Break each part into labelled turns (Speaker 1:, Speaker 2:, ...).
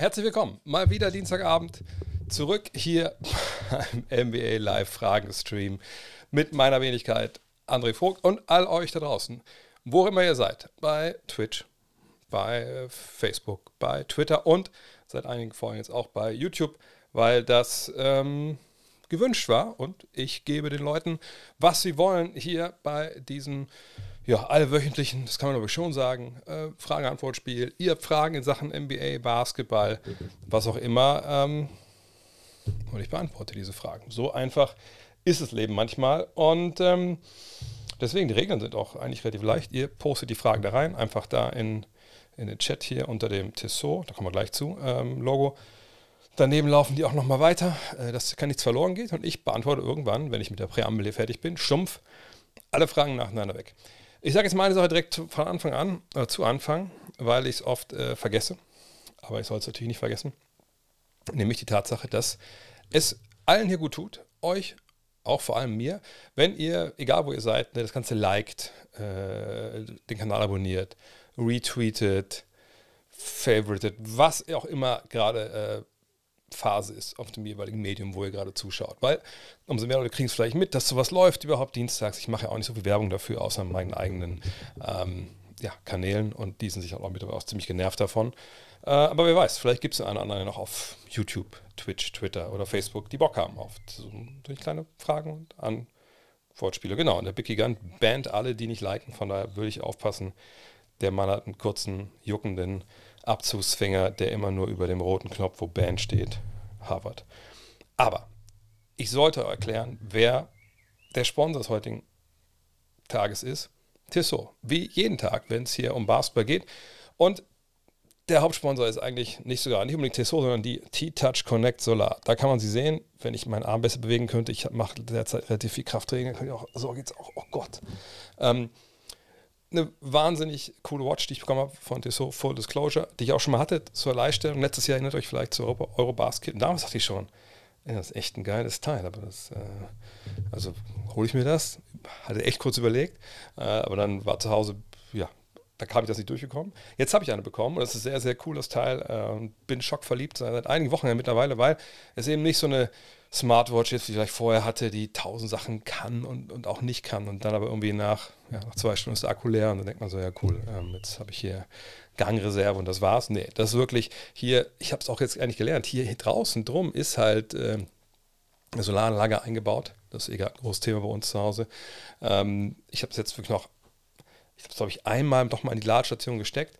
Speaker 1: Herzlich willkommen. Mal wieder Dienstagabend zurück hier beim NBA Live Fragen Stream mit meiner Wenigkeit André Vogt und all euch da draußen, wo immer ihr seid, bei Twitch, bei Facebook, bei Twitter und seit einigen Folgen jetzt auch bei YouTube, weil das ähm, gewünscht war und ich gebe den Leuten, was sie wollen, hier bei diesem ja, alle wöchentlichen, das kann man aber schon sagen, äh, Frage-Antwort-Spiel. Ihr habt Fragen in Sachen NBA, Basketball, was auch immer. Ähm, und ich beantworte diese Fragen. So einfach ist das Leben manchmal. Und ähm, deswegen, die Regeln sind auch eigentlich relativ leicht. Ihr postet die Fragen da rein, einfach da in, in den Chat hier unter dem Tissot, da kommen wir gleich zu, ähm, Logo. Daneben laufen die auch nochmal weiter, äh, dass kann nichts verloren geht. Und ich beantworte irgendwann, wenn ich mit der Präambel hier fertig bin, stumpf alle Fragen nacheinander weg. Ich sage jetzt mal eine Sache direkt von Anfang an, äh, zu Anfang, weil ich es oft äh, vergesse. Aber ich soll es natürlich nicht vergessen. Nämlich die Tatsache, dass es allen hier gut tut, euch, auch vor allem mir, wenn ihr, egal wo ihr seid, ne, das Ganze liked, äh, den Kanal abonniert, retweetet, favoritet, was auch immer gerade äh, Phase ist auf dem jeweiligen Medium, wo ihr gerade zuschaut. Weil umso mehr Leute kriegen es vielleicht mit, dass sowas läuft überhaupt dienstags. Ich mache ja auch nicht so viel Werbung dafür, außer meinen eigenen ähm, ja, Kanälen und die sind sich auch mittlerweile auch ziemlich genervt davon. Äh, aber wer weiß, vielleicht gibt es einen anderen noch auf YouTube, Twitch, Twitter oder Facebook, die Bock haben auf so, so kleine Fragen und Antwortspiele. Genau, und der Big Gigant bannt alle, die nicht liken, von daher würde ich aufpassen. Der Mann hat einen kurzen, juckenden Abzugsfinger, der immer nur über dem roten Knopf, wo Band steht, Harvard. Aber ich sollte erklären, wer der Sponsor des heutigen Tages ist. Tissot. Wie jeden Tag, wenn es hier um Basketball geht. Und der Hauptsponsor ist eigentlich nicht sogar nicht unbedingt Tissot, sondern die T-Touch Connect Solar. Da kann man sie sehen, wenn ich meinen Arm besser bewegen könnte. Ich mache derzeit relativ viel Krafttraining. Auch, so geht es auch. Oh Gott. Ähm, eine wahnsinnig coole Watch, die ich bekommen habe von Tissot Full Disclosure, die ich auch schon mal hatte zur Leihstellung. Letztes Jahr erinnert euch vielleicht zu Euro Eurobasket. Und damals dachte ich schon, ja, das ist echt ein geiles Teil. Aber das, äh, also hole ich mir das. Hatte echt kurz überlegt. Äh, aber dann war zu Hause, ja, da kam ich das nicht durchgekommen. Jetzt habe ich eine bekommen und das ist ein sehr, sehr cooles Teil. Äh, bin schockverliebt seit einigen Wochen mittlerweile, weil es eben nicht so eine Smartwatch jetzt, die ich vielleicht vorher hatte, die tausend Sachen kann und, und auch nicht kann. Und dann aber irgendwie nach, ja, nach zwei Stunden ist der Akku leer und dann denkt man so, ja cool, ähm, jetzt habe ich hier Gangreserve und das war's. Nee, das ist wirklich hier, ich habe es auch jetzt eigentlich gelernt, hier, hier, draußen drum ist halt äh, eine Solaranlage eingebaut. Das ist egal, großes Thema bei uns zu Hause. Ähm, ich habe es jetzt wirklich noch, ich habe es glaube ich einmal doch mal in die Ladestation gesteckt.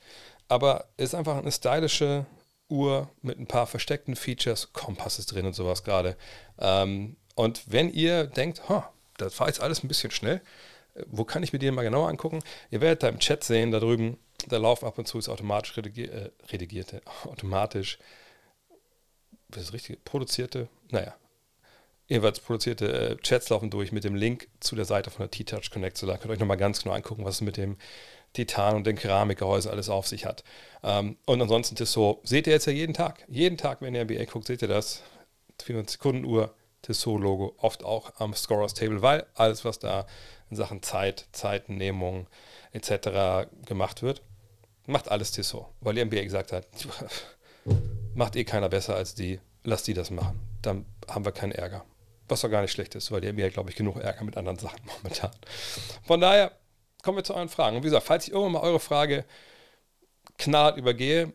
Speaker 1: Aber es ist einfach eine stylische Uhr mit ein paar versteckten Features, Kompass ist drin und sowas gerade. Ähm, und wenn ihr denkt, das war jetzt alles ein bisschen schnell, äh, wo kann ich mir die mal genauer angucken? Ihr werdet da im Chat sehen, da drüben, da laufen ab und zu ist automatisch redigier, äh, redigierte, automatisch, was ist richtig, produzierte, naja, jeweils produzierte äh, Chats laufen durch mit dem Link zu der Seite von der T-Touch Connect. So, da könnt ihr euch nochmal ganz genau angucken, was es mit dem Titan und den Keramikgehäuse alles auf sich hat. Ähm, und ansonsten Tissot seht ihr jetzt ja jeden Tag. Jeden Tag, wenn ihr NBA guckt, seht ihr das. 24 Sekunden Uhr, Tissot-Logo, oft auch am Scorers Table, weil alles, was da in Sachen Zeit, Zeitennehmung etc. gemacht wird, macht alles Tissot. Weil die NBA gesagt hat, macht eh keiner besser als die, lasst die das machen. Dann haben wir keinen Ärger. Was doch gar nicht schlecht ist, weil die NBA, glaube ich, genug Ärger mit anderen Sachen momentan. Von daher, kommen wir zu euren Fragen. Und wie gesagt, falls ich irgendwann mal eure Frage knallhart übergehe,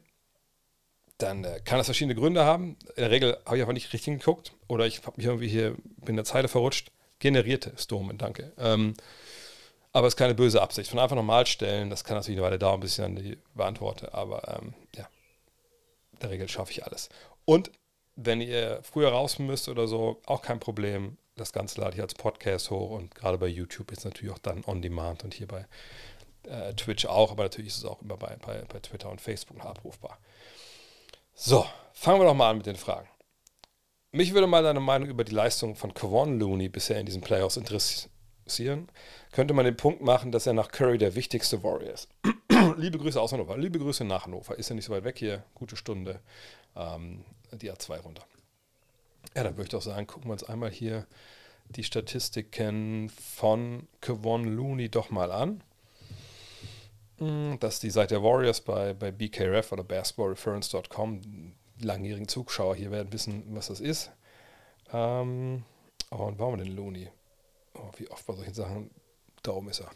Speaker 1: dann äh, kann das verschiedene Gründe haben. In der Regel habe ich einfach nicht richtig geguckt oder ich habe mich irgendwie hier bin in der Zeile verrutscht. Generierte Stormen, danke. Ähm, aber es ist keine böse Absicht. Von einfach normal stellen, das kann natürlich eine Weile dauern, bis ich dann die beantworte. Aber ähm, ja, in der Regel schaffe ich alles. Und wenn ihr früher raus müsst oder so, auch kein Problem das Ganze lade ich als Podcast hoch und gerade bei YouTube ist natürlich auch dann on demand und hier bei äh, Twitch auch, aber natürlich ist es auch immer bei, bei, bei Twitter und Facebook abrufbar. So, fangen wir doch mal an mit den Fragen. Mich würde mal deine Meinung über die Leistung von Kevon Looney bisher in diesen Playoffs interessieren. Könnte man den Punkt machen, dass er nach Curry der wichtigste Warrior ist? Liebe Grüße aus Hannover. Liebe Grüße nach Hannover. Ist ja nicht so weit weg hier. Gute Stunde. Ähm, die A2 runter. Ja, dann würde ich doch sagen, gucken wir uns einmal hier die Statistiken von Kevon Looney doch mal an. Hm, das ist die Seite der Warriors bei, bei BKRF oder basketballreference.com. langjährigen Zuschauer hier werden wissen, was das ist. Ähm, oh, und warum denn Looney? Oh, wie oft bei solchen Sachen, da oben ist er.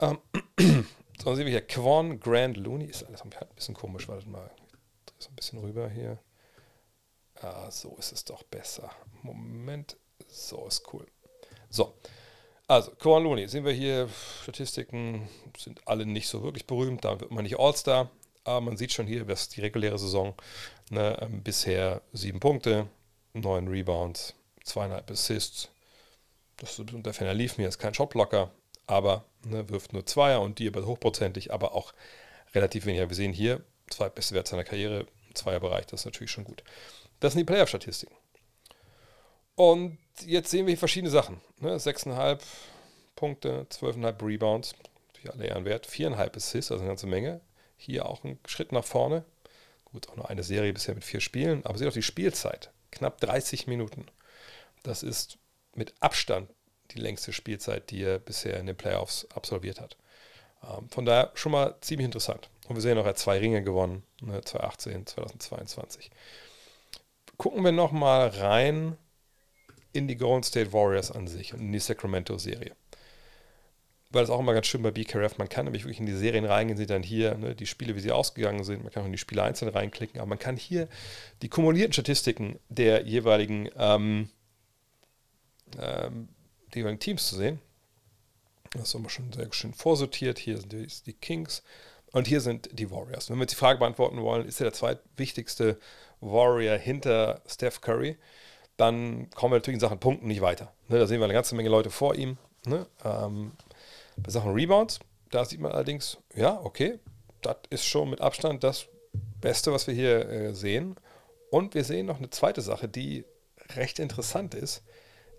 Speaker 1: Ähm, so, sehen wir hier Quan Grand Looney. Ist alles ein bisschen komisch, wartet mal. Ich drehe so ein bisschen rüber hier. Ah, so ist es doch besser. Moment, so ist cool. So, also Quan Looney, sehen wir hier, Statistiken sind alle nicht so wirklich berühmt, da wird man nicht All-Star, aber man sieht schon hier, was die reguläre Saison, ne, ähm, bisher sieben Punkte, neun Rebounds, zweieinhalb Assists, das ist unter Ferner lief mir, ist kein Shotblocker, aber ne, wirft nur Zweier und die aber hochprozentig, aber auch relativ weniger. Wir sehen hier, zwei beste Wert seiner Karriere, Zweierbereich, das ist natürlich schon gut. Das sind die Playoff-Statistiken. Und jetzt sehen wir hier verschiedene Sachen. Ne? 6,5 Punkte, 12,5 Rebounds, für alle Ehren wert, 4,5 Assists, also eine ganze Menge. Hier auch ein Schritt nach vorne. Gut, auch nur eine Serie bisher mit vier Spielen, aber seht auch die Spielzeit. Knapp 30 Minuten. Das ist mit Abstand die längste Spielzeit, die er bisher in den Playoffs absolviert hat. Ähm, von daher schon mal ziemlich interessant. Und wir sehen auch, er hat zwei Ringe gewonnen, ne, 2018, 2022. Gucken wir nochmal rein in die Golden State Warriors an sich und in die Sacramento-Serie. Weil es auch immer ganz schön bei BKRF, man kann nämlich wirklich in die Serien reingehen, sieht dann hier ne, die Spiele, wie sie ausgegangen sind, man kann auch in die Spiele einzeln reinklicken, aber man kann hier die kumulierten Statistiken der jeweiligen, ähm, ähm, der jeweiligen Teams zu sehen. Das ist immer schon sehr schön vorsortiert. Hier sind die, die Kings und hier sind die Warriors. Wenn wir jetzt die Frage beantworten wollen, ist er der zweitwichtigste Warrior hinter Steph Curry? dann kommen wir natürlich in Sachen Punkten nicht weiter. Ne, da sehen wir eine ganze Menge Leute vor ihm. Ne? Ähm, bei Sachen Rebounds, da sieht man allerdings, ja, okay, das ist schon mit Abstand das Beste, was wir hier äh, sehen. Und wir sehen noch eine zweite Sache, die recht interessant ist.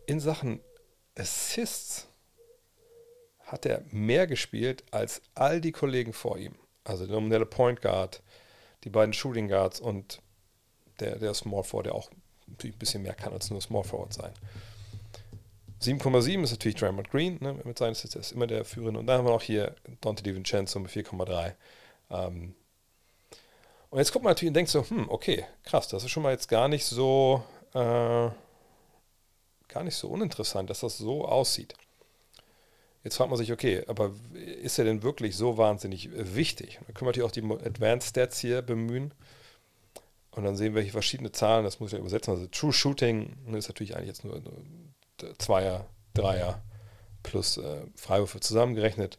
Speaker 1: In Sachen Assists hat er mehr gespielt als all die Kollegen vor ihm. Also der nominelle Point Guard, die beiden Shooting Guards und der, der Small Four, der auch ein bisschen mehr kann als nur Small Forward sein. 7,7 ist natürlich Draymond Green, ne, mit seinen Assists, ist immer der Führende. Und dann haben wir noch hier Dante DiVincenzo mit 4,3. Ähm, und jetzt guckt man natürlich und denkt so, hm, okay, krass, das ist schon mal jetzt gar nicht so, äh, gar nicht so uninteressant, dass das so aussieht. Jetzt fragt man sich, okay, aber ist er denn wirklich so wahnsinnig wichtig? Da können wir natürlich auch die Advanced Stats hier bemühen. Und dann sehen wir hier verschiedene Zahlen, das muss ich ja übersetzen. Also True Shooting ist natürlich eigentlich jetzt nur, nur Zweier, Dreier plus äh, Freiwürfe zusammengerechnet.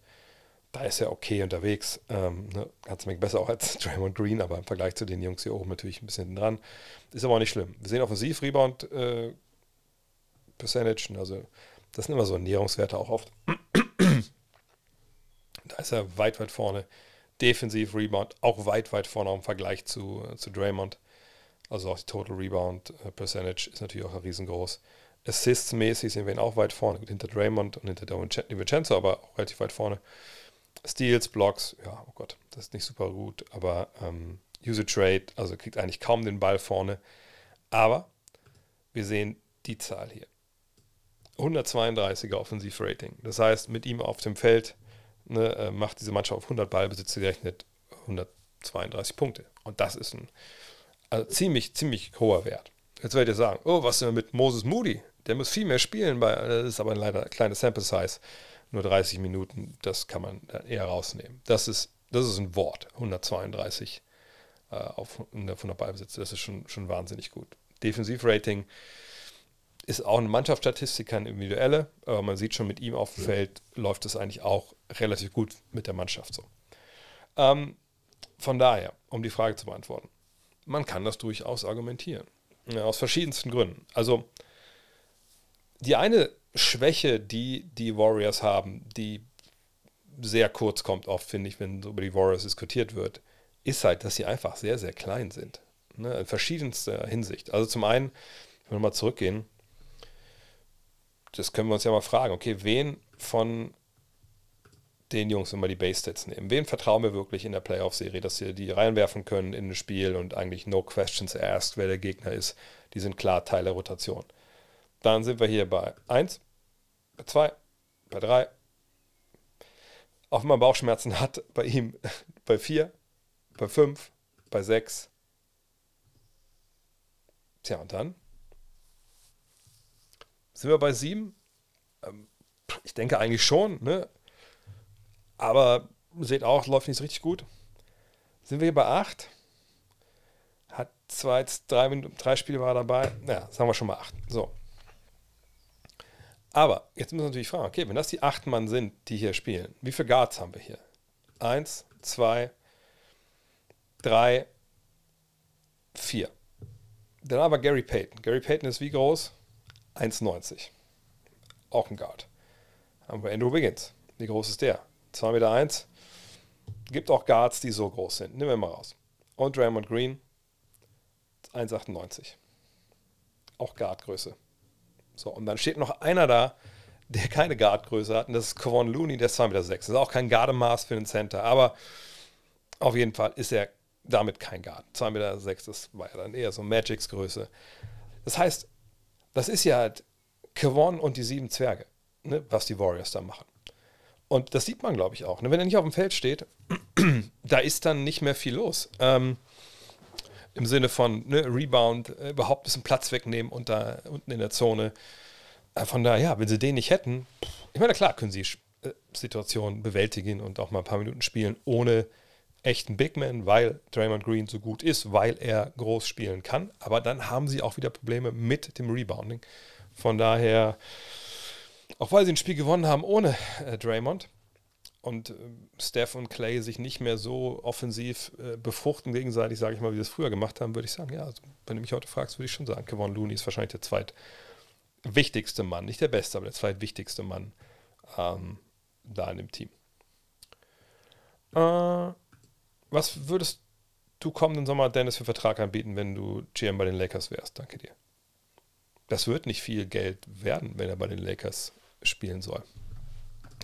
Speaker 1: Da ist er okay unterwegs. Ähm, ne, Menge besser auch als Draymond Green, aber im Vergleich zu den Jungs hier oben natürlich ein bisschen dran. Ist aber auch nicht schlimm. Wir sehen offensiv Rebound äh, Percentage, also das sind immer so Ernährungswerte auch oft. da ist er weit, weit vorne. Defensiv Rebound auch weit, weit vorne im Vergleich zu, zu Draymond. Also auch die Total Rebound äh, Percentage ist natürlich auch riesengroß. Assists-mäßig sind wir ihn auch weit vorne, hinter Draymond und hinter DiVincenzo, aber auch relativ weit vorne. Steals, Blocks, ja, oh Gott, das ist nicht super gut, aber ähm, Usage Rate, also kriegt eigentlich kaum den Ball vorne. Aber wir sehen die Zahl hier. 132er Offensivrating. Das heißt, mit ihm auf dem Feld ne, äh, macht diese Mannschaft auf 100 Ballbesitze gerechnet 132 Punkte. Und das ist ein also ziemlich, ziemlich hoher Wert. Jetzt werdet ihr sagen, oh, was denn mit Moses Moody? Der muss viel mehr spielen, bei, das ist aber leider ein kleines Sample Size. Nur 30 Minuten, das kann man eher rausnehmen. Das ist, das ist ein Wort, 132 äh, auf 100 Ballbesitze, das ist schon, schon wahnsinnig gut. Defensivrating ist auch eine Mannschaftsstatistik, keine individuelle, aber man sieht schon, mit ihm auf dem Feld läuft es eigentlich auch relativ gut mit der Mannschaft so. Ähm, von daher, um die Frage zu beantworten, man kann das durchaus argumentieren. Ja, aus verschiedensten Gründen. Also die eine Schwäche, die die Warriors haben, die sehr kurz kommt oft, finde ich, wenn über die Warriors diskutiert wird, ist halt, dass sie einfach sehr, sehr klein sind. Ne? In verschiedenster Hinsicht. Also zum einen, wenn wir mal zurückgehen, das können wir uns ja mal fragen, okay, wen von den Jungs immer die Base-Stats nehmen. Wen vertrauen wir wirklich in der Playoff-Serie, dass sie die reinwerfen können in ein Spiel und eigentlich no questions asked, wer der Gegner ist. Die sind klar Teil der Rotation. Dann sind wir hier bei 1, bei 2, bei 3. Auch wenn man Bauchschmerzen hat, bei ihm bei 4, bei 5, bei 6, Tja, und dann sind wir bei sieben. Ähm, ich denke eigentlich schon, ne? Aber seht auch, läuft nicht so richtig gut. Sind wir hier bei acht? Hat zwei, drei, drei Spiele war dabei. Ja, sagen wir schon mal acht. So. Aber jetzt müssen wir natürlich fragen, okay, wenn das die acht Mann sind, die hier spielen, wie viele Guards haben wir hier? Eins, zwei, drei, vier. Dann aber Gary Payton. Gary Payton ist wie groß? 1,90. Auch ein Guard. Haben wir Andrew Wiggins. Wie groß ist der? 2,1 Meter. Eins. Gibt auch Guards, die so groß sind. Nehmen wir mal raus. Und Draymond Green, 1,98. Auch Guardgröße. So, und dann steht noch einer da, der keine Guardgröße hat, und das ist Kevon Looney, der ist 2,6 Meter. Das ist auch kein Gardemaß für den Center, aber auf jeden Fall ist er damit kein Guard. 2,6 Meter, das war ja dann eher so Magics Größe. Das heißt, das ist ja halt Kevon und die sieben Zwerge, ne, was die Warriors da machen. Und das sieht man, glaube ich, auch. Ne? Wenn er nicht auf dem Feld steht, da ist dann nicht mehr viel los. Ähm, Im Sinne von ne, Rebound, äh, überhaupt ein bisschen Platz wegnehmen da unten in der Zone. Äh, von daher, ja, wenn sie den nicht hätten, ich meine, klar können sie äh, Situationen bewältigen und auch mal ein paar Minuten spielen ohne echten Big Man, weil Draymond Green so gut ist, weil er groß spielen kann. Aber dann haben sie auch wieder Probleme mit dem Rebounding. Von daher, auch weil sie ein Spiel gewonnen haben ohne äh, Draymond und äh, Steph und Clay sich nicht mehr so offensiv äh, befruchten gegenseitig, sage ich mal, wie sie es früher gemacht haben, würde ich sagen, ja, also, wenn du mich heute fragst, würde ich schon sagen, Kevon Looney ist wahrscheinlich der zweitwichtigste Mann, nicht der beste, aber der zweitwichtigste Mann ähm, da in dem Team. Äh, was würdest du kommenden Sommer Dennis für Vertrag anbieten, wenn du GM bei den Lakers wärst? Danke dir. Das wird nicht viel Geld werden, wenn er bei den Lakers spielen soll.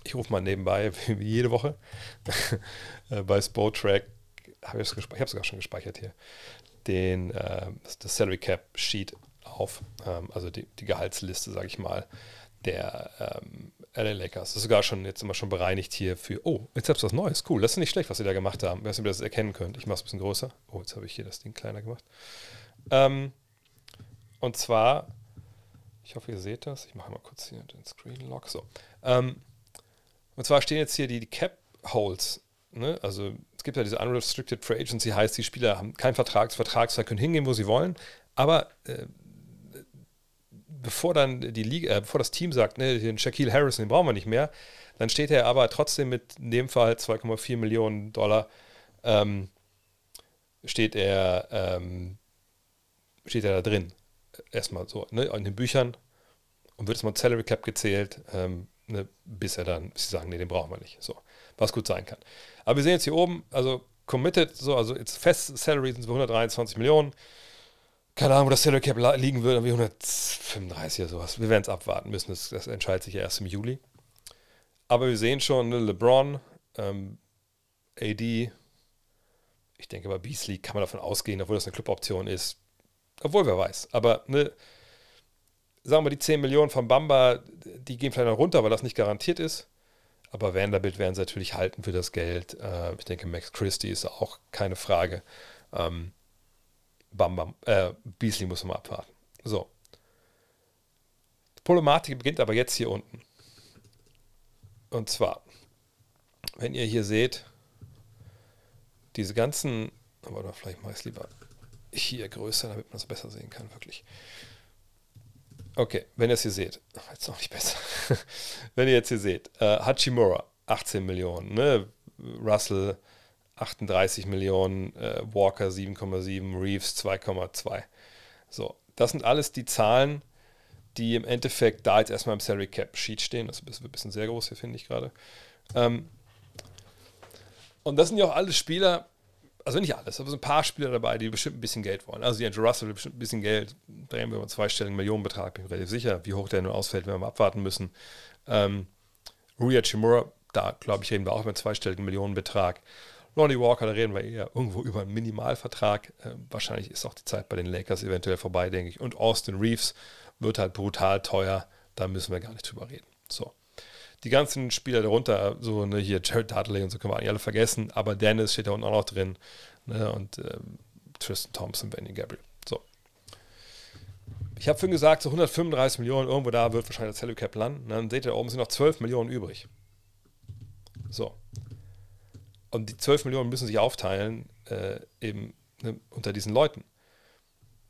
Speaker 1: Ich rufe mal nebenbei, wie jede Woche, äh, bei Spotrack, hab ich habe es sogar schon gespeichert hier, den, äh, das Salary Cap Sheet auf, ähm, also die, die Gehaltsliste, sage ich mal, der ähm, LA Lakers. Das ist sogar schon jetzt immer schon bereinigt hier für. Oh, jetzt habt ihr was Neues. Cool. Das ist nicht schlecht, was sie da gemacht haben. Ob ihr das erkennen könnt. Ich mache es ein bisschen größer. Oh, jetzt habe ich hier das Ding kleiner gemacht. Ähm, und zwar, ich hoffe, ihr seht das. Ich mache mal kurz hier den Screen Lock. So. Ähm, und zwar stehen jetzt hier die, Cap Holes. Ne? Also es gibt ja diese Unrestricted Free Agency, heißt, die Spieler haben keinen Vertrag, Vertragsfall können hingehen, wo sie wollen. Aber äh, bevor dann die Liga, äh, bevor das Team sagt, ne, den Shaquille Harrison, den brauchen wir nicht mehr, dann steht er aber trotzdem mit in dem Fall 2,4 Millionen Dollar ähm, steht er ähm, steht er da drin erstmal so ne, in den Büchern und wird es mal Salary Cap gezählt, ähm, ne, bis er dann, sie sagen, nee, den brauchen wir nicht. So, was gut sein kann. Aber wir sehen jetzt hier oben, also committed, so, also jetzt fest Salary sind es 123 Millionen keine Ahnung, wo das Salary Cap liegen würde, wie 135 oder sowas. Wir werden es abwarten müssen. Das, das, entscheidet sich ja erst im Juli. Aber wir sehen schon, ne, LeBron, ähm, AD, ich denke bei Beasley kann man davon ausgehen, obwohl das eine Cluboption ist. Obwohl, wer weiß. Aber, ne, sagen wir, die 10 Millionen von Bamba, die gehen vielleicht noch runter, weil das nicht garantiert ist. Aber Vanderbilt werden sie natürlich halten für das Geld. Äh, ich denke, Max Christie ist auch keine Frage. Ähm, Bam äh, Beasley muss man abwarten. So. Die Problematik beginnt aber jetzt hier unten. Und zwar, wenn ihr hier seht, diese ganzen, aber vielleicht mache ich es lieber hier größer, damit man es besser sehen kann, wirklich. Okay, wenn ihr es hier seht, jetzt noch nicht besser. wenn ihr jetzt hier seht, äh, Hachimura, 18 Millionen, ne? Russell 38 Millionen, äh, Walker 7,7, Reeves 2,2. So, das sind alles die Zahlen, die im Endeffekt da jetzt erstmal im Salary Cap Sheet stehen. Das ist ein bisschen sehr groß hier, finde ich gerade. Ähm, und das sind ja auch alle Spieler, also nicht alles, aber so ein paar Spieler dabei, die bestimmt ein bisschen Geld wollen. Also die Andrew Russell will bestimmt ein bisschen Geld, drehen wir über einen zweistelligen Millionenbetrag, bin ich relativ sicher. Wie hoch der nun ausfällt, werden wir mal abwarten müssen. Ähm, Rui Chimura, da glaube ich, reden wir auch über einen zweistelligen Millionenbetrag. Lonnie Walker, da reden wir eher irgendwo über einen Minimalvertrag. Äh, wahrscheinlich ist auch die Zeit bei den Lakers eventuell vorbei, denke ich. Und Austin Reeves wird halt brutal teuer. Da müssen wir gar nicht drüber reden. So. Die ganzen Spieler darunter, so ne, hier Jared Dudley und so können wir eigentlich alle vergessen. Aber Dennis steht da unten auch noch drin. Ne, und ähm, Tristan Thompson, Benny Gabriel. So. Ich habe vorhin gesagt, so 135 Millionen, irgendwo da wird wahrscheinlich das Salary Cap landen. Dann seht ihr, da oben sind noch 12 Millionen übrig. So. Und die 12 Millionen müssen sich aufteilen, äh, eben ne, unter diesen Leuten.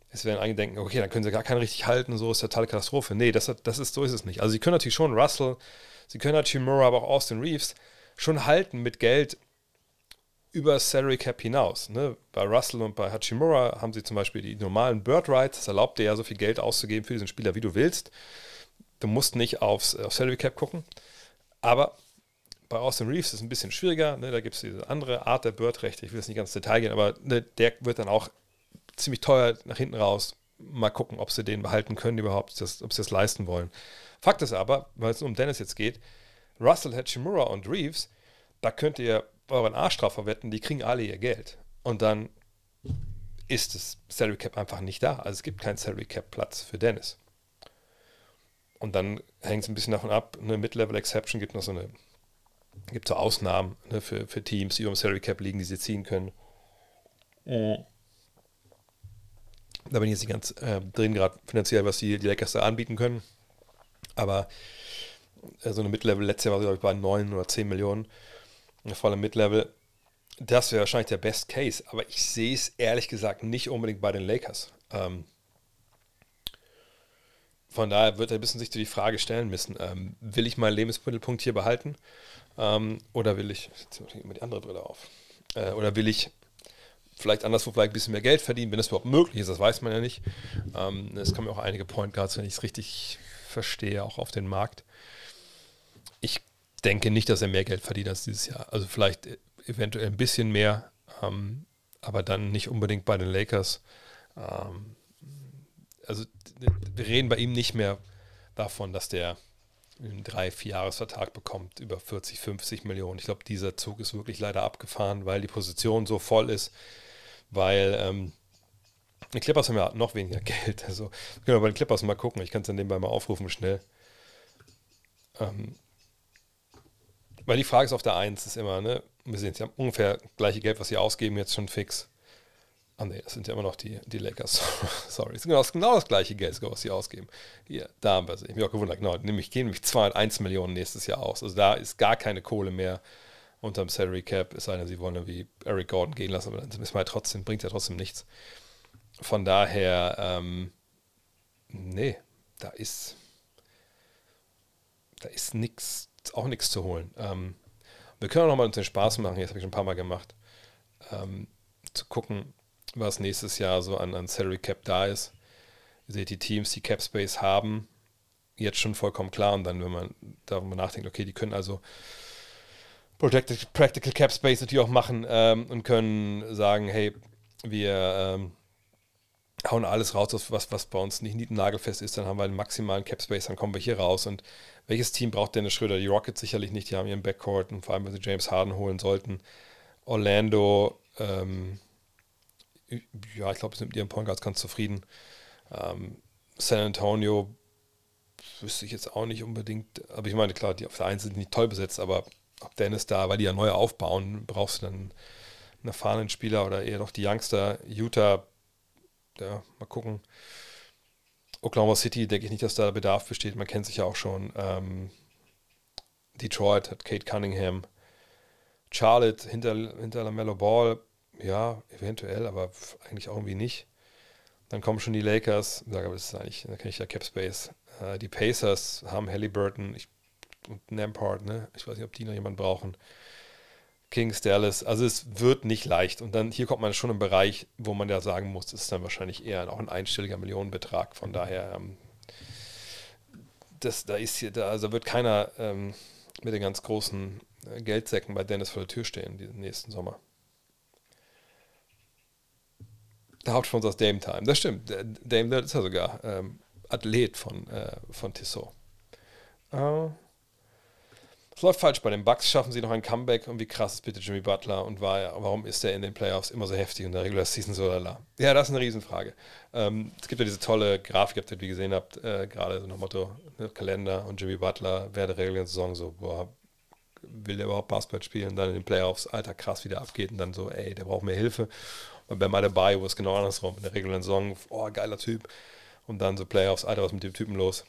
Speaker 1: Es werden einige denken, okay, dann können sie gar keinen richtig halten, so ist ja totale Katastrophe. Nee, das, das ist, so ist es nicht. Also sie können natürlich schon Russell, sie können Hachimura, aber auch Austin Reeves schon halten mit Geld über Salary Cap hinaus. Ne? Bei Russell und bei Hachimura haben sie zum Beispiel die normalen Bird Rights. Das erlaubt dir ja so viel Geld auszugeben für diesen Spieler, wie du willst. Du musst nicht aufs, auf Salary Cap gucken. Aber bei Austin Reeves ist es ein bisschen schwieriger. Ne? Da gibt es diese andere Art der Bird-Rechte. Ich will jetzt nicht ganz ins Detail gehen, aber ne, der wird dann auch ziemlich teuer nach hinten raus. Mal gucken, ob sie den behalten können überhaupt, das, ob sie das leisten wollen. Fakt ist aber, weil es um Dennis jetzt geht, Russell, Hachimura und Reeves, da könnt ihr euren Arsch drauf verwetten, die kriegen alle ihr Geld. Und dann ist das Salary Cap einfach nicht da. Also es gibt keinen Salary Cap Platz für Dennis. Und dann hängt es ein bisschen davon ab, eine Mid-Level Exception gibt noch so eine, gibt so Ausnahmen ne, für, für Teams, die über dem Salary Cap liegen, die sie ziehen können. Mhm. Da bin ich jetzt nicht ganz äh, drin, gerade finanziell, was die, die Lakers da anbieten können. Aber äh, so eine Mid-Level, letztes Jahr war glaube ich bei 9 oder 10 Millionen voller Mid-Level. Das wäre wahrscheinlich der Best Case, aber ich sehe es ehrlich gesagt nicht unbedingt bei den Lakers. Ähm, von daher wird er ein bisschen sich die Frage stellen müssen: ähm, Will ich meinen Lebensmittelpunkt hier behalten? Ähm, oder will ich, jetzt immer die andere Brille auf, äh, oder will ich vielleicht anderswo vielleicht ein bisschen mehr Geld verdienen, wenn es überhaupt möglich ist, das weiß man ja nicht. Ähm, es kommen ja auch einige Point Guards, wenn ich es richtig verstehe, auch auf den Markt. Ich denke nicht, dass er mehr Geld verdient als dieses Jahr. Also vielleicht eventuell ein bisschen mehr, ähm, aber dann nicht unbedingt bei den Lakers. Ähm, also wir reden bei ihm nicht mehr davon, dass der einen drei, vier Jahresvertrag bekommt über 40, 50 Millionen. Ich glaube, dieser Zug ist wirklich leider abgefahren, weil die Position so voll ist, weil ähm, die Clippers haben ja noch weniger Geld. Also können wir bei den Clippers mal gucken. Ich kann es dann nebenbei mal aufrufen schnell. Ähm, weil die Frage ist auf der Eins ist immer, ne? Wir sehen, sie haben ungefähr gleiche Geld, was sie ausgeben, jetzt schon fix. Ah ne, das sind ja immer noch die, die Lakers. Sorry, das ist genau, genau das gleiche Geld, was sie ausgeben. Hier, da haben wir sie. Ich bin auch gewundert, genau, nämlich gehen nämlich 201 Millionen nächstes Jahr aus. Also da ist gar keine Kohle mehr unterm Salary Cap, es sei denn, sie wollen wie Eric Gordon gehen lassen, aber dann müssen wir ja trotzdem, bringt ja trotzdem nichts. Von daher, ähm, nee, da ist, da ist nichts auch nichts zu holen. Ähm, wir können auch nochmal uns den Spaß machen, jetzt habe ich schon ein paar Mal gemacht, ähm, zu gucken, was nächstes Jahr so an, an Salary Cap da ist. Ihr seht, die Teams, die Cap Space haben, jetzt schon vollkommen klar. Und dann, wenn man darüber nachdenkt, okay, die können also Projected Practical Cap Space natürlich auch machen ähm, und können sagen, hey, wir ähm, hauen alles raus, was, was bei uns nicht nagelfest ist, dann haben wir einen maximalen Cap Space, dann kommen wir hier raus und welches Team braucht Dennis Schröder? Die Rockets sicherlich nicht, die haben ihren Backcourt und vor allem, wenn sie James Harden holen sollten. Orlando, ähm, ja, ich glaube, sind mit ihren Point Guards ganz zufrieden. Ähm, San Antonio wüsste ich jetzt auch nicht unbedingt, aber ich meine, klar, die auf der einen sind nicht toll besetzt, aber ob Dennis da, weil die ja neu aufbauen, brauchst du dann einen erfahrenen Spieler oder eher noch die Youngster. Utah, ja, mal gucken. Oklahoma City denke ich nicht, dass da Bedarf besteht. Man kennt sich ja auch schon. Ähm, Detroit hat Kate Cunningham. Charlotte hinter, hinter LaMelo Ball, ja, eventuell, aber eigentlich auch irgendwie nicht. Dann kommen schon die Lakers, eigentlich, da kenne ich ja Capspace. Äh, die Pacers haben Halliburton ich, und Nampart, ne? Ich weiß nicht, ob die noch jemanden brauchen. Kings, Dallas. Also es wird nicht leicht. Und dann hier kommt man schon im Bereich, wo man ja sagen muss, das ist dann wahrscheinlich eher auch ein einstelliger Millionenbetrag. Von daher, ähm, das, da ist hier, da, also wird keiner ähm, mit den ganz großen äh, Geldsäcken bei Dennis vor der Tür stehen, diesen nächsten Sommer. Der Hauptsponsor ist Dame Time. Das stimmt. Dame ist ja sogar ähm, Athlet von, äh, von Tissot. Uh, es läuft falsch bei den Bucks. Schaffen sie noch ein Comeback? Und wie krass ist bitte Jimmy Butler? Und war, warum ist er in den Playoffs immer so heftig und der Regular Season so lala? Ja, das ist eine Riesenfrage. Ähm, es gibt ja diese tolle Grafik, habt ihr die gesehen habt, äh, gerade so nach Motto ne, Kalender und Jimmy Butler während der regulären Saison so, boah, will der überhaupt Basketball spielen? Und dann in den Playoffs, alter, krass, wieder abgeht und dann so, ey, der braucht mehr Hilfe. Und bei dabei, wo es genau andersrum, in der regulären Saison, oh, geiler Typ. Und dann so Playoffs, Alter, was mit dem Typen los?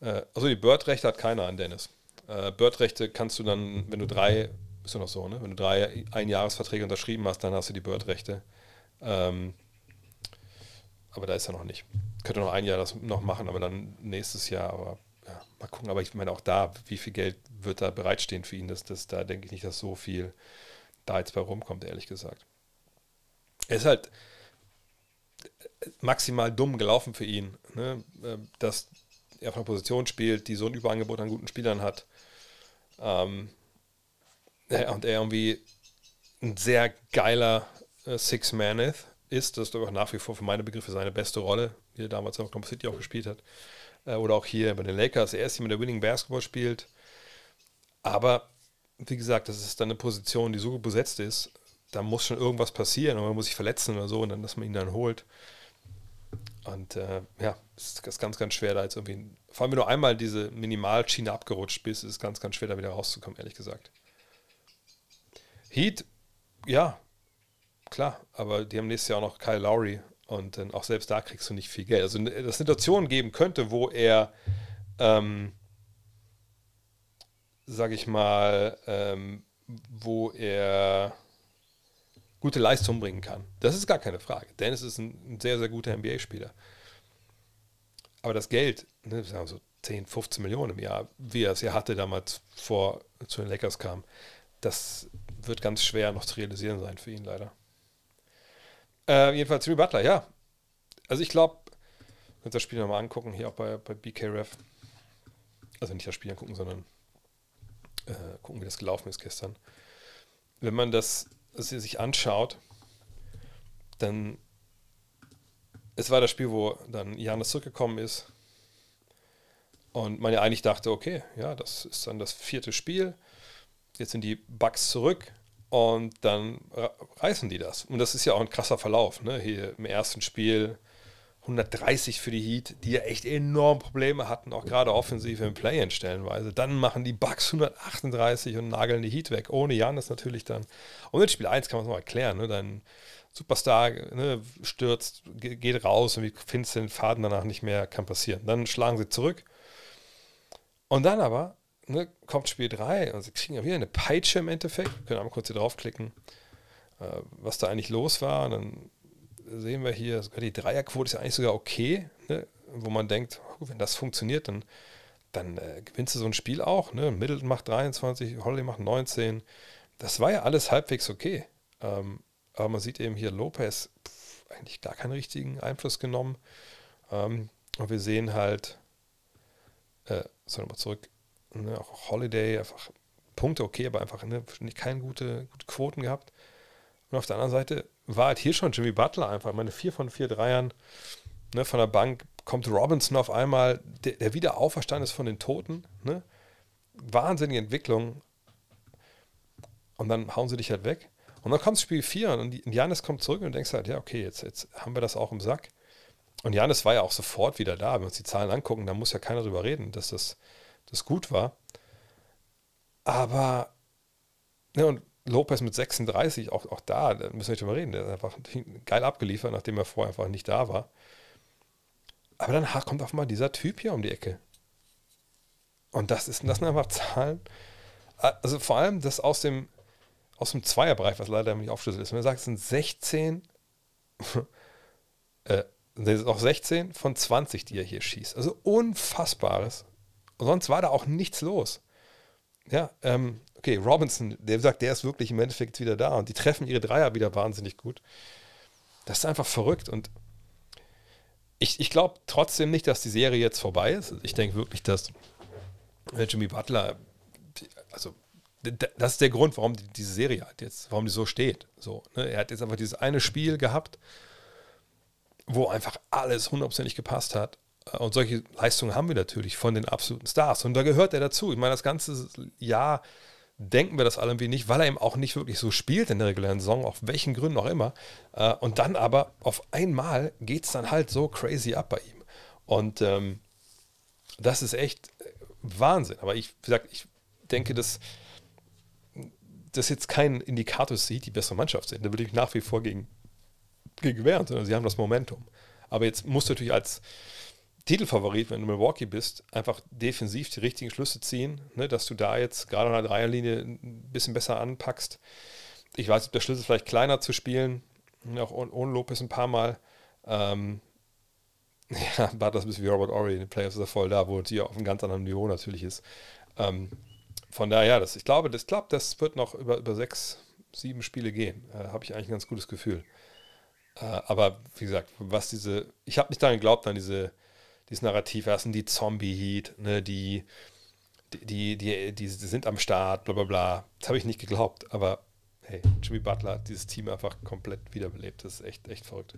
Speaker 1: Äh, also die Bird-Rechte hat keiner an Dennis. Äh, Bird-Rechte kannst du dann, wenn du drei, ist ja noch so, ne? Wenn du drei Einjahresverträge unterschrieben hast, dann hast du die Bird-Rechte. Ähm, aber da ist er noch nicht. Könnte noch ein Jahr das noch machen, aber dann nächstes Jahr, aber ja, mal gucken. Aber ich meine auch da, wie viel Geld wird da bereitstehen für ihn? Das, das, da denke ich nicht, dass so viel da jetzt bei rumkommt, ehrlich gesagt. Er ist halt maximal dumm gelaufen für ihn, ne? Ähm, dass er auf einer Position spielt, die so ein Überangebot an guten Spielern hat. Ähm, und er irgendwie ein sehr geiler äh, Six-Man ist. Das ist aber nach wie vor für meine Begriffe seine beste Rolle, die er damals in Oklahoma City auch gespielt hat. Äh, oder auch hier bei den Lakers. Er ist jemand, der Winning Basketball spielt. Aber wie gesagt, das ist dann eine Position, die so besetzt ist, da muss schon irgendwas passieren oder man muss sich verletzen oder so und dann, dass man ihn dann holt. Und äh, ja, es ist ganz, ganz schwer da jetzt irgendwie, vor allem wenn du einmal diese Minimalschiene abgerutscht bist, ist es ganz, ganz schwer da wieder rauszukommen, ehrlich gesagt. Heat, ja, klar, aber die haben nächstes Jahr auch noch Kyle Lowry und dann auch selbst da kriegst du nicht viel Geld. Also, dass es Situationen geben könnte, wo er, ähm, sag ich mal, ähm, wo er gute Leistung bringen kann. Das ist gar keine Frage. Dennis ist ein, ein sehr, sehr guter NBA-Spieler. Aber das Geld, ne, so 10, 15 Millionen im Jahr, wie er es ja hatte damals vor zu den Lakers kam, das wird ganz schwer noch zu realisieren sein für ihn leider. Äh, jedenfalls Jimmy Butler, ja. Also ich glaube, könnt das Spiel nochmal angucken, hier auch bei, bei BKRF. Also nicht das Spiel angucken, sondern äh, gucken, wie das gelaufen ist gestern. Wenn man das sich anschaut, dann es war das Spiel, wo dann Janis zurückgekommen ist und man ja eigentlich dachte, okay, ja, das ist dann das vierte Spiel. Jetzt sind die Bugs zurück und dann reißen die das. Und das ist ja auch ein krasser Verlauf. Ne? Hier im ersten Spiel 130 für die Heat, die ja echt enorm Probleme hatten, auch gerade offensiv im Play-In stellenweise. Dann machen die Bucks 138 und nageln die Heat weg, ohne Janis natürlich dann. Und in Spiel 1 kann man es noch erklären, ne? Dein Superstar ne, stürzt, geht raus und wie findest du den Faden danach nicht mehr, kann passieren. Dann schlagen sie zurück. Und dann aber ne, kommt Spiel 3 und sie kriegen ja wieder eine Peitsche im Endeffekt. Wir können einmal kurz hier draufklicken, äh, was da eigentlich los war. Und dann sehen wir hier, sogar die Dreierquote ist ja eigentlich sogar okay, ne? wo man denkt, oh, wenn das funktioniert, dann, dann äh, gewinnst du so ein Spiel auch. Ne? Middleton macht 23, Holiday macht 19. Das war ja alles halbwegs okay. Ähm, aber man sieht eben hier Lopez pff, eigentlich gar keinen richtigen Einfluss genommen. Ähm, und wir sehen halt, äh, so nochmal zurück, ne? auch Holiday, einfach Punkte okay, aber einfach ne? keine gute, gute Quoten gehabt. Und auf der anderen Seite war halt hier schon Jimmy Butler einfach. Meine vier von vier Dreiern ne, von der Bank kommt Robinson auf einmal, der, der wieder auferstanden ist von den Toten. Ne? Wahnsinnige Entwicklung. Und dann hauen sie dich halt weg. Und dann kommt Spiel 4 und Janis kommt zurück und denkst halt, ja, okay, jetzt, jetzt haben wir das auch im Sack. Und Janis war ja auch sofort wieder da. Wenn wir uns die Zahlen angucken, da muss ja keiner drüber reden, dass das, das gut war. Aber, ne, und Lopez mit 36, auch, auch da, da müssen wir nicht drüber reden, der ist einfach geil abgeliefert, nachdem er vorher einfach nicht da war. Aber dann kommt auf mal dieser Typ hier um die Ecke. Und das, ist, das sind einfach Zahlen. Also vor allem das aus dem, aus dem Zweierbereich, was leider nicht aufschlüsselig ist. Wenn man sagt, es sind 16, äh, es auch 16 von 20, die er hier schießt. Also unfassbares. Und sonst war da auch nichts los. Ja, ähm, okay, Robinson, der sagt, der ist wirklich im Endeffekt wieder da und die treffen ihre Dreier wieder wahnsinnig gut. Das ist einfach verrückt und ich, ich glaube trotzdem nicht, dass die Serie jetzt vorbei ist. Ich denke wirklich, dass Jimmy Butler, also das ist der Grund, warum die, diese Serie hat jetzt, warum die so steht. So, ne? Er hat jetzt einfach dieses eine Spiel gehabt, wo einfach alles hundertprozentig gepasst hat und solche Leistungen haben wir natürlich von den absoluten Stars. Und da gehört er dazu. Ich meine, das ganze Jahr denken wir das alle irgendwie nicht, weil er eben auch nicht wirklich so spielt in der regulären Saison, auf welchen Gründen auch immer. Äh, und dann aber auf einmal geht es dann halt so crazy ab bei ihm. Und ähm, das ist echt Wahnsinn. Aber ich, wie gesagt, ich denke, dass das jetzt kein Indikator ist, die bessere Mannschaft sind. Da würde ich nach wie vor gegen, wehren, sondern sie haben das Momentum. Aber jetzt musst du natürlich als Titelfavorit, wenn du Milwaukee bist, einfach defensiv die richtigen Schlüsse ziehen, ne, dass du da jetzt gerade an der Dreierlinie ein bisschen besser anpackst. Ich weiß, ob der Schlüssel vielleicht kleiner zu spielen, auch ohne Lopez ein paar Mal. Ähm, ja, war das ein bisschen wie Robert Ory in den Playoffs ist er voll da, wo die auf einem ganz anderen Niveau natürlich ist. Ähm, von daher, das, ich glaube, das klappt, das wird noch über, über sechs, sieben Spiele gehen. Äh, Habe ich eigentlich ein ganz gutes Gefühl. Äh, aber wie gesagt, was diese, ich habe nicht daran geglaubt, an diese, dieses Narrativ, das die Zombie-Heat, ne, die, die, die, die, sind am Start, bla bla bla. Das habe ich nicht geglaubt, aber hey, Jimmy Butler hat dieses Team einfach komplett wiederbelebt. Das ist echt, echt verrückt.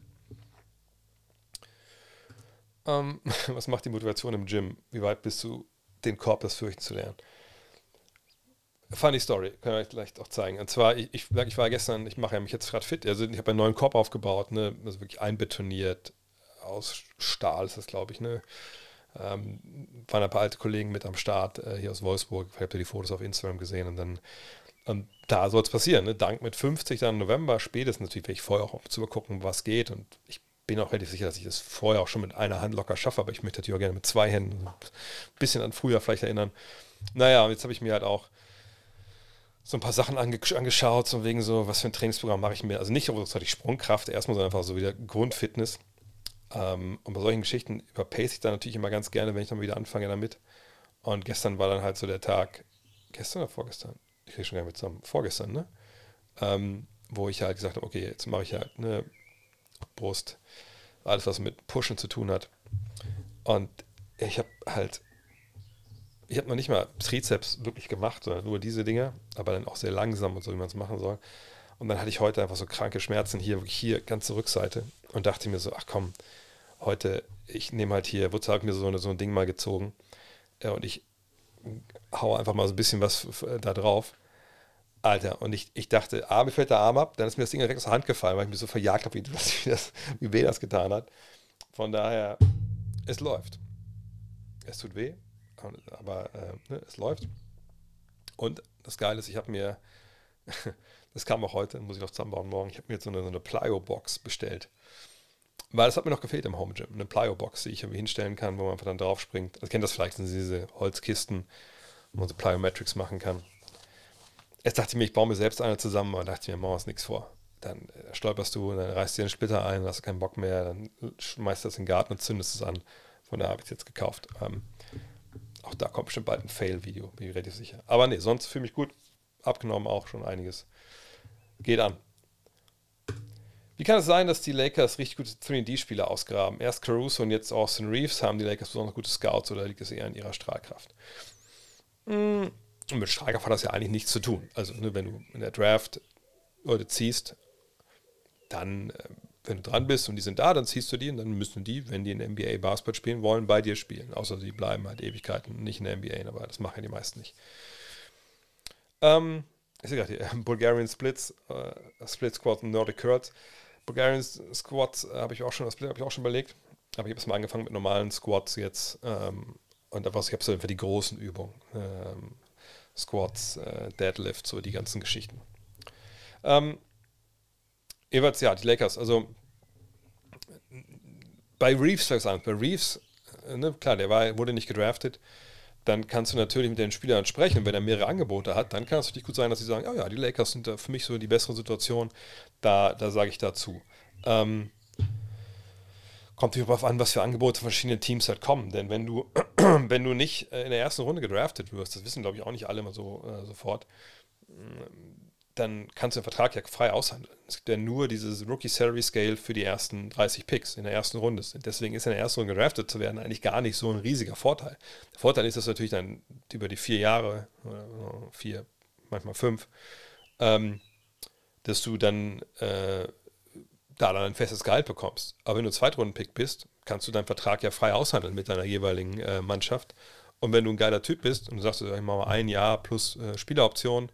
Speaker 1: Ähm, was macht die Motivation im Gym? Wie weit bist du, den Korb das fürchten zu lernen? Funny Story, kann ich vielleicht auch zeigen. Und zwar, ich, ich, war gestern, ich mache ja mich jetzt gerade fit, also ich habe einen neuen Korb aufgebaut, ne, also wirklich einbetoniert, aus Stahl ist das, glaube ich, ne. Ähm, waren ein paar alte Kollegen mit am Start äh, hier aus Wolfsburg. Ich habe die Fotos auf Instagram gesehen und dann und da soll es passieren. Ne? Dank mit 50 dann November, spätestens natürlich, werde ich vorher auch zu gucken, was geht. Und ich bin auch relativ sicher, dass ich das vorher auch schon mit einer Hand locker schaffe, aber ich möchte natürlich auch gerne mit zwei Händen ein bisschen an früher vielleicht erinnern. Naja, jetzt habe ich mir halt auch so ein paar Sachen ange angeschaut, so wegen so, was für ein Trainingsprogramm mache ich mir. Also nicht großartig Sprungkraft, erstmal so einfach so wieder Grundfitness. Ähm, und bei solchen Geschichten überpace ich dann natürlich immer ganz gerne, wenn ich dann wieder anfange damit. Und gestern war dann halt so der Tag, gestern oder vorgestern? Ich kriege schon gar nicht mit zusammen, vorgestern, ne? Ähm, wo ich halt gesagt habe, okay, jetzt mache ich halt eine Brust, alles was mit Pushen zu tun hat. Und ich habe halt, ich habe noch nicht mal Trizeps wirklich gemacht, sondern nur diese Dinge, aber dann auch sehr langsam und so, wie man es machen soll. Und dann hatte ich heute einfach so kranke Schmerzen hier, wirklich hier, ganze Rückseite und dachte mir so, ach komm, heute, ich nehme halt hier, Wutze hat mir so, so ein Ding mal gezogen ja, und ich haue einfach mal so ein bisschen was da drauf. Alter, und ich, ich dachte, A, mir fällt der Arm ab, dann ist mir das Ding direkt aus der Hand gefallen, weil ich mich so verjagt habe, wie, wie, wie weh das getan hat. Von daher, es läuft. Es tut weh, aber äh, ne, es läuft. Und das Geile ist, ich habe mir, das kam auch heute, muss ich noch zusammenbauen morgen, ich habe mir jetzt so eine, so eine Plyo-Box bestellt. Weil das hat mir noch gefehlt im Home Gym. Eine Plyo-Box, die ich irgendwie hinstellen kann, wo man einfach dann drauf springt. Also, kennt das vielleicht, sind diese Holzkisten, wo man so Plyometrics machen kann. Jetzt dachte ich mir, ich baue mir selbst eine zusammen, aber dachte ich mir, machen wir uns nichts vor. Dann äh, stolperst du, dann reißt dir den Splitter ein, hast keinen Bock mehr, dann schmeißt du das in den Garten und zündest es an. Von daher habe ich es jetzt gekauft. Ähm, auch da kommt bestimmt bald ein Fail-Video, bin ich relativ sicher. Aber nee, sonst fühle ich mich gut. Abgenommen auch schon einiges. Geht an. Wie kann es sein, dass die Lakers richtig gute 3D-Spieler ausgraben? Erst Caruso und jetzt Austin Reeves. Haben die Lakers besonders gute Scouts oder liegt es eher an ihrer Strahlkraft? Hm, und mit Strahlkraft hat das ja eigentlich nichts zu tun. Also, ne, wenn du in der Draft Leute ziehst, dann, äh, wenn du dran bist und die sind da, dann ziehst du die und dann müssen die, wenn die in der NBA Basketball spielen wollen, bei dir spielen. Außer sie bleiben halt Ewigkeiten nicht in der NBA, aber das machen ja die meisten nicht. Ähm, ich sehe gerade hier, Bulgarian Splits, äh, Split Squad und Nordic Curls. Bulgarian Squats äh, habe ich auch schon, das habe ich auch schon überlegt. Aber ich habe es mal angefangen mit normalen Squats jetzt. Ähm, und einfach, ich habe so einfach die großen Übungen. Ähm, Squats, äh, Deadlift, so die ganzen Geschichten. Ähm, jeweils, ja, die Lakers, also bei Reeves, bei Reeves, äh, ne, klar, der war, wurde nicht gedraftet, dann kannst du natürlich mit den Spielern sprechen. Wenn er mehrere Angebote hat, dann kann es natürlich gut sein, dass sie sagen, oh ja, die Lakers sind da für mich so die bessere Situation. Da, da sage ich dazu. Ähm, kommt natürlich darauf an, was für Angebote verschiedene Teams halt kommen. Denn wenn du, wenn du nicht äh, in der ersten Runde gedraftet wirst, das wissen glaube ich auch nicht alle immer so äh, sofort, dann kannst du den Vertrag ja frei aushandeln. Es gibt ja nur dieses Rookie Salary Scale für die ersten 30 Picks in der ersten Runde. Deswegen ist in der ersten Runde gedraftet zu werden eigentlich gar nicht so ein riesiger Vorteil. Der Vorteil ist, dass du natürlich dann über die vier Jahre, vier, manchmal fünf, ähm, dass du dann äh, da dann ein festes Gehalt bekommst. Aber wenn du Zweitrunden-Pick bist, kannst du deinen Vertrag ja frei aushandeln mit deiner jeweiligen äh, Mannschaft. Und wenn du ein geiler Typ bist und du sagst, ich mache mal ein Jahr plus äh, Spieleroption,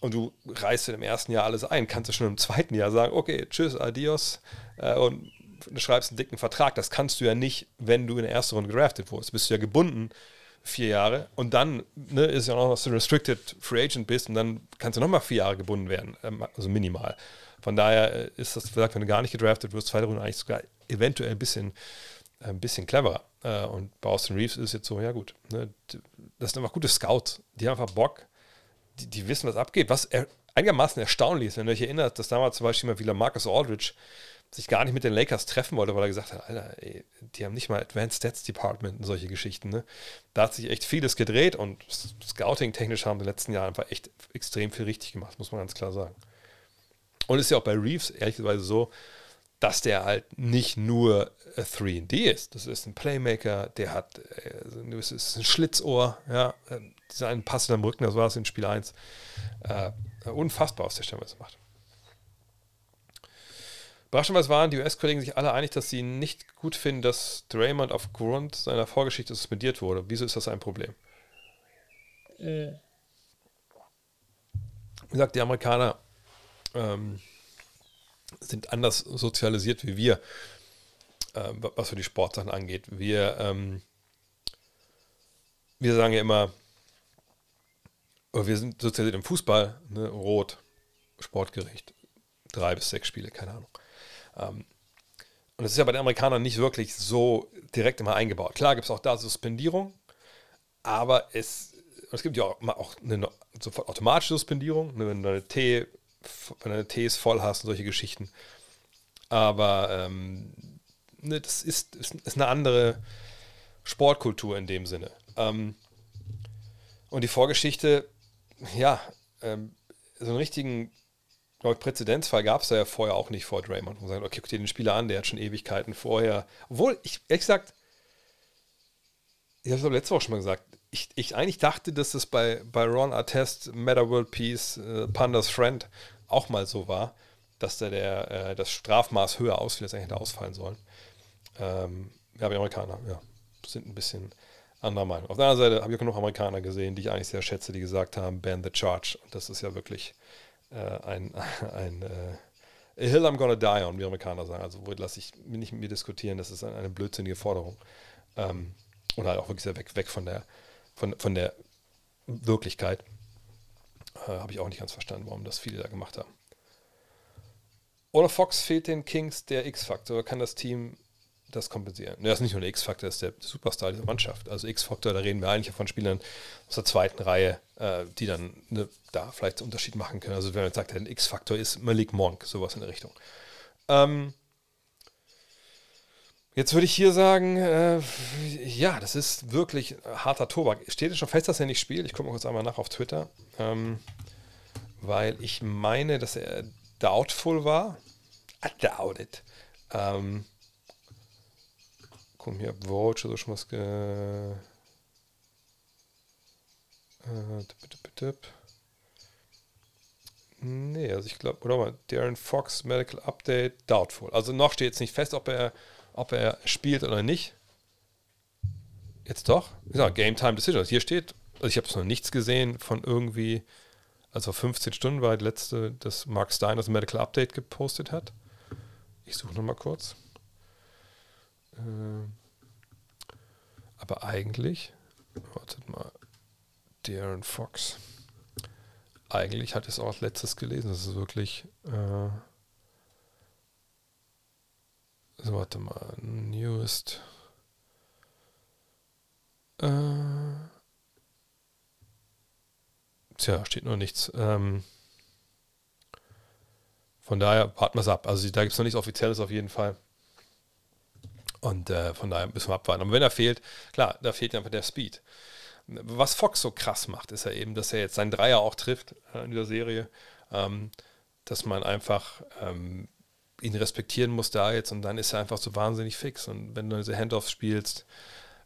Speaker 1: und du reißt im ersten Jahr alles ein, kannst du schon im zweiten Jahr sagen, okay, tschüss, adios äh, und schreibst einen dicken Vertrag. Das kannst du ja nicht, wenn du in der ersten Runde gedraftet wurdest. Bist du ja gebunden vier Jahre und dann ne, ist ja auch noch, dass du Restricted Free Agent bist und dann kannst du nochmal vier Jahre gebunden werden, ähm, also minimal. Von daher äh, ist das gesagt, wenn du gar nicht gedraftet wirst, zweite Runde eigentlich sogar eventuell ein bisschen, ein bisschen cleverer. Äh, und bei Austin Reeves ist jetzt so, ja gut, ne, das sind einfach gute Scouts, die haben einfach Bock, die, die wissen, was abgeht. Was er, einigermaßen erstaunlich ist, wenn ihr euch erinnert, dass damals zum Beispiel mal wieder Marcus Aldridge sich gar nicht mit den Lakers treffen wollte, weil er gesagt hat, Alter, ey, die haben nicht mal Advanced Stats Department und solche Geschichten. Ne? Da hat sich echt vieles gedreht und Scouting-technisch haben in den letzten Jahren einfach echt extrem viel richtig gemacht, muss man ganz klar sagen. Und es ist ja auch bei Reeves ehrlicherweise so, dass der halt nicht nur 3D ist. Das ist ein Playmaker, der hat äh, ein Schlitzohr, ja, dieser einen Pass am Rücken, das war es in Spiel 1. Äh, unfassbar, was der Stemmers macht. Überraschenderweise waren die US-Kollegen sich alle einig, dass sie nicht gut finden, dass Draymond aufgrund seiner Vorgeschichte suspendiert wurde. Wieso ist das ein Problem? Äh. Wie gesagt, die Amerikaner ähm, sind anders sozialisiert wie wir, äh, was für die Sportsachen angeht. Wir, ähm, wir sagen ja immer, wir sind sozialisiert im Fußball, ne, rot, sportgerecht, drei bis sechs Spiele, keine Ahnung. Ähm, und das ist ja bei den Amerikanern nicht wirklich so direkt immer eingebaut. Klar gibt es auch da Suspendierung, aber es, es gibt ja auch, auch eine sofort automatische Suspendierung, ne, wenn du deine T, wenn deine Ts voll hast und solche Geschichten. Aber ähm, ne, das ist, ist, ist, eine andere Sportkultur in dem Sinne. Ähm, und die Vorgeschichte, ja, ähm, so einen richtigen ich, Präzedenzfall gab es ja vorher auch nicht vor Draymond. Man sagt, okay, guck dir den Spieler an, der hat schon Ewigkeiten vorher. Obwohl, ich, ehrlich gesagt, ich habe es letzte Woche schon mal gesagt, ich, ich eigentlich dachte, dass es bei, bei Ron Artest, Meta World Peace, äh, Pandas Friend auch mal so war, dass da der, äh, das Strafmaß höher ausfiel, als eigentlich hätte ausfallen sollen. Ähm, ja, die Amerikaner, ja, sind ein bisschen anderer Meinung. Auf der anderen Seite habe ich auch genug Amerikaner gesehen, die ich eigentlich sehr schätze, die gesagt haben, ban the charge. Und das ist ja wirklich äh, ein, ein äh, a Hill I'm gonna die on, wie Amerikaner sagen. Also lasse ich nicht mit mir diskutieren, das ist eine, eine blödsinnige Forderung. Ähm, und halt auch wirklich sehr weg, weg von der, von, von der Wirklichkeit. Äh, Habe ich auch nicht ganz verstanden, warum das viele da gemacht haben. Ohne Fox fehlt den Kings der X-Faktor. Kann das Team das kompensieren. Das ist nicht nur der X-Faktor, das ist der Superstar dieser Mannschaft. Also X-Faktor, da reden wir eigentlich von Spielern aus der zweiten Reihe, äh, die dann ne, da vielleicht einen Unterschied machen können. Also wenn man sagt, der X-Faktor ist Malik Monk, sowas in der Richtung. Ähm, jetzt würde ich hier sagen, äh, ja, das ist wirklich harter Tobak. Steht es schon fest, dass er nicht spielt? Ich gucke mal kurz einmal nach auf Twitter. Ähm, weil ich meine, dass er doubtful war. I doubt it. Ähm, Kom hier Vogue, so schon was ge... Äh, nee, also ich glaube, oder mal, Darren Fox Medical Update, doubtful. Also noch steht jetzt nicht fest, ob er, ob er spielt oder nicht. Jetzt doch? Ja, Game Time Decisions. Hier steht, also ich habe noch nichts gesehen von irgendwie, also 15 Stunden war die letzte, das Mark Stein das Medical Update gepostet hat. Ich suche nochmal kurz. Äh, aber eigentlich, wartet mal, Darren Fox. Eigentlich ich es auch letztes gelesen. Das ist wirklich. Äh, so, warte mal. Newest. Äh, tja, steht noch nichts. Ähm, von daher warten wir es ab. Also da gibt es noch nichts Offizielles auf jeden Fall. Und äh, von daher müssen wir abwarten. Aber wenn er fehlt, klar, da fehlt einfach der Speed. Was Fox so krass macht, ist ja eben, dass er jetzt seinen Dreier auch trifft äh, in dieser Serie. Ähm, dass man einfach ähm, ihn respektieren muss da jetzt und dann ist er einfach so wahnsinnig fix. Und wenn du diese Handoffs spielst,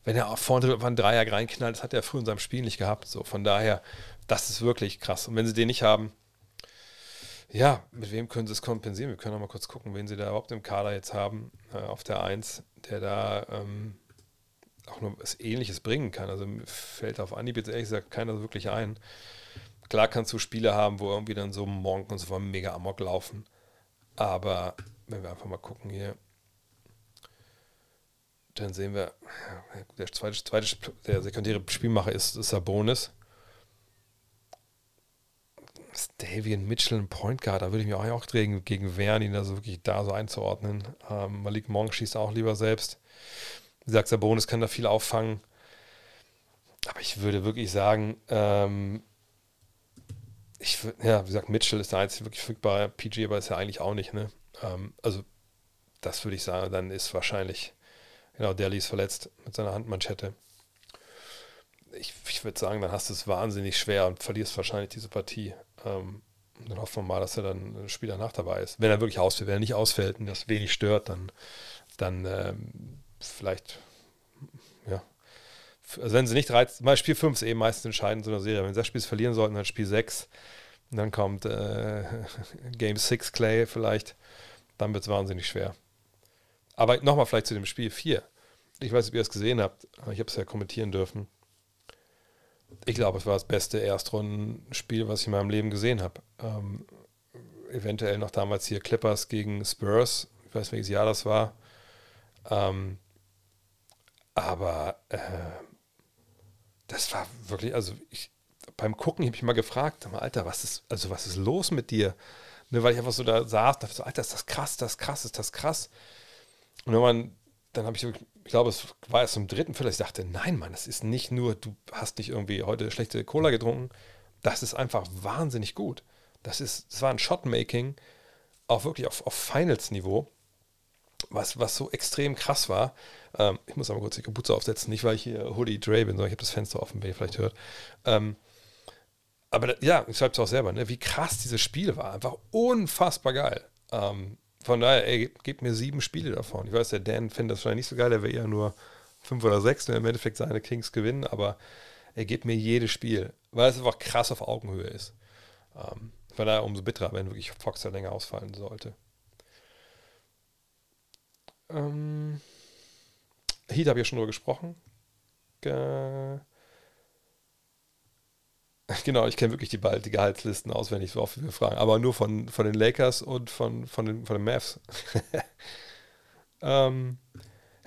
Speaker 1: wenn er vorne einen Dreier reinknallt, das hat er früher in seinem Spiel nicht gehabt. So, von daher, das ist wirklich krass. Und wenn sie den nicht haben, ja, mit wem können sie es kompensieren? Wir können noch mal kurz gucken, wen sie da überhaupt im Kader jetzt haben, äh, auf der 1 der da ähm, auch noch was Ähnliches bringen kann. Also fällt auf Anhieb jetzt ehrlich gesagt keiner wirklich ein. Klar kannst du Spiele haben, wo irgendwie dann so Monk und so von mega Amok laufen. Aber wenn wir einfach mal gucken hier, dann sehen wir, der zweite, zweite der sekundäre Spielmacher ist, ist Sabonis. Davian Mitchell ein Point Guard, da würde ich mich auch, auch gegen, gegen wehren, ihn also wirklich da so einzuordnen. Ähm, Malik Monk schießt auch lieber selbst. Wie gesagt, Sabonis kann da viel auffangen. Aber ich würde wirklich sagen, ähm, ich ja, wie gesagt, Mitchell ist der einzige wirklich verfügbare PG, aber ist ja eigentlich auch nicht, ne? Ähm, also, das würde ich sagen, dann ist wahrscheinlich, genau, Daly ist verletzt mit seiner Handmanschette. Ich, ich würde sagen, dann hast du es wahnsinnig schwer und verlierst wahrscheinlich diese Partie. Ähm, dann hoffen wir mal, dass er dann ein Spiel danach dabei ist. Wenn er wirklich ausfällt, wenn er nicht ausfällt und das wenig stört, dann, dann ähm, vielleicht, ja. Also wenn sie nicht reizt, mal Spiel 5 ist eben meistens entscheidend in so einer Serie. Wenn sie das Spiel verlieren sollten, dann Spiel 6, dann kommt äh, Game 6 Clay vielleicht, dann wird es wahnsinnig schwer. Aber nochmal vielleicht zu dem Spiel 4. Ich weiß nicht, ob ihr es gesehen habt, ich habe es ja kommentieren dürfen ich glaube, es war das beste Erstrundenspiel, was ich in meinem Leben gesehen habe. Ähm, eventuell noch damals hier Clippers gegen Spurs. Ich weiß nicht, welches Jahr das war. Ähm, aber äh, das war wirklich, also ich, beim Gucken habe ich mal gefragt, Alter, was ist, also was ist los mit dir? Ne, weil ich einfach so da saß, dachte so, Alter, ist das krass, das krass, ist das krass. Und man dann habe ich, ich glaube, es war erst im dritten Viertel, ich dachte, nein, Mann, das ist nicht nur, du hast nicht irgendwie heute schlechte Cola getrunken, das ist einfach wahnsinnig gut. Das ist, das war ein Shotmaking, auch wirklich auf, auf Finals-Niveau, was, was so extrem krass war. Ähm, ich muss aber kurz die Kapuze aufsetzen, nicht weil ich hier Hoodie Dre bin, sondern ich habe das Fenster offen, wenn ihr vielleicht hört. Ähm, aber ja, ich schreibe es auch selber, ne, wie krass dieses Spiel war. Einfach unfassbar geil. Ähm, von daher, ey, gebt mir sieben Spiele davon. Ich weiß, der Dan findet das vielleicht nicht so geil, der wäre eher nur fünf oder sechs, wenn im Endeffekt seine Kings gewinnen, aber er gibt mir jedes Spiel, weil es einfach krass auf Augenhöhe ist. Ähm, von daher umso bitterer, wenn wirklich Fox da länger ausfallen sollte. Ähm, Heat habe ich ja schon drüber gesprochen. Ge Genau, ich kenne wirklich die, die Gehaltslisten auswendig, so oft wie wir fragen. Aber nur von, von den Lakers und von, von, den, von den Mavs. ähm,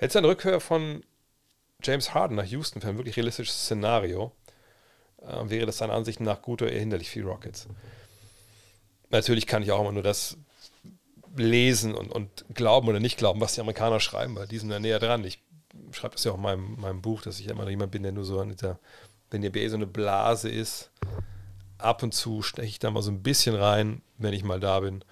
Speaker 1: jetzt eine Rückkehr von James Harden nach Houston für ein wirklich realistisches Szenario. Äh, wäre das seiner Ansicht nach gut oder eher hinderlich für die Rockets? Natürlich kann ich auch immer nur das lesen und, und glauben oder nicht glauben, was die Amerikaner schreiben, weil die sind da näher dran. Ich schreibe das ja auch in meinem, meinem Buch, dass ich immer jemand bin, der nur so an dieser wenn die NBA so eine Blase ist, ab und zu steche ich da mal so ein bisschen rein, wenn ich mal da bin.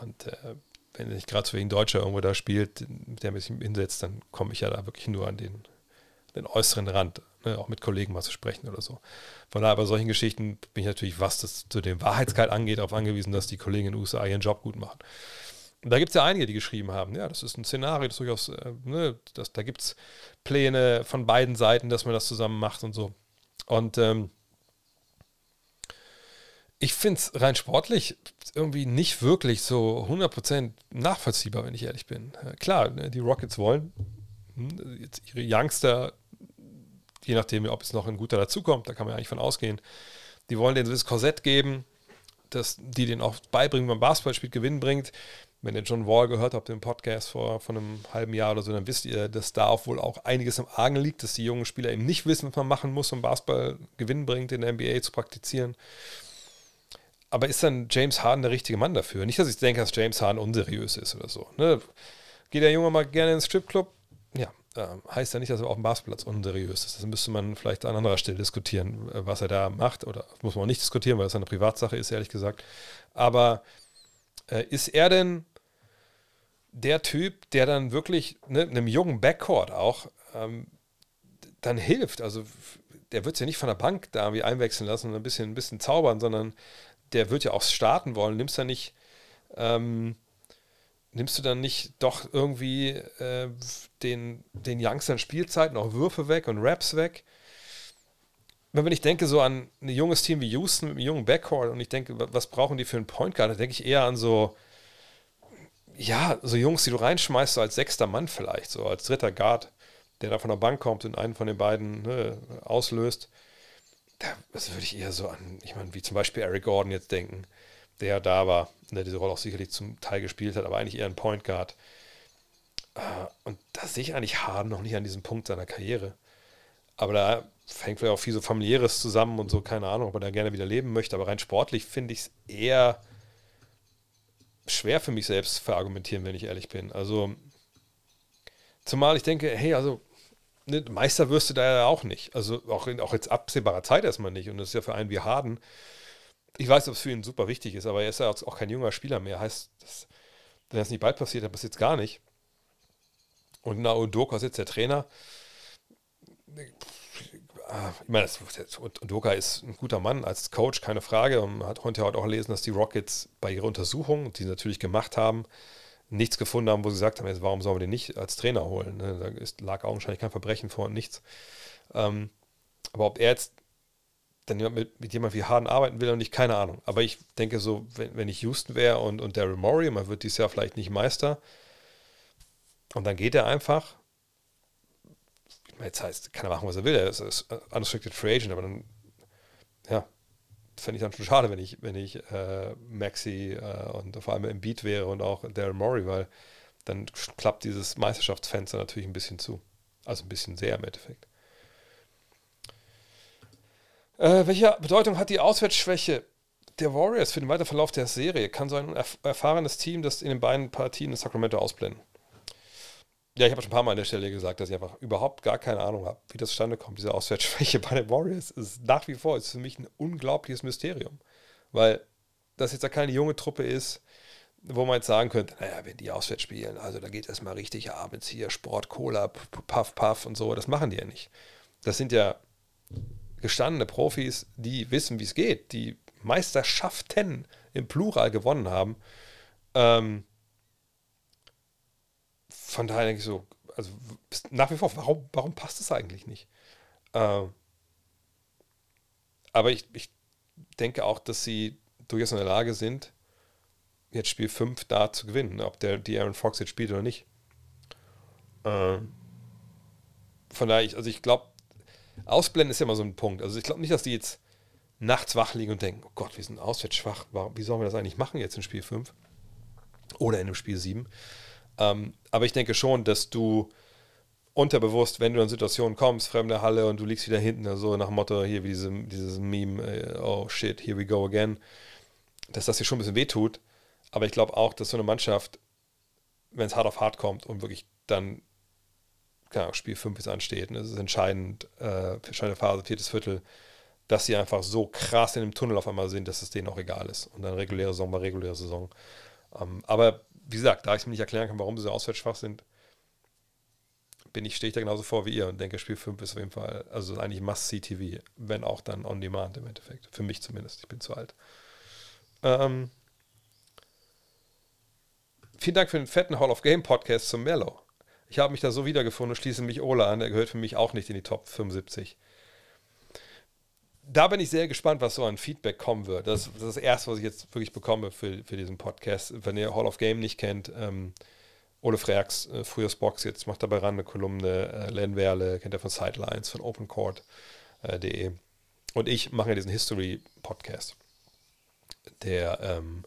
Speaker 1: Und äh, wenn nicht gerade so wie ein Deutscher irgendwo da spielt, der mich hinsetzt, dann komme ich ja da wirklich nur an den, den äußeren Rand, ne, auch mit Kollegen mal zu sprechen oder so. Von daher bei solchen Geschichten bin ich natürlich, was das zu dem Wahrheitsgehalt angeht, darauf angewiesen, dass die Kollegen in den USA ihren Job gut machen. Und da gibt es ja einige, die geschrieben haben, ja, das ist ein Szenario, das durchaus, äh, ne, das, da gibt es Pläne von beiden Seiten, dass man das zusammen macht und so. Und ähm, ich finde es rein sportlich irgendwie nicht wirklich so 100% nachvollziehbar, wenn ich ehrlich bin. Äh, klar, ne, die Rockets wollen hm, jetzt ihre Youngster, je nachdem, ob es noch ein guter dazukommt, da kann man ja eigentlich von ausgehen, die wollen denen das Korsett geben, dass die denen auch beibringen, beim Basketballspiel Gewinn bringt wenn ihr John Wall gehört habt im Podcast vor, vor einem halben Jahr oder so, dann wisst ihr, dass da auch wohl auch einiges im Argen liegt, dass die jungen Spieler eben nicht wissen, was man machen muss, um Basketball Gewinn bringt, in der NBA zu praktizieren. Aber ist dann James Harden der richtige Mann dafür? Nicht, dass ich denke, dass James Harden unseriös ist oder so. Ne? Geht der Junge mal gerne ins Stripclub? Ja, äh, heißt ja nicht, dass er auf dem Basketballplatz unseriös ist. Das müsste man vielleicht an anderer Stelle diskutieren, äh, was er da macht. Oder muss man auch nicht diskutieren, weil es eine Privatsache ist, ehrlich gesagt. Aber äh, ist er denn der Typ, der dann wirklich ne, einem jungen Backcourt auch ähm, dann hilft. Also der wird ja nicht von der Bank da irgendwie einwechseln lassen und ein bisschen, ein bisschen zaubern, sondern der wird ja auch starten wollen. Nimmst du nicht, ähm, nimmst du dann nicht doch irgendwie äh, den, den Youngstern Spielzeiten auch Würfe weg und Raps weg? Wenn ich denke so an ein junges Team wie Houston mit einem jungen Backcourt und ich denke, was brauchen die für einen Point Guard, dann denke ich eher an so ja, so Jungs, die du reinschmeißt, so als sechster Mann vielleicht, so als dritter Guard, der da von der Bank kommt und einen von den beiden ne, auslöst. Das würde ich eher so an, ich meine, wie zum Beispiel Eric Gordon jetzt denken, der da war, der diese Rolle auch sicherlich zum Teil gespielt hat, aber eigentlich eher ein Point Guard. Äh, und da sehe ich eigentlich Harden noch nicht an diesem Punkt seiner Karriere. Aber da hängt vielleicht auch viel so familiäres zusammen und so, keine Ahnung, ob er da gerne wieder leben möchte, aber rein sportlich finde ich es eher schwer für mich selbst verargumentieren, wenn ich ehrlich bin. Also, zumal ich denke, hey, also, ne, Meister wirst du da ja auch nicht. Also, auch, in, auch jetzt absehbarer Zeit erstmal nicht. Und das ist ja für einen wie Harden. Ich weiß, ob es für ihn super wichtig ist, aber er ist ja auch kein junger Spieler mehr. Heißt, das, wenn das nicht bald passiert, dann passiert es gar nicht. Und Nao Doka ist jetzt der Trainer. Ich meine, Doka ist ein guter Mann als Coach, keine Frage. Und man hat heute auch gelesen, dass die Rockets bei ihrer Untersuchung, die sie natürlich gemacht haben, nichts gefunden haben, wo sie gesagt haben, jetzt, warum sollen wir den nicht als Trainer holen? Ne? Da lag augenscheinlich kein Verbrechen vor und nichts. Ähm, aber ob er jetzt dann mit, mit jemandem wie Harden arbeiten will und nicht, keine Ahnung. Aber ich denke so, wenn, wenn ich Houston wäre und, und Daryl Morey, man wird dieses Jahr vielleicht nicht Meister, und dann geht er einfach. Jetzt heißt, kann er machen, was er will. Er ist, ist unrestricted free agent, aber dann, ja, fände ich dann schon schade, wenn ich, wenn ich äh, Maxi äh, und vor allem im Beat wäre und auch Daryl Morey, weil dann klappt dieses Meisterschaftsfenster natürlich ein bisschen zu. Also ein bisschen sehr im Endeffekt. Äh, welche Bedeutung hat die Auswärtsschwäche der Warriors für den weiteren Verlauf der Serie? Kann so ein erf erfahrenes Team das in den beiden Partien in Sacramento ausblenden? Ja, ich habe schon ein paar Mal an der Stelle gesagt, dass ich einfach überhaupt gar keine Ahnung habe, wie das zustande kommt, diese Auswärtsschwäche bei den Warriors. Ist nach wie vor ist für mich ein unglaubliches Mysterium. Weil das jetzt ja keine junge Truppe ist, wo man jetzt sagen könnte, naja, wenn die auswärts spielen, also da geht es mal richtig abends hier, Sport, Cola, Puff, Puff und so, das machen die ja nicht. Das sind ja gestandene Profis, die wissen, wie es geht, die Meisterschaften im Plural gewonnen haben. Ähm, von daher denke ich so, also nach wie vor, warum, warum passt es eigentlich nicht? Ähm, aber ich, ich denke auch, dass sie durchaus in der Lage sind, jetzt Spiel 5 da zu gewinnen, ob der die Aaron Fox jetzt spielt oder nicht. Ähm, von daher, ich, also ich glaube, Ausblenden ist ja immer so ein Punkt. Also ich glaube nicht, dass die jetzt nachts wach liegen und denken, oh Gott, wir sind auswärts schwach. Wie sollen wir das eigentlich machen jetzt in Spiel 5? Oder in dem Spiel 7? Ähm, aber ich denke schon, dass du unterbewusst, wenn du in Situationen kommst, fremde Halle und du liegst wieder hinten, so also nach Motto, hier wie diese, dieses Meme, äh, oh shit, here we go again, dass das dir schon ein bisschen wehtut. Aber ich glaube auch, dass so eine Mannschaft, wenn es hart auf hart kommt und wirklich dann keine Ahnung, Spiel 5 ist ansteht, das ist entscheidend, äh, entscheidende Phase, viertes Viertel, dass sie einfach so krass in dem Tunnel auf einmal sind, dass es denen auch egal ist. Und dann reguläre Saison bei reguläre Saison. Ähm, aber wie gesagt, da ich mir nicht erklären kann, warum sie so auswärts schwach sind, bin ich, stehe ich da genauso vor wie ihr und denke, Spiel 5 ist auf jeden Fall, also eigentlich Must-See-TV, wenn auch dann on demand im Endeffekt. Für mich zumindest, ich bin zu alt. Ähm, vielen Dank für den fetten Hall of Game Podcast zum Mellow. Ich habe mich da so wiedergefunden und schließe mich Ola an. Der gehört für mich auch nicht in die Top 75. Da bin ich sehr gespannt, was so an Feedback kommen wird. Das, das ist das Erste, was ich jetzt wirklich bekomme für, für diesen Podcast. Wenn ihr Hall of Game nicht kennt, ähm, Ole Freaks, äh, früher Box, jetzt macht dabei ran eine Kolumne. Äh, Len Werle, kennt er von Sidelines, von OpenCourt.de. Äh, und ich mache ja diesen History-Podcast, der ähm,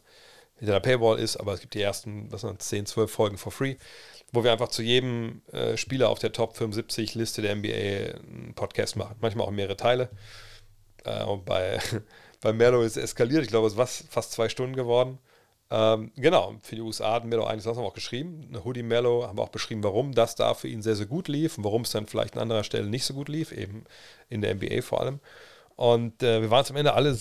Speaker 1: hinter der Paywall ist, aber es gibt die ersten, was sind 10, 12 Folgen for free wo wir einfach zu jedem äh, Spieler auf der Top 75 Liste der NBA einen Podcast machen. Manchmal auch mehrere Teile. Äh, bei, bei Merlo ist es eskaliert. Ich glaube, es ist fast zwei Stunden geworden. Ähm, genau, für die USA hat Mello eines haben auch geschrieben. Eine Hoodie Mello haben wir auch beschrieben, warum das da für ihn sehr, sehr gut lief und warum es dann vielleicht an anderer Stelle nicht so gut lief, eben in der NBA vor allem. Und äh, wir waren uns am Ende alle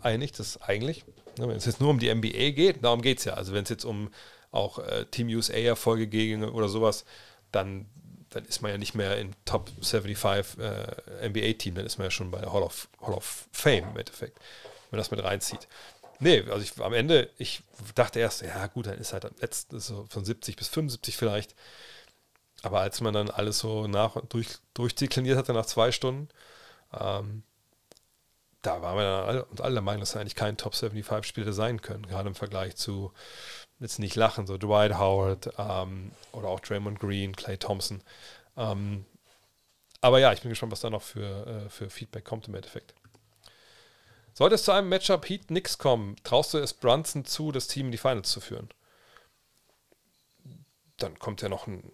Speaker 1: einig, dass eigentlich, ne, wenn es jetzt nur um die NBA geht, darum geht es ja. Also wenn es jetzt um auch äh, Team USA-Erfolge gegen oder sowas, dann, dann ist man ja nicht mehr im Top 75 äh, NBA-Team, dann ist man ja schon bei der Hall of, Hall of Fame im Endeffekt, wenn man das mit reinzieht. Nee, also ich, am Ende, ich dachte erst, ja gut, dann ist halt am letzten so von 70 bis 75 vielleicht. Aber als man dann alles so nach und durch, durchdekliniert hatte nach zwei Stunden, ähm, da waren wir dann alle, der Meinung, dass er eigentlich kein Top 75-Spieler sein können, gerade im Vergleich zu jetzt nicht lachen, so Dwight Howard ähm, oder auch Draymond Green, Clay Thompson. Ähm, aber ja, ich bin gespannt, was da noch für, äh, für Feedback kommt im Endeffekt. Sollte es zu einem Matchup Heat Nix kommen, traust du es Brunson zu, das Team in die Finals zu führen? Dann kommt ja noch ein,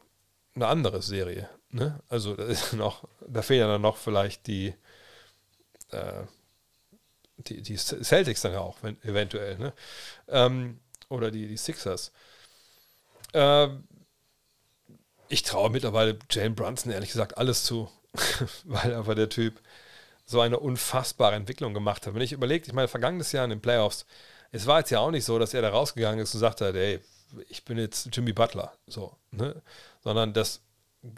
Speaker 1: eine andere Serie. Ne? Also da, ist noch, da fehlen dann noch vielleicht die, äh, die, die Celtics dann ja auch, wenn, eventuell. Ne? Ähm, oder die, die Sixers. Ähm, ich traue mittlerweile Jalen Brunson ehrlich gesagt alles zu, weil aber der Typ so eine unfassbare Entwicklung gemacht hat. Wenn ich überlege, ich meine, vergangenes Jahr in den Playoffs, es war jetzt ja auch nicht so, dass er da rausgegangen ist und sagte, ey, ich bin jetzt Jimmy Butler, so, ne? sondern das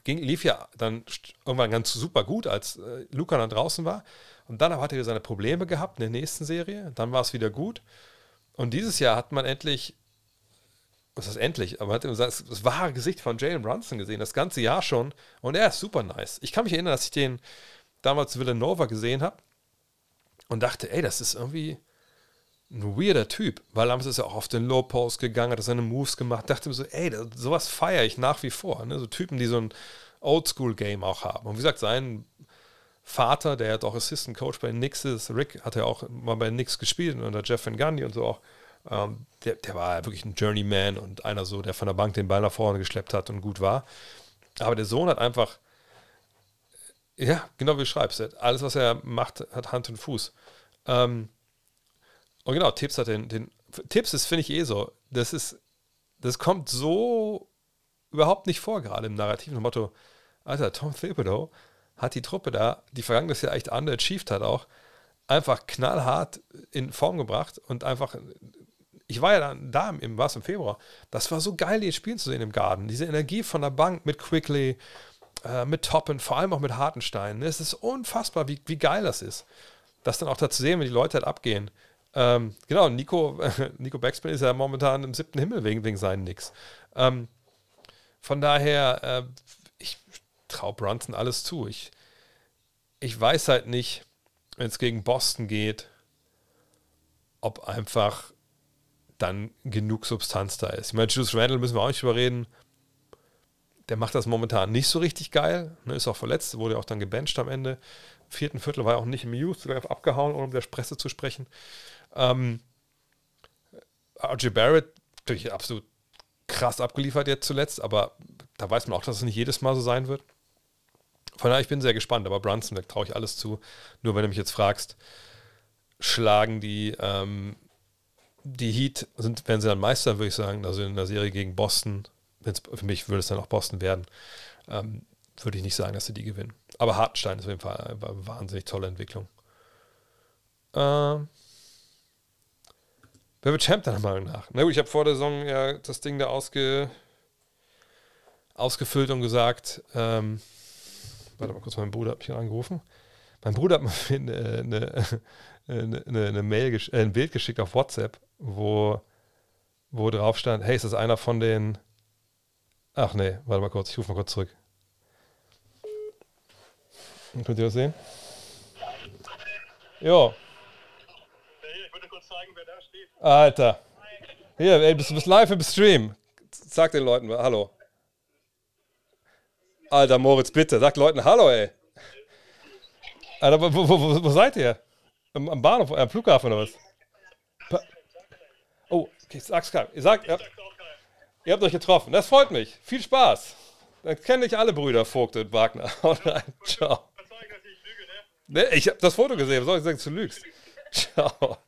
Speaker 1: ging, lief ja dann irgendwann ganz super gut, als äh, Luca dann draußen war. Und dann hat er seine Probleme gehabt in der nächsten Serie. Dann war es wieder gut. Und dieses Jahr hat man endlich was ist endlich, aber hat das, das wahre Gesicht von Jalen Brunson gesehen, das ganze Jahr schon. Und er ist super nice. Ich kann mich erinnern, dass ich den damals Villanova gesehen habe und dachte, ey, das ist irgendwie ein weirder Typ, weil damals ist er auch auf den Low Post gegangen, hat seine Moves gemacht, dachte mir so, ey, das, sowas feiere ich nach wie vor. Ne? So Typen, die so ein Oldschool-Game auch haben. Und wie gesagt, sein Vater, der hat auch Assistant Coach bei Knicks ist, Rick hat ja auch mal bei Knicks gespielt unter Jeff Van Gundy und so auch. Ähm, der, der war wirklich ein Journeyman und einer so, der von der Bank den Ball nach vorne geschleppt hat und gut war. Aber der Sohn hat einfach, ja, genau wie du schreibst, alles, was er macht, hat Hand und Fuß. Ähm, und genau, Tipps hat den, den Tipps das finde ich eh so, das ist, das kommt so überhaupt nicht vor, gerade im Narrativ, im Motto, Alter, Tom Thibodeau hat die Truppe da, die vergangenes Jahr echt underachieved hat auch, einfach knallhart in Form gebracht und einfach ich war ja dann da im, was im Februar. Das war so geil, die spielen zu sehen im Garten. Diese Energie von der Bank mit Quickly, äh, mit Toppen, vor allem auch mit Hartenstein. Es ist unfassbar, wie, wie geil das ist. Das dann auch da zu sehen, wenn die Leute halt abgehen. Ähm, genau, Nico, äh, Nico Backspin ist ja momentan im siebten Himmel wegen, wegen seinen Nix. Ähm, von daher, äh, traue Brunson alles zu. Ich, ich weiß halt nicht, wenn es gegen Boston geht, ob einfach dann genug Substanz da ist. Ich meine, Juice Randall müssen wir auch nicht drüber reden. Der macht das momentan nicht so richtig geil. Ne, ist auch verletzt, wurde auch dann gebencht am Ende. Im vierten Viertel war er auch nicht im Youth, sogar abgehauen, um der Presse zu sprechen. Ähm, RJ Barrett, natürlich absolut krass abgeliefert jetzt zuletzt, aber da weiß man auch, dass es nicht jedes Mal so sein wird. Von daher, ich bin sehr gespannt, aber Brunson, da traue ich alles zu. Nur wenn du mich jetzt fragst, schlagen die ähm, die Heat sind, werden sie dann Meister, würde ich sagen. Also in der Serie gegen Boston, für mich würde es dann auch Boston werden, ähm, würde ich nicht sagen, dass sie die gewinnen. Aber Hartenstein ist auf jeden Fall eine wahnsinnig tolle Entwicklung. Ähm, wer wird Champ deiner Meinung nach? Na gut, ich habe vor der Saison ja das Ding da ausge, ausgefüllt und gesagt, ähm, warte mal kurz, mein Bruder hat mich angerufen. Mein Bruder hat mir eine, eine, eine, eine Mail, äh, ein Bild geschickt auf WhatsApp wo, wo drauf stand, hey, ist das einer von den. Ach nee, warte mal kurz, ich rufe mal kurz zurück. Könnt ihr das sehen? Jo. Ich würde kurz zeigen, wer da steht. Alter. Hier, ey, bist, du bist live im Stream. Sag den Leuten mal Hallo. Alter, Moritz, bitte, sag Leuten Hallo, ey. Alter, wo, wo, wo, wo seid ihr? Am, am Bahnhof, am Flughafen oder was? Oh, okay, sag's klar. Ihr sagt, ihr habt, ihr habt euch getroffen. Das freut mich. Viel Spaß. Dann kenne ich alle Brüder Vogt und Wagner. Ciao. Ne, ich habe das Foto gesehen. Was soll ich sagen, du lügst? Ciao.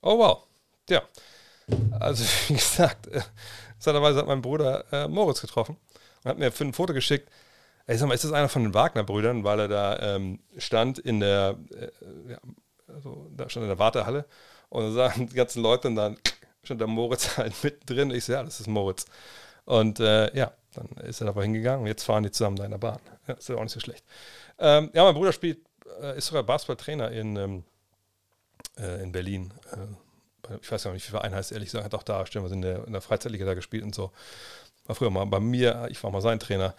Speaker 1: Oh, wow. Ja. Also, wie gesagt, äh, seinerweise hat mein Bruder äh, Moritz getroffen und hat mir für ein Foto geschickt. Ey, sag mal, ist das einer von den Wagner-Brüdern, weil er da ähm, stand in der, äh, ja, also, da stand in der Wartehalle und dann sagen die ganzen Leute und dann stand der Moritz halt mittendrin. Ich so, ja, das ist Moritz. Und äh, ja, dann ist er dabei hingegangen und jetzt fahren die zusammen da in der Bahn. Ja, ist ja auch nicht so schlecht. Ähm, ja, mein Bruder spielt, äh, ist sogar Basketballtrainer in, ähm, äh, in Berlin. Äh, ich weiß gar nicht, wie viel Verein heißt, ehrlich gesagt, hat auch da stellenweise in der, in der Freizeitliga da gespielt und so. War früher mal bei mir, ich war mal sein Trainer.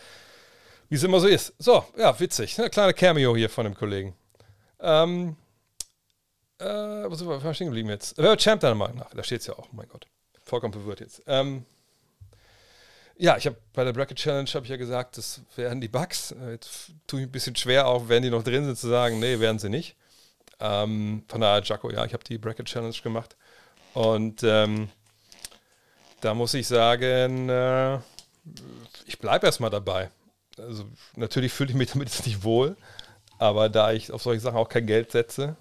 Speaker 1: Wie es immer so ist. So, ja, witzig. Eine kleine Cameo hier von dem Kollegen. Ähm, äh, was war stehen geblieben jetzt? Wer Champ deiner Meinung nach? Da steht es ja auch, oh mein Gott. Vollkommen verwirrt jetzt. Ähm, ja, ich habe bei der Bracket Challenge habe ich ja gesagt, das wären die Bugs. Äh, jetzt tue ich ein bisschen schwer, auch wenn die noch drin sind, zu sagen, nee, werden sie nicht. Ähm, von daher, Jaco, ja, ich habe die Bracket Challenge gemacht. Und ähm, da muss ich sagen, äh, ich bleibe erstmal dabei. Also natürlich fühle ich mich damit jetzt nicht wohl, aber da ich auf solche Sachen auch kein Geld setze,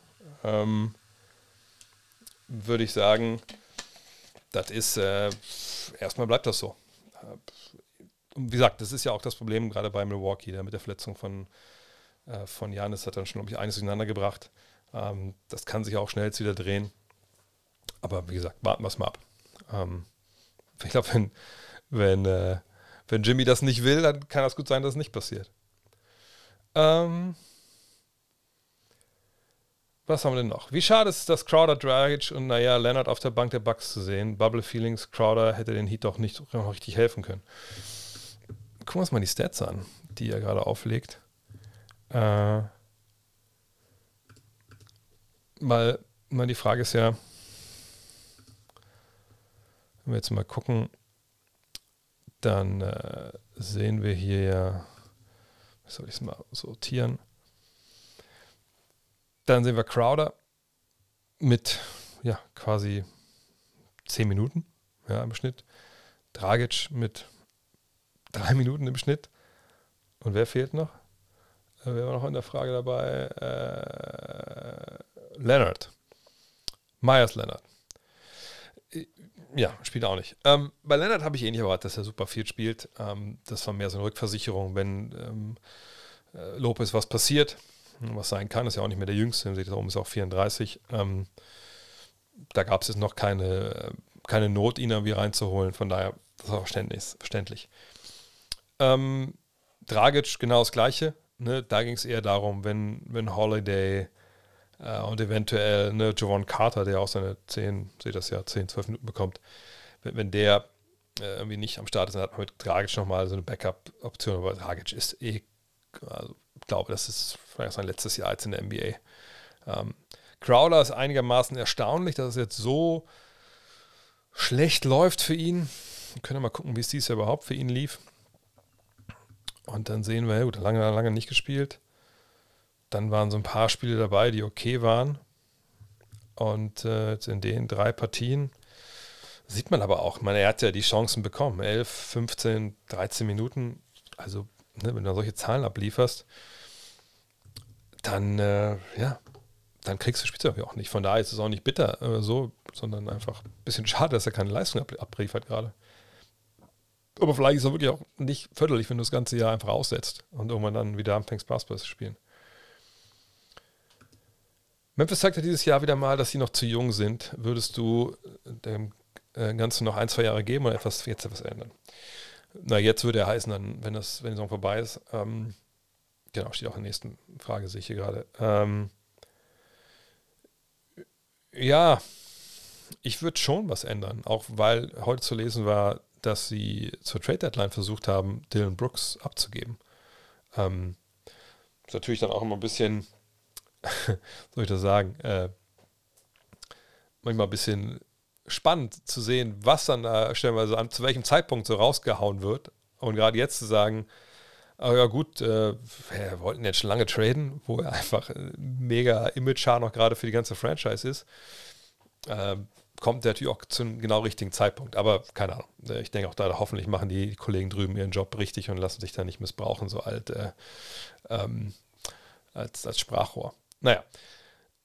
Speaker 1: ähm, würde ich sagen, das ist, äh, erstmal bleibt das so. Und wie gesagt, das ist ja auch das Problem gerade bei Milwaukee, der mit der Verletzung von, äh, von Janis hat dann schon, glaube ich, eines durcheinander gebracht. Ähm, das kann sich auch schnell jetzt wieder drehen. Aber wie gesagt, warten wir es mal ab. Ähm, ich glaube, wenn, wenn, äh, wenn Jimmy das nicht will, dann kann es gut sein, dass es nicht passiert. Ähm, was haben wir denn noch? Wie schade ist es, dass Crowder, Dragic und naja, Leonard auf der Bank der Bucks zu sehen. Bubble Feelings, Crowder hätte den Heat doch nicht richtig helfen können. Gucken wir uns mal die Stats an, die er gerade auflegt. Äh, mal, mal die Frage ist ja, wenn wir jetzt mal gucken, dann äh, sehen wir hier ja, soll ich es mal sortieren? Dann sehen wir Crowder mit ja, quasi 10 Minuten ja, im Schnitt. Dragic mit 3 Minuten im Schnitt. Und wer fehlt noch? Äh, wer war noch in der Frage dabei? Äh, Leonard. Myers Leonard. Äh, ja, spielt auch nicht. Ähm, bei Leonard habe ich eh nicht erwartet, dass er super viel spielt. Ähm, das war mehr so eine Rückversicherung, wenn ähm, äh, Lopez was passiert was sein kann, ist ja auch nicht mehr der Jüngste, seht ihr, ist auch 34. Ähm, da gab es jetzt noch keine, keine Not, ihn irgendwie reinzuholen, von daher, das auch verständlich. verständlich. Ähm, Dragic, genau das Gleiche. Ne? Da ging es eher darum, wenn, wenn Holiday äh, und eventuell ne, Javon Carter, der auch seine 10, seht das ja, 10, 12 Minuten bekommt, wenn, wenn der äh, irgendwie nicht am Start ist, dann hat man mit Dragic nochmal so eine Backup-Option, aber Dragic ist eh also glaube, das ist vielleicht sein letztes Jahr jetzt in der NBA. Ähm, Crowder ist einigermaßen erstaunlich, dass es jetzt so schlecht läuft für ihn. Wir können mal gucken, wie es dieses Jahr überhaupt für ihn lief. Und dann sehen wir, gut, lange, lange nicht gespielt. Dann waren so ein paar Spiele dabei, die okay waren. Und äh, in den drei Partien sieht man aber auch, meine, er hat ja die Chancen bekommen. 11, 15, 13 Minuten. Also, ne, wenn du solche Zahlen ablieferst, dann, äh, ja, dann kriegst du Spielzeug auch nicht. Von daher ist es auch nicht bitter äh, so, sondern einfach ein bisschen schade, dass er keine Leistung ab abliefert gerade. Aber vielleicht ist es wirklich auch nicht förderlich, wenn du das ganze Jahr einfach aussetzt und irgendwann dann wieder anfängst, Basketball zu spielen. Memphis zeigt ja dieses Jahr wieder mal, dass sie noch zu jung sind. Würdest du dem äh, Ganzen noch ein, zwei Jahre geben oder etwas, jetzt etwas ändern? Na, jetzt würde er heißen, dann, wenn, das, wenn die Saison vorbei ist, ähm, Genau, steht auch in der nächsten Frage, sehe ich hier gerade. Ähm, ja, ich würde schon was ändern, auch weil heute zu lesen war, dass sie zur Trade Deadline versucht haben, Dylan Brooks abzugeben. Ähm, ist natürlich dann auch immer ein bisschen, soll ich das sagen, äh, manchmal ein bisschen spannend zu sehen, was dann da stellenweise an, zu welchem Zeitpunkt so rausgehauen wird. Und gerade jetzt zu sagen, aber ja gut, äh, wir wollten jetzt schon lange traden, wo er einfach mega Image-Char noch gerade für die ganze Franchise ist. Äh, kommt natürlich auch zum genau richtigen Zeitpunkt. Aber keine Ahnung. Äh, ich denke auch da, hoffentlich machen die Kollegen drüben ihren Job richtig und lassen sich da nicht missbrauchen, so alt äh, ähm, als, als Sprachrohr. Naja,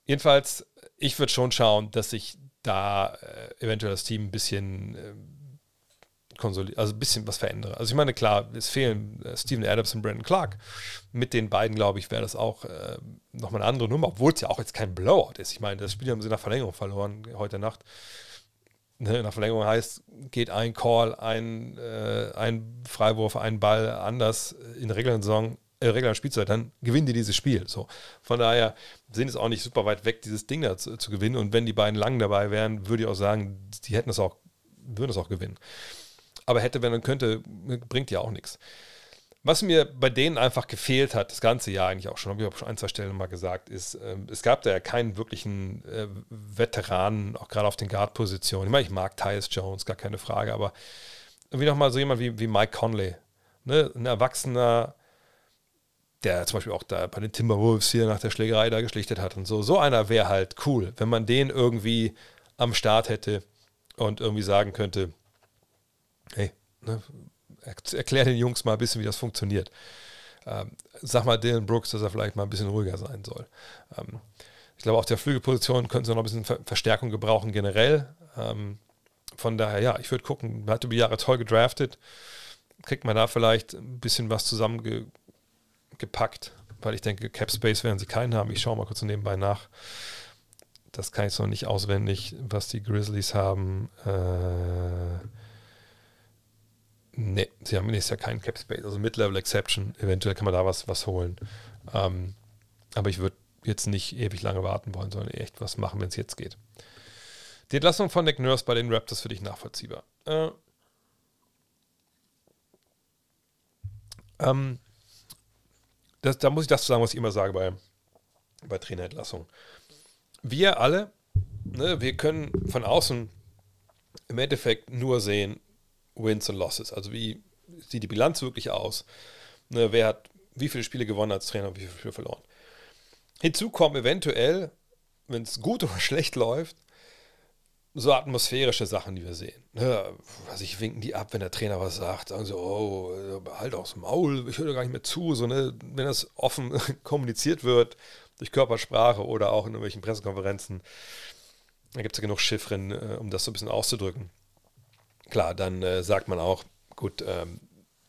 Speaker 1: jedenfalls, ich würde schon schauen, dass ich da äh, eventuell das Team ein bisschen ähm, konsolidieren, also ein bisschen was verändere. Also ich meine, klar, es fehlen äh, Steven Adams und Brandon Clark. Mit den beiden, glaube ich, wäre das auch äh, nochmal eine andere Nummer, obwohl es ja auch jetzt kein Blowout ist. Ich meine, das Spiel haben sie nach Verlängerung verloren heute Nacht. Ne, nach Verlängerung heißt, geht ein Call, ein, äh, ein Freiwurf, ein Ball anders in der regulären Saison, äh, regulären Spielzeit, dann gewinnen die dieses Spiel. So. Von daher sind es auch nicht super weit weg, dieses Ding da zu, zu gewinnen. Und wenn die beiden lang dabei wären, würde ich auch sagen, die hätten es auch, würden es auch gewinnen. Aber hätte, wenn man könnte, bringt ja auch nichts. Was mir bei denen einfach gefehlt hat, das ganze Jahr eigentlich auch schon, habe ich auch schon ein, zwei Stellen mal gesagt, ist, äh, es gab da ja keinen wirklichen äh, Veteranen, auch gerade auf den Guard-Positionen. Ich meine, ich mag Tyus Jones, gar keine Frage, aber wie nochmal so jemand wie, wie Mike Conley, ne? ein Erwachsener, der zum Beispiel auch da bei den Timberwolves hier nach der Schlägerei da geschlichtet hat und so. So einer wäre halt cool, wenn man den irgendwie am Start hätte und irgendwie sagen könnte, hey, ne, erklär den Jungs mal ein bisschen, wie das funktioniert. Ähm, sag mal Dylan Brooks, dass er vielleicht mal ein bisschen ruhiger sein soll. Ähm, ich glaube, auf der Flügelposition könnten sie noch ein bisschen Ver Verstärkung gebrauchen generell. Ähm, von daher, ja, ich würde gucken, man hat über Jahre toll gedraftet. Kriegt man da vielleicht ein bisschen was zusammengepackt, weil ich denke, Cap Space werden sie keinen haben. Ich schaue mal kurz nebenbei nach. Das kann ich noch nicht auswendig, was die Grizzlies haben. Äh, nee, sie haben nächstes Jahr keinen Cap Space, also Mid-Level Exception. Eventuell kann man da was, was holen. Ähm, aber ich würde jetzt nicht ewig lange warten wollen, sondern echt was machen, wenn es jetzt geht. Die Entlassung von Nick Nurse bei den Raptors für dich nachvollziehbar. Äh, ähm, das, da muss ich das sagen, was ich immer sage bei, bei Trainerentlassungen. Wir alle, ne, wir können von außen im Endeffekt nur sehen Wins und Losses. Also wie sieht die Bilanz wirklich aus? Ne, wer hat wie viele Spiele gewonnen als Trainer und wie viele Spiele verloren? Hinzu kommen eventuell, wenn es gut oder schlecht läuft, so atmosphärische Sachen, die wir sehen. Ja, also ich winken die ab, wenn der Trainer was sagt, sagen so, oh, halt dem Maul, ich höre gar nicht mehr zu. So, ne? Wenn das offen kommuniziert wird, durch Körpersprache oder auch in irgendwelchen Pressekonferenzen, da gibt es ja genug Chiffren, äh, um das so ein bisschen auszudrücken. Klar, dann äh, sagt man auch, gut, ähm,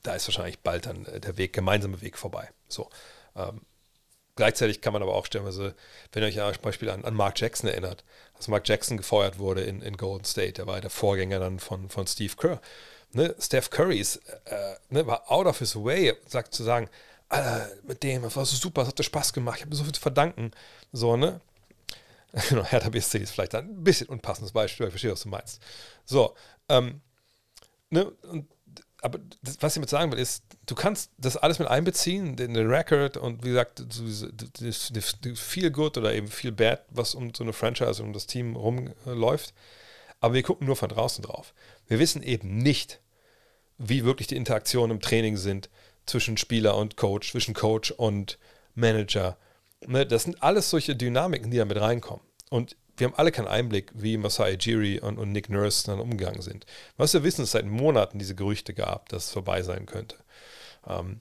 Speaker 1: da ist wahrscheinlich bald dann äh, der Weg, gemeinsame Weg vorbei. So. Ähm, Gleichzeitig kann man aber auch stellen, also, wenn ihr euch zum Beispiel an, an Mark Jackson erinnert, dass Mark Jackson gefeuert wurde in, in Golden State, der war der Vorgänger dann von, von Steve Kerr. Ne? Steph Curry ist, äh, ne, war out of his way, sagt zu sagen, Alter, mit dem, das war so super, es hatte Spaß gemacht, ich habe mir so viel zu verdanken. So, ne? Genau, Hertha BSC ist vielleicht ein bisschen unpassendes Beispiel, ich verstehe, was du meinst. So, ähm, ne, und aber das, was ich mit sagen will, ist, du kannst das alles mit einbeziehen, den, den Record und wie gesagt, viel Good oder eben viel Bad, was um so eine Franchise, um das Team rumläuft. Aber wir gucken nur von draußen drauf. Wir wissen eben nicht, wie wirklich die Interaktionen im Training sind zwischen Spieler und Coach, zwischen Coach und Manager. Ne, das sind alles solche Dynamiken, die da mit reinkommen. Und wir haben alle keinen Einblick, wie Masai Jiri und, und Nick Nurse dann umgegangen sind. Was wir wissen, ist seit Monaten diese Gerüchte gab, dass es vorbei sein könnte. Ähm,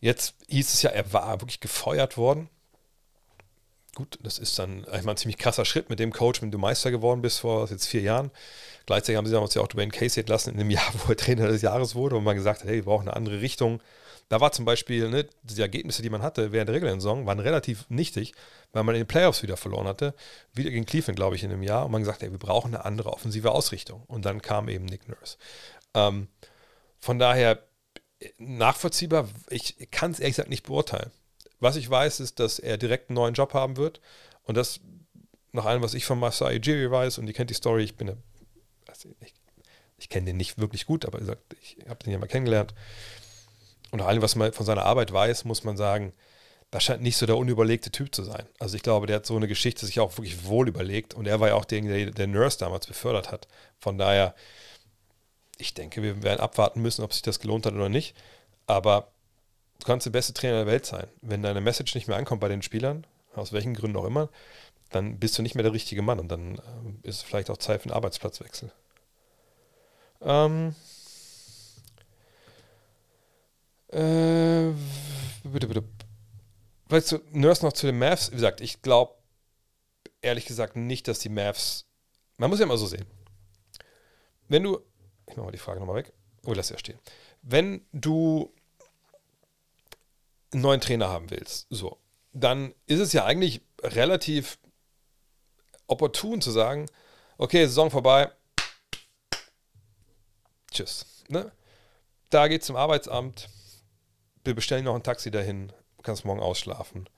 Speaker 1: jetzt hieß es ja, er war wirklich gefeuert worden. Gut, das ist dann ich meine, ein ziemlich krasser Schritt mit dem Coach, mit dem du Meister geworden bist vor jetzt vier Jahren. Gleichzeitig haben sie damals ja auch Dwayne Casey entlassen in dem Jahr, wo er Trainer des Jahres wurde und man gesagt hat, hey, wir brauchen eine andere Richtung. Da war zum Beispiel, ne, die Ergebnisse, die man hatte während der regulären Saison, waren relativ nichtig, weil man in den Playoffs wieder verloren hatte. Wieder gegen Cleveland, glaube ich, in einem Jahr. Und man gesagt, ey, wir brauchen eine andere offensive Ausrichtung. Und dann kam eben Nick Nurse. Ähm, von daher nachvollziehbar, ich kann es ehrlich gesagt nicht beurteilen. Was ich weiß, ist, dass er direkt einen neuen Job haben wird. Und das nach allem, was ich von Masai Ujiri weiß, und ihr kennt die Story, ich bin also ich, ich kenne den nicht wirklich gut, aber gesagt, ich habe den ja mal kennengelernt. Und allem, was man von seiner Arbeit weiß, muss man sagen, das scheint nicht so der unüberlegte Typ zu sein. Also ich glaube, der hat so eine Geschichte sich auch wirklich wohl überlegt und er war ja auch derjenige, der, der Nurse damals befördert hat. Von daher, ich denke, wir werden abwarten müssen, ob sich das gelohnt hat oder nicht. Aber du kannst der beste Trainer der Welt sein. Wenn deine Message nicht mehr ankommt bei den Spielern, aus welchen Gründen auch immer, dann bist du nicht mehr der richtige Mann und dann äh, ist es vielleicht auch Zeit für einen Arbeitsplatzwechsel. Ähm, äh, bitte, bitte. Weißt du, Nurse noch zu den Mavs. Wie gesagt, ich glaube ehrlich gesagt nicht, dass die Mavs. Man muss ja immer so sehen. Wenn du. Ich mache mal die Frage nochmal weg. Oh, lass ja stehen. Wenn du einen neuen Trainer haben willst, so, dann ist es ja eigentlich relativ opportun zu sagen, okay, Saison vorbei, tschüss. Ne? Da geht zum Arbeitsamt, wir bestellen noch ein Taxi dahin, du kannst morgen ausschlafen.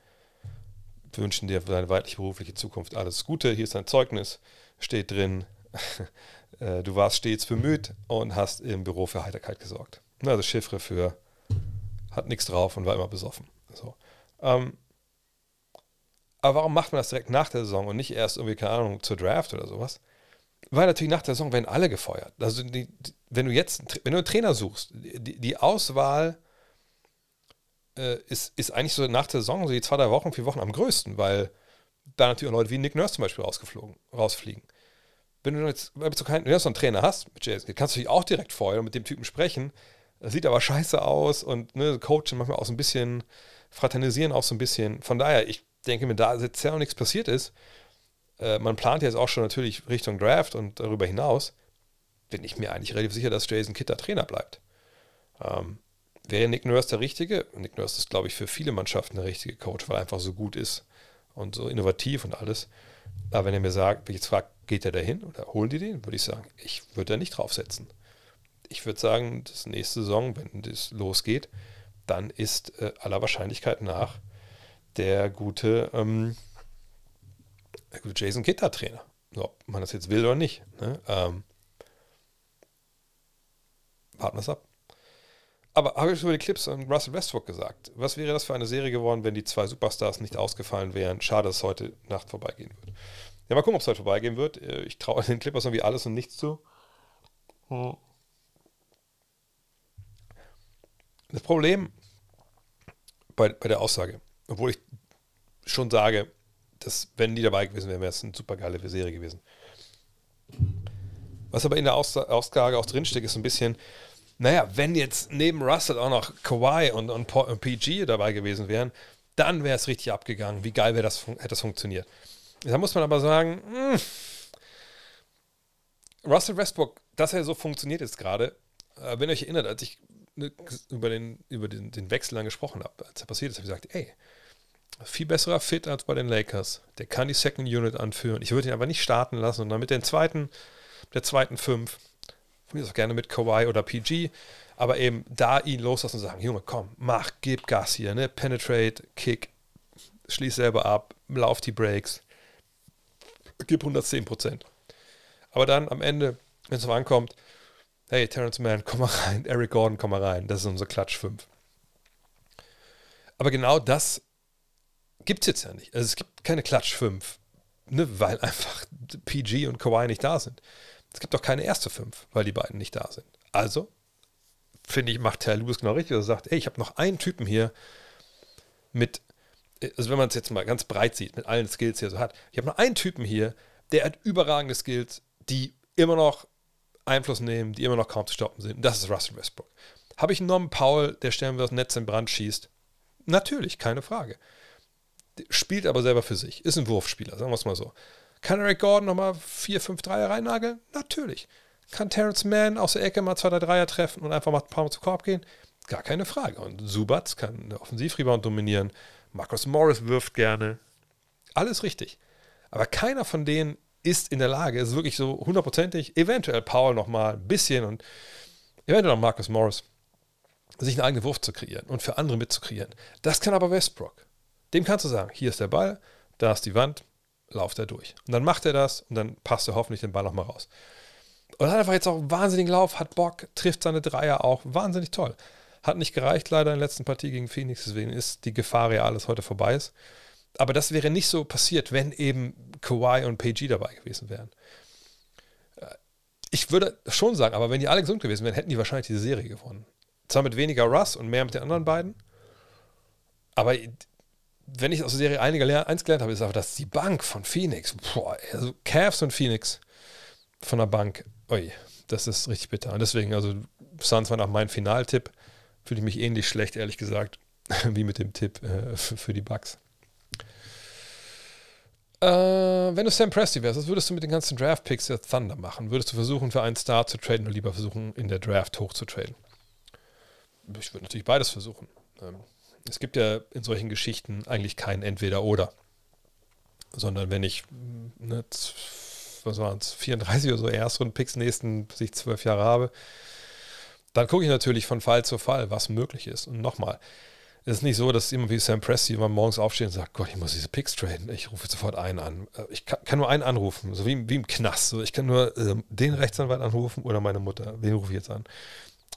Speaker 1: Wir wünschen dir für deine weibliche berufliche Zukunft alles Gute. Hier ist dein Zeugnis, steht drin, äh, du warst stets bemüht und hast im Büro für Heiterkeit gesorgt. Also Chiffre für hat nichts drauf und war immer besoffen. So. Ähm, aber warum macht man das direkt nach der Saison und nicht erst irgendwie, keine Ahnung, zur Draft oder sowas? Weil natürlich nach der Saison werden alle gefeuert. Also die, die, wenn du jetzt, wenn du einen Trainer suchst, die, die Auswahl äh, ist, ist eigentlich so nach der Saison, so die zwei, drei Wochen, vier Wochen am größten, weil da natürlich auch Leute wie Nick Nurse zum Beispiel rausgeflogen, rausfliegen. wenn du jetzt, wenn du, keinen, wenn du so einen Trainer hast mit Jason kannst du dich auch direkt und mit dem Typen sprechen. Das sieht aber scheiße aus und ne, coachen manchmal auch so ein bisschen, fraternisieren auch so ein bisschen. Von daher, ich denke mir, da jetzt ja auch nichts passiert ist, äh, man plant jetzt auch schon natürlich Richtung Draft und darüber hinaus, bin ich mir eigentlich relativ sicher, dass Jason Kidd der Trainer bleibt. Ähm, wäre Nick Nurse der Richtige? Nick Nurse ist, glaube ich, für viele Mannschaften der richtige Coach, weil er einfach so gut ist und so innovativ und alles. Aber wenn er mir sagt, wenn ich jetzt frage, geht er dahin oder holen die den, würde ich sagen, ich würde da nicht draufsetzen. Ich würde sagen, das nächste Saison, wenn das losgeht, dann ist äh, aller Wahrscheinlichkeit nach der gute, ähm, der gute Jason Kitter Trainer. Ob man das jetzt will oder nicht. Ne? Ähm, warten wir es ab. Aber habe ich über die Clips und Russell Westbrook gesagt? Was wäre das für eine Serie geworden, wenn die zwei Superstars nicht ausgefallen wären? Schade, dass es heute Nacht vorbeigehen wird. Ja, mal gucken, ob es heute vorbeigehen wird. Äh, ich traue den Clippers irgendwie alles und nichts zu. Das Problem bei, bei der Aussage, obwohl ich schon sage, dass wenn die dabei gewesen wären, wäre es eine super geile Serie gewesen. Was aber in der Aussage auch drinsteckt, ist ein bisschen, naja, wenn jetzt neben Russell auch noch Kawhi und, und, PG dabei gewesen wären, dann wäre es richtig abgegangen. Wie geil wäre das, hätte das funktioniert. Da muss man aber sagen, mh, hm, Russell Westbrook, dass er so funktioniert jetzt gerade, äh, wenn ihr euch erinnert, als ich ne, über, den, über den, den Wechsel dann gesprochen habe, als er passiert ist, habe ich gesagt, ey, viel besserer Fit als bei den Lakers. Der kann die Second Unit anführen. Ich würde ihn aber nicht starten lassen und dann mit den zweiten, der zweiten fünf mir auch gerne mit Kawhi oder PG, aber eben da ihn loslassen und sagen, Junge, komm, mach, gib Gas hier, ne? Penetrate, Kick, schließ selber ab, lauf die Breaks, gib 110 Prozent. Aber dann am Ende, wenn es ankommt, hey, Terrence Mann, komm mal rein, Eric Gordon, komm mal rein, das ist unser Klatsch 5. Aber genau das gibt es jetzt ja nicht. Also es gibt keine Klatsch 5, ne, weil einfach PG und Kawhi nicht da sind. Es gibt doch keine erste fünf, weil die beiden nicht da sind. Also, finde ich, macht Herr Lewis genau richtig, er sagt, ey, ich habe noch einen Typen hier mit, also wenn man es jetzt mal ganz breit sieht, mit allen Skills, die er so hat, ich habe noch einen Typen hier, der hat überragende Skills, die immer noch Einfluss nehmen, die immer noch kaum zu stoppen sind. Das ist Russell Westbrook. Habe ich einen Norman Powell, der stellen wir das Netz in Brand schießt? Natürlich, keine Frage. Spielt aber selber für sich. Ist ein Wurfspieler, sagen wir es mal so. Kann Eric Gordon nochmal 4, 5 Dreier reinnageln? Natürlich. Kann Terrence Mann aus der Ecke mal zwei, drei Dreier treffen und einfach mal ein paar Mal zu Korb gehen? Gar keine Frage. Und Subatz kann Offensivrebound dominieren. Marcus Morris wirft gerne. Alles richtig. Aber keiner von denen ist in der Lage, ist wirklich so hundertprozentig, eventuell Paul nochmal ein bisschen und eventuell noch Marcus Morris, sich einen eigenen Wurf zu kreieren und für andere mitzukreieren. Das kann aber Westbrook. Dem kannst du sagen, hier ist der Ball, da ist die Wand, lauft er durch. Und dann macht er das und dann passt er hoffentlich den Ball nochmal raus. Und hat einfach jetzt auch einen wahnsinnigen Lauf, hat Bock, trifft seine Dreier auch. Wahnsinnig toll. Hat nicht gereicht leider in der letzten Partie gegen Phoenix, deswegen ist die Gefahr ja alles heute vorbei ist. Aber das wäre nicht so passiert, wenn eben Kawhi und PG dabei gewesen wären. Äh, ich würde schon sagen, aber wenn die alle gesund gewesen wären, hätten die wahrscheinlich diese Serie gewonnen. Zwar mit weniger Russ und mehr mit den anderen beiden, aber wenn ich aus der Serie einiger eins gelernt habe, ist aber, dass die Bank von Phoenix, boah, also Cavs und Phoenix von der Bank, ui, das ist richtig bitter. Und deswegen, also Suns war nach meinem Finaltipp, fühle ich mich ähnlich schlecht, ehrlich gesagt, wie mit dem Tipp äh, für die Bucks. Äh, wenn du Sam Presti wärst, was würdest du mit den ganzen Draft-Picks der Thunder machen? Würdest du versuchen, für einen Star zu traden oder lieber versuchen, in der Draft hoch zu traden? Ich würde natürlich beides versuchen. Ähm, es gibt ja in solchen Geschichten eigentlich kein Entweder-Oder. Sondern wenn ich, ne, was waren es, 34 oder so Erstrunden-Picks nächsten sich zwölf Jahre habe, dann gucke ich natürlich von Fall zu Fall, was möglich ist. Und nochmal, es ist nicht so, dass immer wie Sam Presti immer morgens aufsteht und sagt, Gott, ich muss diese Picks traden. Ich rufe sofort einen an. Äh, ich kann, kann nur einen anrufen, so wie, wie im Knast. So, ich kann nur äh, den Rechtsanwalt anrufen oder meine Mutter. Wen rufe ich jetzt an?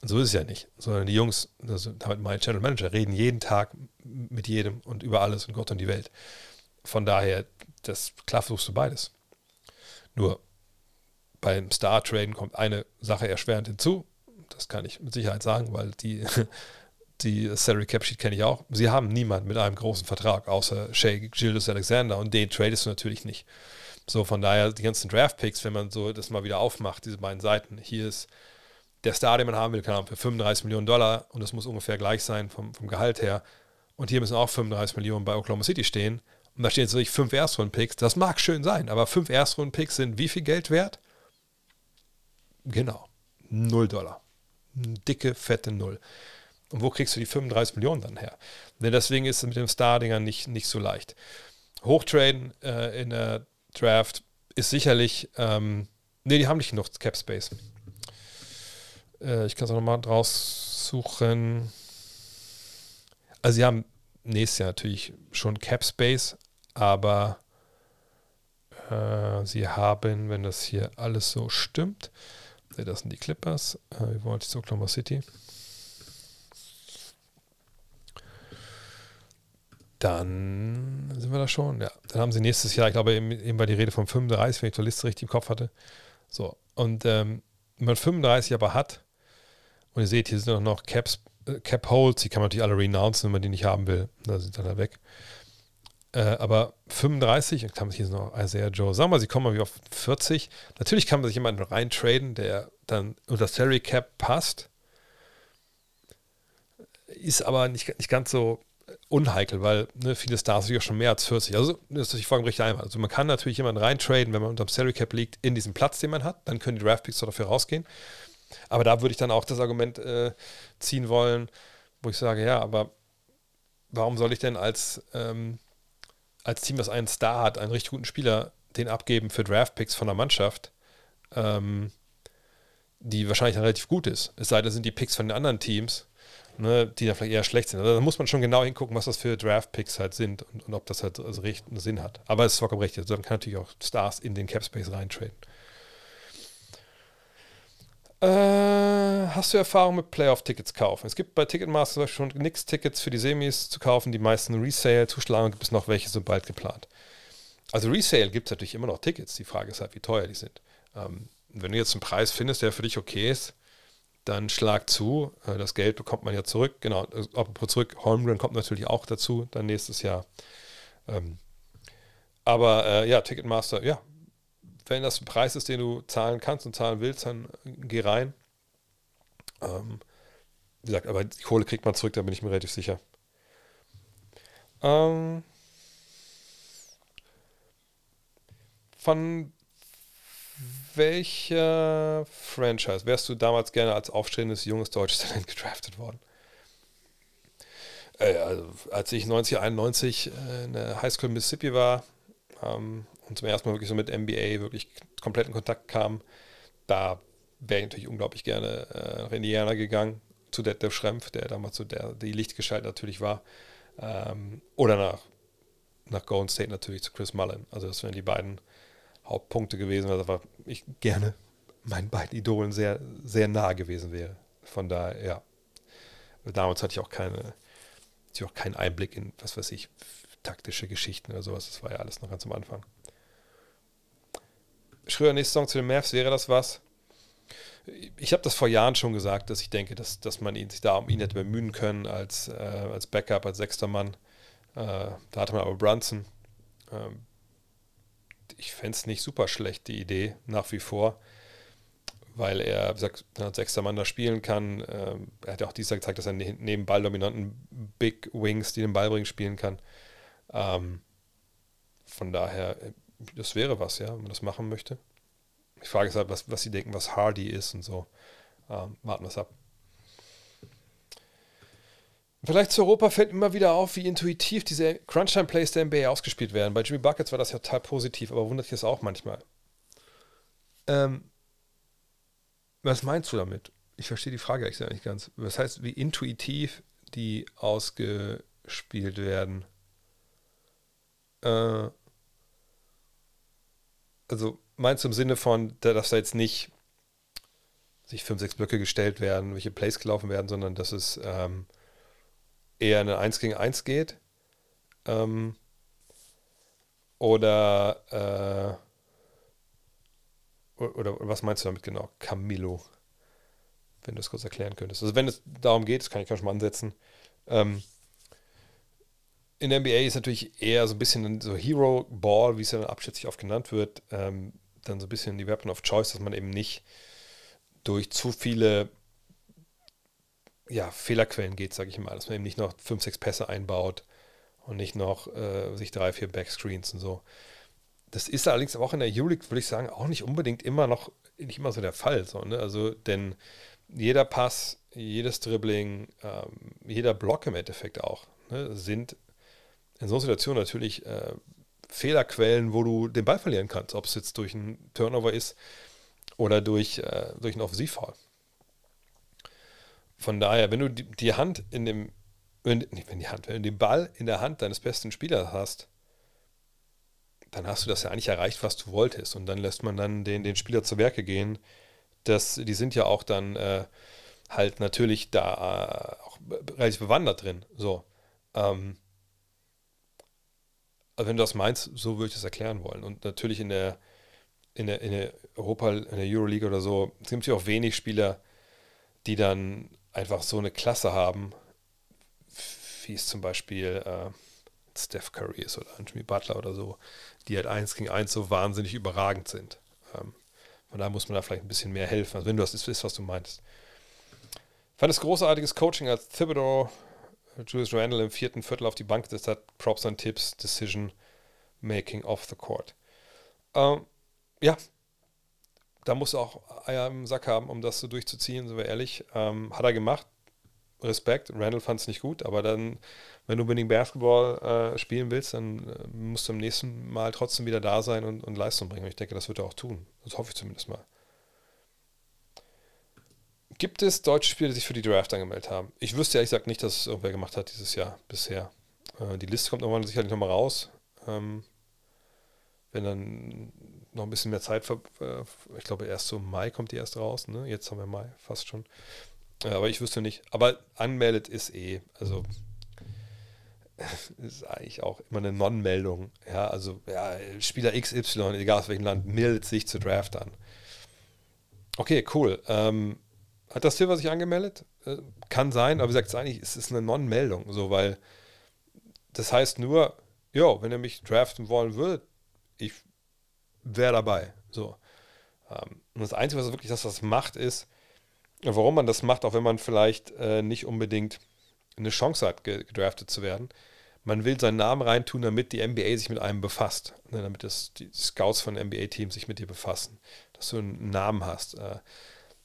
Speaker 1: So ist es ja nicht, sondern die Jungs, also damit mein Channel Manager, reden jeden Tag mit jedem und über alles und Gott und die Welt. Von daher, das klar versuchst du beides. Nur beim Star Traden kommt eine Sache erschwerend hinzu. Das kann ich mit Sicherheit sagen, weil die, die Salary Cap Sheet kenne ich auch. Sie haben niemanden mit einem großen Vertrag, außer Shea Gildas Alexander und den tradest du natürlich nicht. So, von daher, die ganzen Draft-Picks, wenn man so das mal wieder aufmacht, diese beiden Seiten, hier ist der Star, den man haben will, kann für 35 Millionen Dollar und das muss ungefähr gleich sein vom, vom Gehalt her. Und hier müssen auch 35 Millionen bei Oklahoma City stehen. Und da stehen jetzt natürlich fünf Erstrunden-Picks. Das mag schön sein, aber fünf Erstrunden-Picks sind wie viel Geld wert? Genau, null Dollar. Dicke, fette Null. Und wo kriegst du die 35 Millionen dann her? Denn deswegen ist es mit dem Star-Dinger nicht, nicht so leicht. Hochtraden äh, in der Draft ist sicherlich, ähm, nee, die haben nicht genug Cap Space. Äh, ich kann es auch nochmal draus suchen. Also sie haben nächstes Jahr natürlich schon Cap Space, aber äh, sie haben, wenn das hier alles so stimmt, das sind die Clippers, äh, wir wollen jetzt Oklahoma City. Dann sind wir da schon. Ja, dann haben sie nächstes Jahr, ich glaube, eben, eben war die Rede von 35, wenn ich die Liste richtig im Kopf hatte. So, und ähm, wenn man 35 aber hat, und ihr seht, hier sind noch Caps, äh, Cap Holes, die kann man natürlich alle renouncen, wenn man die nicht haben will. Da sind dann da weg. Äh, aber 35, und haben sie hier noch Isaiah Joe. Sagen wir, sie kommen mal wieder auf 40. Natürlich kann man sich jemanden reintraden, der dann unter Salary Cap passt. Ist aber nicht, nicht ganz so unheikel, weil ne, viele Stars sind ja schon mehr als 40. Also das ist natürlich vollkommen richtig einfach. Also man kann natürlich jemanden reintraden, wenn man unter dem Salary Cap liegt, in diesen Platz, den man hat. Dann können die Draftpicks dafür rausgehen. Aber da würde ich dann auch das Argument äh, ziehen wollen, wo ich sage, ja, aber warum soll ich denn als, ähm, als Team, das einen Star hat, einen richtig guten Spieler, den abgeben für Draftpicks von der Mannschaft, ähm, die wahrscheinlich dann relativ gut ist. Es sei denn, sind die Picks von den anderen Teams ne, die da vielleicht eher schlecht sind. Also da muss man schon genau hingucken, was das für Draft-Picks halt sind und, und, ob das halt also einen Sinn hat. Aber es ist vollkommen richtig. Also man kann natürlich auch Stars in den Capspace reintraden. Äh, hast du Erfahrung mit Playoff-Tickets kaufen? Es gibt bei Ticketmaster schon nix Tickets für die Semis zu kaufen. Die meisten Resale, Zuschlagen gibt es noch welche so bald geplant. Also Resale gibt es natürlich immer noch Tickets. Die Frage ist halt, wie teuer die sind. Ähm, wenn du jetzt einen Preis findest, der für dich okay ist, dann schlag zu. Äh, das Geld bekommt man ja zurück. Genau, äh, apropos zurück, Holmgren kommt natürlich auch dazu, dann nächstes Jahr. Ähm, aber äh, ja, Ticketmaster, ja, wenn das ein Preis ist, den du zahlen kannst und zahlen willst, dann geh rein. Ähm, wie gesagt, aber die Kohle kriegt man zurück, da bin ich mir relativ sicher. Ähm, von welcher Franchise wärst du damals gerne als aufstrebendes junges deutsches Talent gedraftet worden? Äh, also, als ich 1991 äh, in der Highschool Mississippi war ähm, und zum ersten Mal wirklich so mit NBA wirklich komplett in Kontakt kam, da wäre ich natürlich unglaublich gerne äh, nach Indiana gegangen, zu Detlef Schrempf, der damals so der, die Lichtgestalt natürlich war. Ähm, oder nach, nach Golden State natürlich zu Chris Mullen. Also das wären die beiden Hauptpunkte gewesen, also ich gerne meinen beiden Idolen sehr, sehr nah gewesen wäre. Von daher, ja. Damals hatte ich auch keine, hatte auch keinen Einblick in, was weiß ich, taktische Geschichten oder sowas. Das war ja alles noch ganz am Anfang. Schröder, nächste Song zu den Mavs, wäre das was? Ich habe das vor Jahren schon gesagt, dass ich denke, dass, dass man ihn, sich da um ihn hätte bemühen können als, äh, als Backup, als sechster Mann. Äh, da hatte man aber Brunson. Ähm, ich fände es nicht super schlecht, die Idee, nach wie vor, weil er, als sechster Mann da spielen kann. Ähm, er hat ja auch dieses Jahr gezeigt, dass er ne-, neben balldominanten Big Wings, die den Ball bringen, spielen kann. Ähm, von daher, äh, das wäre was, ja, wenn man das machen möchte. Ich frage es halt, was, was sie denken, was Hardy ist und so. Ähm, warten wir es ab. Vielleicht zu Europa fällt immer wieder auf, wie intuitiv diese Crunchtime-Plays der NBA ausgespielt werden. Bei Jimmy Buckets war das ja total positiv, aber wundert dich das auch manchmal. Ähm, was meinst du damit? Ich verstehe die Frage eigentlich nicht ganz. Was heißt, wie intuitiv die ausgespielt werden? Äh, also meinst du im Sinne von, dass da jetzt nicht sich fünf, sechs Blöcke gestellt werden, welche Plays gelaufen werden, sondern dass es ähm, eher eine 1 gegen 1 geht. Ähm, oder, äh, oder was meinst du damit genau? Camilo. Wenn du es kurz erklären könntest. Also wenn es darum geht, das kann ich schon mal ansetzen, ähm, in der NBA ist natürlich eher so ein bisschen so Hero Ball, wie es ja dann abschätzig oft genannt wird, ähm, dann so ein bisschen die Weapon of Choice, dass man eben nicht durch zu viele ja, Fehlerquellen geht, sage ich mal, dass man eben nicht noch fünf, sechs Pässe einbaut und nicht noch äh, sich drei, vier Backscreens und so. Das ist allerdings auch in der Euroleague, würde ich sagen, auch nicht unbedingt immer noch, nicht immer so der Fall. So, ne? Also, denn jeder Pass, jedes Dribbling, ähm, jeder Block im Endeffekt auch, ne, sind in so einer Situation natürlich äh, Fehlerquellen, wo du den Ball verlieren kannst, ob es jetzt durch einen Turnover ist oder durch, äh, durch einen Offensivfall. Von daher, wenn du die, die Hand in dem, wenn, nicht wenn die Hand, wenn du den Ball in der Hand deines besten Spielers hast, dann hast du das ja eigentlich erreicht, was du wolltest. Und dann lässt man dann den, den Spieler zu Werke gehen. Das, die sind ja auch dann äh, halt natürlich da äh, auch relativ bewandert drin. So. Ähm, also wenn du das meinst, so würde ich das erklären wollen. Und natürlich in der, in der, in der Europa, in der Euroleague oder so, es gibt ja auch wenig Spieler, die dann einfach so eine Klasse haben, wie es zum Beispiel äh, Steph Curry ist oder Jimmy Butler oder so, die halt eins gegen eins so wahnsinnig überragend sind. Ähm, von daher muss man da vielleicht ein bisschen mehr helfen, also wenn du das ist, was du meinst. Ich fand es großartiges Coaching, als Thibodeau Julius Randall im vierten Viertel auf die Bank gesetzt hat. Props an Tipps, Decision Making off the court. Ähm, ja, da muss er auch Eier im Sack haben, um das so durchzuziehen, sind wir ehrlich. Ähm, hat er gemacht. Respekt. Randall fand es nicht gut, aber dann, wenn du unbedingt Basketball äh, spielen willst, dann äh, musst du im nächsten Mal trotzdem wieder da sein und, und Leistung bringen. Und ich denke, das wird er auch tun. Das hoffe ich zumindest mal. Gibt es deutsche Spieler, die sich für die Draft angemeldet haben? Ich wüsste ehrlich gesagt nicht, dass es irgendwer gemacht hat dieses Jahr bisher. Äh, die Liste kommt irgendwann sicherlich nochmal raus. Ähm, wenn dann noch ein bisschen mehr Zeit, ver äh, ich glaube erst so im Mai kommt die erst raus, ne? Jetzt haben wir Mai fast schon. Äh, aber ich wüsste nicht. Aber anmeldet ist eh, also ist eigentlich auch immer eine Non-Meldung. Ja, also ja, Spieler XY, egal aus welchem Land, meldet sich zur Draft an. Okay, cool. Ähm, hat das Silver sich angemeldet? Äh, kann sein, aber wie gesagt, eigentlich ist es eine Non-Meldung, so, weil das heißt nur, jo, wenn ihr mich draften wollen würdet, ich wäre dabei. So. Ähm, und das Einzige, was wirklich das was macht, ist, warum man das macht, auch wenn man vielleicht äh, nicht unbedingt eine Chance hat, gedraftet zu werden. Man will seinen Namen reintun, damit die NBA sich mit einem befasst. Ne, damit das, die Scouts von NBA-Teams sich mit dir befassen. Dass du einen Namen hast. Äh,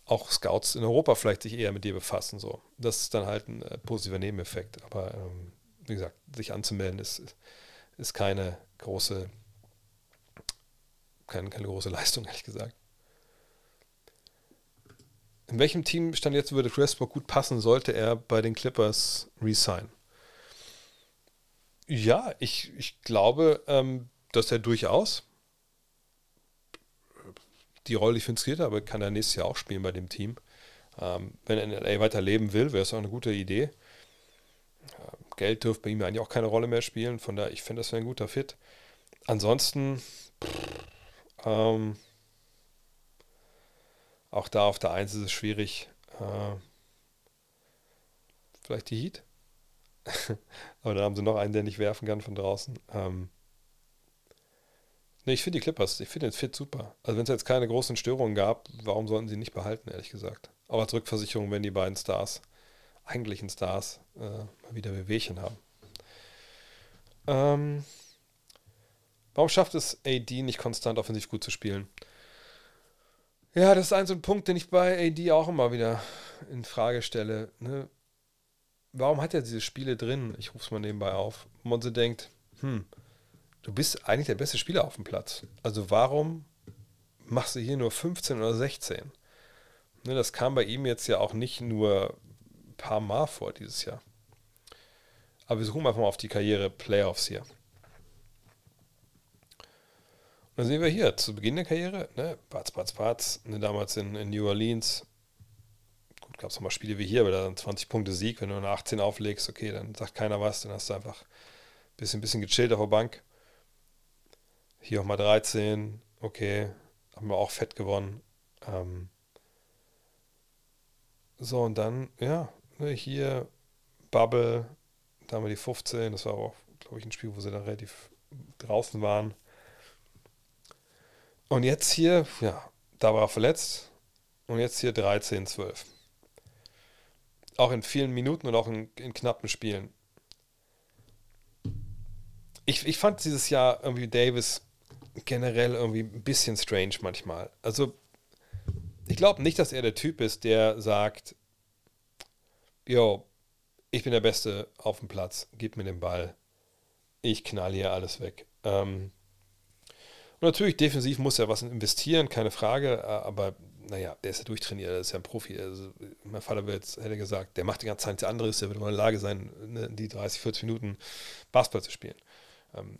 Speaker 1: auch Scouts in Europa vielleicht sich eher mit dir befassen. So. Das ist dann halt ein äh, positiver Nebeneffekt. Aber ähm, wie gesagt, sich anzumelden ist, ist keine große, keine, keine große Leistung, ehrlich gesagt. In welchem Team stand jetzt würde Westbrook gut passen, sollte er bei den Clippers resign? Ja, ich, ich glaube, ähm, dass er durchaus die Rolle differenziert, aber kann er nächstes Jahr auch spielen bei dem Team. Ähm, wenn er in LA weiter leben will, wäre es auch eine gute Idee. Ähm, Geld dürfte bei ihm eigentlich auch keine Rolle mehr spielen, von daher, ich finde, das wäre ein guter Fit. Ansonsten, pff, ähm, auch da auf der 1 ist es schwierig. Äh, vielleicht die Heat. aber da haben sie noch einen, der nicht werfen kann von draußen. Ähm, Nee, ich finde die Clippers, ich finde den Fit super. Also wenn es jetzt keine großen Störungen gab, warum sollten sie nicht behalten, ehrlich gesagt. Aber als Rückversicherung, wenn die beiden Stars, eigentlichen Stars, äh, mal wieder Bewegchen haben. Ähm, warum schafft es AD nicht konstant offensiv gut zu spielen? Ja, das ist ein so ein Punkt, den ich bei AD auch immer wieder in Frage stelle. Ne? Warum hat er diese Spiele drin? Ich rufe es mal nebenbei auf. Wo man so denkt, hm, du bist eigentlich der beste Spieler auf dem Platz. Also warum machst du hier nur 15 oder 16? Ne, das kam bei ihm jetzt ja auch nicht nur ein paar Mal vor dieses Jahr. Aber wir suchen einfach mal auf die Karriere Playoffs hier. Und dann sehen wir hier, zu Beginn der Karriere, ne, Batz, Batz, Batz, ne, damals in, in New Orleans, gut, gab es nochmal Spiele wie hier, aber da 20 Punkte Sieg, wenn du eine 18 auflegst, okay, dann sagt keiner was, dann hast du einfach ein bisschen, bisschen gechillt auf der Bank. Hier auch mal 13, okay, haben wir auch fett gewonnen. Ähm so, und dann, ja, ne, hier Bubble, da haben wir die 15, das war auch glaube ich, ein Spiel, wo sie dann relativ draußen waren. Und jetzt hier, ja, da war er verletzt. Und jetzt hier 13, 12. Auch in vielen Minuten und auch in, in knappen Spielen. Ich, ich fand dieses Jahr irgendwie Davis generell irgendwie ein bisschen strange manchmal. Also, ich glaube nicht, dass er der Typ ist, der sagt, yo, ich bin der Beste auf dem Platz, gib mir den Ball, ich knall hier alles weg. Ähm, und natürlich, defensiv muss er was investieren, keine Frage, aber naja, der ist ja durchtrainiert, der ist ja ein Profi. Also, mein Vater jetzt, hätte gesagt, der macht die ganze Zeit nichts anderes, der wird immer in der Lage sein, ne, die 30, 40 Minuten Basketball zu spielen. Ähm,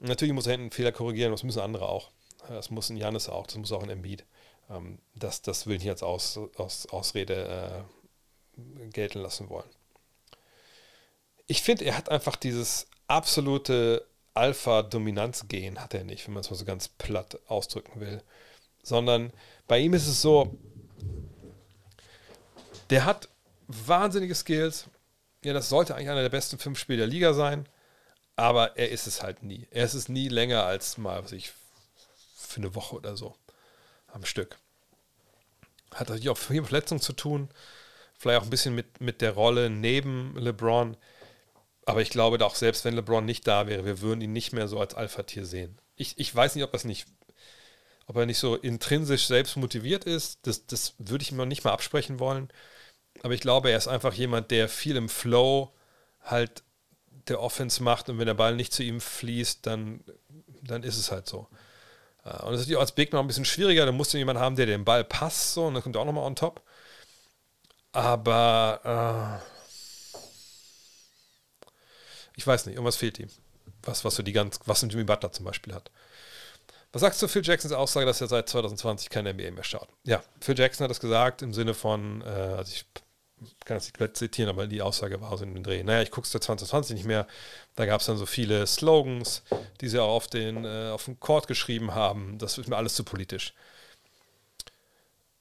Speaker 1: natürlich muss er hinten Fehler korrigieren, das müssen andere auch. Das muss ein Janis auch, das muss auch ein Embiid. Ähm, das, das will ich als Aus, Aus, Ausrede äh, gelten lassen wollen. Ich finde, er hat einfach dieses absolute Alpha-Dominanz-Gen, hat er nicht, wenn man es mal so ganz platt ausdrücken will. Sondern bei ihm ist es so, der hat wahnsinnige Skills. Ja, das sollte eigentlich einer der besten fünf Spiele der Liga sein. Aber er ist es halt nie. Er ist es nie länger als mal, was ich, für eine Woche oder so am Stück. Hat natürlich auch viel Verletzungen zu tun. Vielleicht auch ein bisschen mit, mit der Rolle neben LeBron. Aber ich glaube auch, selbst wenn LeBron nicht da wäre, wir würden ihn nicht mehr so als Alpha-Tier sehen. Ich, ich weiß nicht, ob das nicht, ob er nicht so intrinsisch selbst motiviert ist. Das, das würde ich noch nicht mal absprechen wollen. Aber ich glaube, er ist einfach jemand, der viel im Flow halt der Offense macht und wenn der Ball nicht zu ihm fließt, dann, dann ist es halt so. Äh, und das ist auch als Big Man ein bisschen schwieriger, da musst du jemanden haben, der den Ball passt, so, und dann kommt er auch nochmal on top. Aber äh, ich weiß nicht, irgendwas fehlt ihm. Was, was so die ganz, was ein Jimmy Butler zum Beispiel hat. Was sagst du Phil Jacksons Aussage, dass er seit 2020 keine NBA mehr schaut? Ja, Phil Jackson hat das gesagt im Sinne von, äh, also ich kann das nicht zitieren, aber die Aussage war so in den Dreh. Naja, ich gucke es seit 2020 nicht mehr. Da gab es dann so viele Slogans, die sie auch auf den, äh, auf den Court geschrieben haben. Das ist mir alles zu politisch.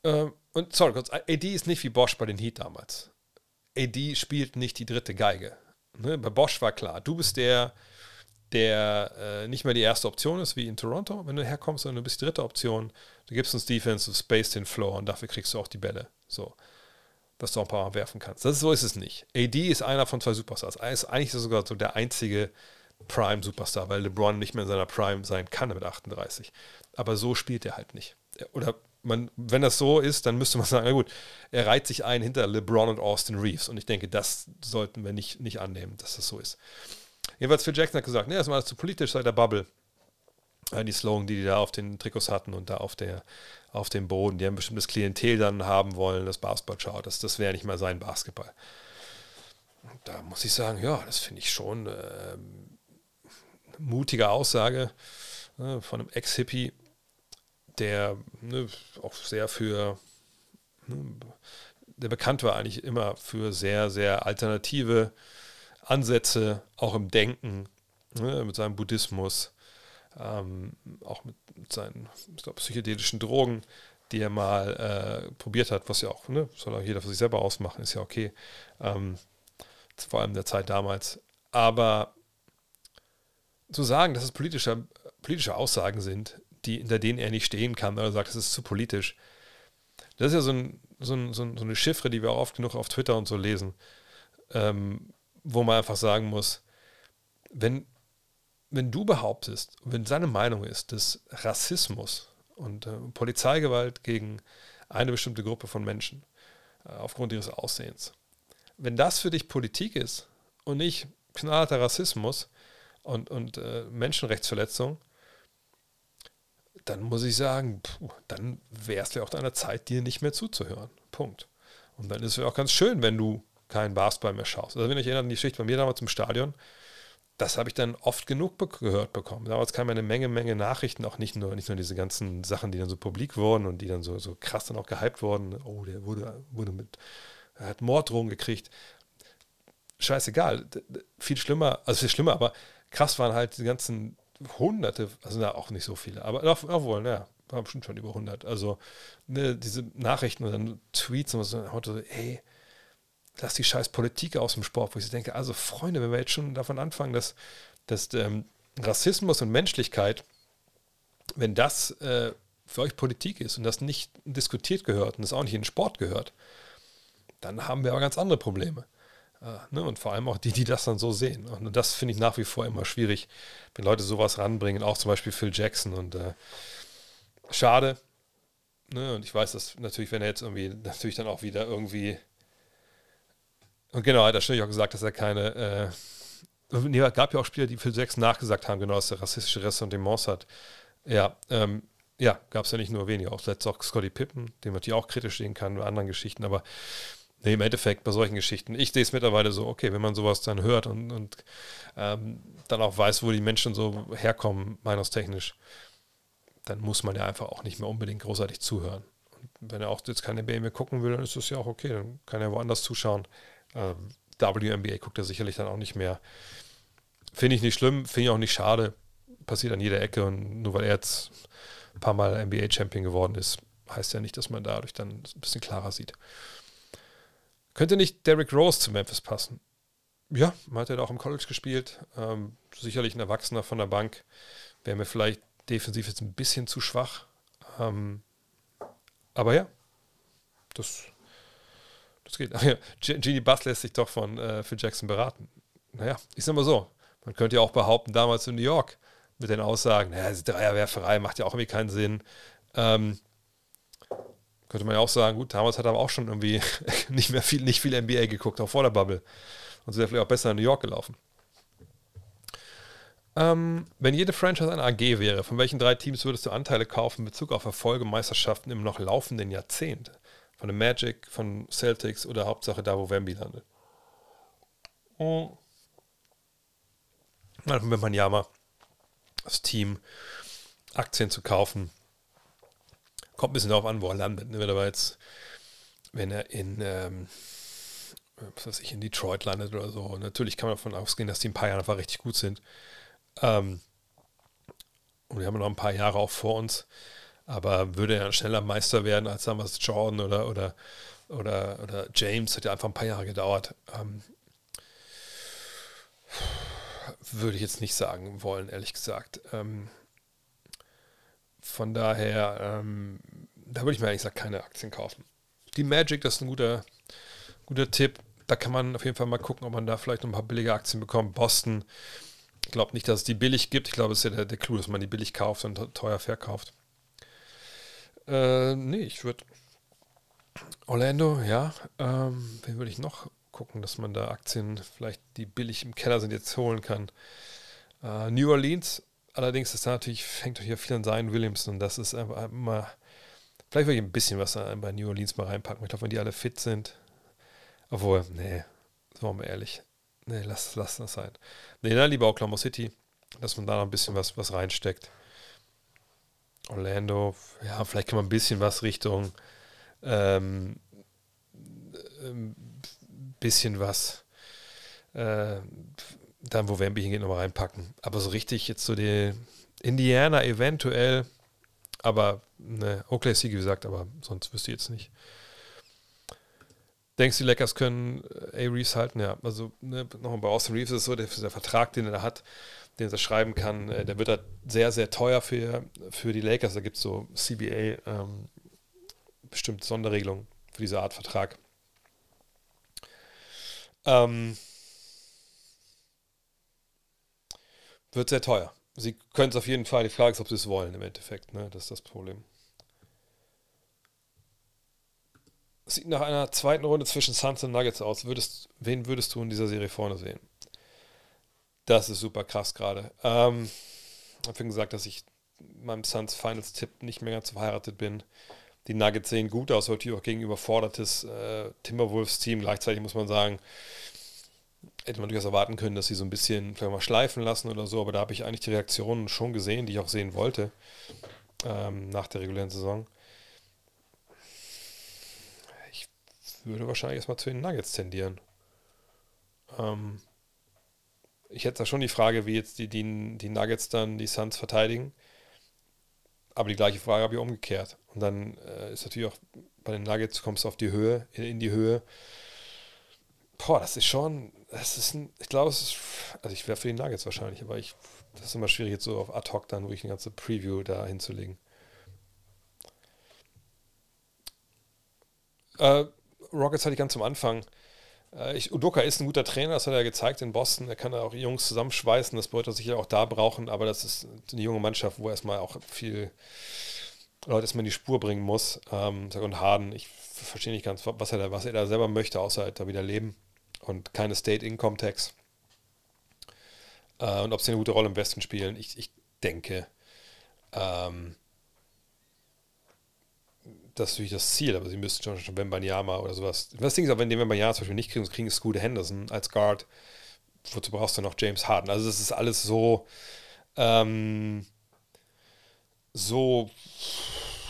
Speaker 1: Ähm, und sorry, kurz, AD ist nicht wie Bosch bei den Heat damals. AD spielt nicht die dritte Geige. Ne? Bei Bosch war klar, du bist der, der äh, nicht mehr die erste Option ist, wie in Toronto, wenn du herkommst, sondern du bist die dritte Option. Du gibst uns Defense, du spaced den Floor und dafür kriegst du auch die Bälle. So dass du ein paar Mal werfen kannst. Das ist, so ist es nicht. AD ist einer von zwei Superstars. Er ist eigentlich sogar so der einzige Prime-Superstar, weil LeBron nicht mehr in seiner Prime sein kann mit 38. Aber so spielt er halt nicht. Oder man, wenn das so ist, dann müsste man sagen, na gut, er reiht sich ein hinter LeBron und Austin Reeves. Und ich denke, das sollten wir nicht, nicht annehmen, dass das so ist. Jedenfalls Phil Jackson hat gesagt, nee, das war alles zu politisch seit der Bubble. Die Slogan, die die da auf den Trikots hatten und da auf der auf dem Boden. Die ein bestimmtes Klientel dann haben wollen, das Basketball schaut. Das, das wäre nicht mal sein Basketball. da muss ich sagen, ja, das finde ich schon äh, eine mutige Aussage äh, von einem Ex-Hippie, der ne, auch sehr für, ne, der bekannt war eigentlich immer für sehr, sehr alternative Ansätze, auch im Denken, ne, mit seinem Buddhismus ähm, auch mit, seinen glaub, psychedelischen Drogen, die er mal äh, probiert hat, was ja auch, ne, soll auch jeder für sich selber ausmachen, ist ja okay. Ähm, vor allem der Zeit damals. Aber zu sagen, dass es politische, politische Aussagen sind, die, hinter denen er nicht stehen kann, oder sagt, es ist zu politisch, das ist ja so, ein, so, ein, so, eine Chiffre, die wir auch oft genug auf Twitter und so lesen, ähm, wo man einfach sagen muss, wenn wenn du behauptest, wenn seine Meinung ist, dass Rassismus und äh, Polizeigewalt gegen eine bestimmte Gruppe von Menschen äh, aufgrund ihres Aussehens, wenn das für dich Politik ist und nicht knallharter Rassismus und, und äh, Menschenrechtsverletzung, dann muss ich sagen, puh, dann wäre es ja auch deiner Zeit, dir nicht mehr zuzuhören. Punkt. Und dann ist es ja auch ganz schön, wenn du keinen Basketball mehr schaust. Also wenn ich erinnere an die Geschichte bei mir damals im Stadion, das habe ich dann oft genug be gehört bekommen. Damals kamen eine Menge, Menge Nachrichten, auch nicht nur, nicht nur diese ganzen Sachen, die dann so publik wurden und die dann so, so krass dann auch gehypt wurden. Oh, der wurde, wurde mit, hat Morddrohungen gekriegt. Scheißegal, viel schlimmer, also viel schlimmer, aber krass waren halt die ganzen Hunderte, also na, auch nicht so viele, aber auch, auch wohl, naja, waren bestimmt schon über 100. Also ne, diese Nachrichten und dann Tweets und so, ey, lass die scheiß Politik aus dem Sport, wo ich denke, also Freunde, wenn wir jetzt schon davon anfangen, dass, dass ähm, Rassismus und Menschlichkeit, wenn das äh, für euch Politik ist und das nicht diskutiert gehört und das auch nicht in den Sport gehört, dann haben wir aber ganz andere Probleme. Äh, ne? Und vor allem auch die, die das dann so sehen. Und das finde ich nach wie vor immer schwierig, wenn Leute sowas ranbringen, auch zum Beispiel Phil Jackson. Und äh, schade. Ne? Und ich weiß, dass natürlich, wenn er jetzt irgendwie, natürlich dann auch wieder irgendwie. Und genau, er hat natürlich auch gesagt, dass er keine. Äh, Nee, es gab ja auch Spieler, die Phil Jackson nachgesagt haben, genau, dass er rassistische Ressentiments hat. Ja, ähm, ja, gab es ja nicht nur wenige, auch letztes auch Scotty Pippen, den man natürlich auch kritisch sehen kann bei anderen Geschichten, aber nee, im Endeffekt bei solchen Geschichten, ich sehe es mittlerweile so, okay, wenn man sowas dann hört und, und ähm, dann auch weiß, wo die Menschen so herkommen, meinungstechnisch, dann muss man ja einfach auch nicht mehr unbedingt großartig zuhören. Und wenn er auch jetzt keine mehr gucken will, dann ist das ja auch okay, dann kann er woanders zuschauen. Ähm, WNBA guckt er sicherlich dann auch nicht mehr. Finde ich nicht schlimm, finde ich auch nicht schade. Passiert an jeder Ecke und nur weil er jetzt ein paar Mal NBA-Champion geworden ist, heißt ja nicht, dass man dadurch dann ein bisschen klarer sieht. Könnte nicht Derrick Rose zu Memphis passen? Ja, man hat ja auch im College gespielt. Ähm, sicherlich ein Erwachsener von der Bank. Wäre mir vielleicht defensiv jetzt ein bisschen zu schwach. Ähm, aber ja, das, das geht. Ach ja, Genie Bass lässt sich doch von äh, Phil Jackson beraten. Naja, ich sag mal so. Man könnte ja auch behaupten, damals in New York, mit den Aussagen, naja, Dreierwerferei macht ja auch irgendwie keinen Sinn. Ähm, könnte man ja auch sagen, gut, damals hat er aber auch schon irgendwie nicht mehr viel, nicht viel NBA geguckt, auch vor der Bubble. Und so wäre vielleicht auch besser in New York gelaufen. Ähm, wenn jede Franchise eine AG wäre, von welchen drei Teams würdest du Anteile kaufen in Bezug auf Erfolge, Meisterschaften im noch laufenden Jahrzehnt? Von dem Magic, von Celtics oder Hauptsache da, wo Wemby landet? Oh. Dann wenn man ja mal das Team Aktien zu kaufen. Kommt ein bisschen darauf an, wo er landet. Ne? Wenn er jetzt, wenn er in, ähm, was weiß ich, in Detroit landet oder so, natürlich kann man davon ausgehen, dass die ein paar Jahre einfach richtig gut sind. Ähm, und wir haben noch ein paar Jahre auch vor uns. Aber würde er schneller Meister werden als damals Jordan oder, oder, oder, oder James, hat ja einfach ein paar Jahre gedauert. Ähm, würde ich jetzt nicht sagen wollen, ehrlich gesagt. Ähm, von daher, ähm, da würde ich mir ehrlich gesagt keine Aktien kaufen. Die Magic, das ist ein guter, guter Tipp. Da kann man auf jeden Fall mal gucken, ob man da vielleicht noch ein paar billige Aktien bekommt. Boston, ich glaube nicht, dass es die billig gibt. Ich glaube, es ist ja der, der Clou, dass man die billig kauft und teuer verkauft. Äh, nee, ich würde. Orlando, ja. Ähm, wen würde ich noch gucken, dass man da Aktien vielleicht, die billig im Keller sind, jetzt holen kann. Äh, New Orleans, allerdings ist da natürlich, fängt doch hier viel an Zion Williamson das ist einfach immer, vielleicht würde ich ein bisschen was bei New Orleans mal reinpacken. Ich glaube, wenn die alle fit sind, obwohl, nee, sagen wir ehrlich, nee, lass, lass das sein. Nee, dann lieber Oklahoma City, dass man da noch ein bisschen was, was reinsteckt. Orlando, ja, vielleicht kann man ein bisschen was Richtung ähm, ähm, bisschen was äh, dann, wo Wemby hingeht, nochmal reinpacken. Aber so richtig jetzt so die Indiana eventuell, aber ne, OKC wie gesagt, aber sonst wüsste ich jetzt nicht. Denkst du, die Lakers können äh, A. Reeves halten? Ja, also ne, nochmal bei Austin Reeves ist es so, der, der, Vertrag, den er hat, den er schreiben kann, äh, der wird halt sehr, sehr teuer für, für die Lakers. Da gibt es so CBA ähm, bestimmte Sonderregelungen für diese Art Vertrag. Ähm, wird sehr teuer. Sie können es auf jeden Fall. Die Frage ist, ob sie es wollen im Endeffekt. Ne? Das ist das Problem. Sieht nach einer zweiten Runde zwischen Suns und Nuggets aus. Würdest, wen würdest du in dieser Serie vorne sehen? Das ist super krass gerade. Ähm, ich habe gesagt, dass ich meinem Suns Finals Tipp nicht mehr ganz verheiratet bin. Die Nuggets sehen gut aus, heute auch gegen überfordertes äh, Timberwolves-Team. Gleichzeitig muss man sagen, hätte man durchaus erwarten können, dass sie so ein bisschen vielleicht mal schleifen lassen oder so, aber da habe ich eigentlich die Reaktionen schon gesehen, die ich auch sehen wollte ähm, nach der regulären Saison. Würde wahrscheinlich erstmal zu den Nuggets tendieren. Ähm, ich hätte da schon die Frage, wie jetzt die, die, die Nuggets dann die Suns verteidigen. Aber die gleiche Frage habe ich umgekehrt. Und dann äh, ist natürlich auch bei den Nuggets, kommst du auf die Höhe, in, in die Höhe. boah, das ist schon, das ist ein, ich glaube, es ist, also ich wäre für die Nuggets wahrscheinlich, aber ich, das ist immer schwierig, jetzt so auf ad hoc dann wirklich eine ganze Preview da hinzulegen. Äh, Rockets hatte ich ganz zum Anfang. Äh, ich, Udoka ist ein guter Trainer, das hat er gezeigt in Boston. Er kann auch Jungs zusammenschweißen, das wird er sicher auch da brauchen, aber das ist eine junge Mannschaft, wo er erstmal auch viel Leute erstmal in die Spur bringen muss. Ähm, und Harden, ich verstehe nicht ganz, was er, da, was er da selber möchte, außer halt da wieder leben und keine State Income Tax. Äh, und ob sie eine gute Rolle im Westen spielen, ich, ich denke, ähm, das ist natürlich das Ziel, aber sie müssten schon, schon Wembanyama oder sowas. Das Ding ist auch, wenn die Wembanyama zum Beispiel nicht kriegen, kriegen gute Henderson als Guard. Wozu brauchst du noch James Harden? Also, das ist alles so, ähm, so,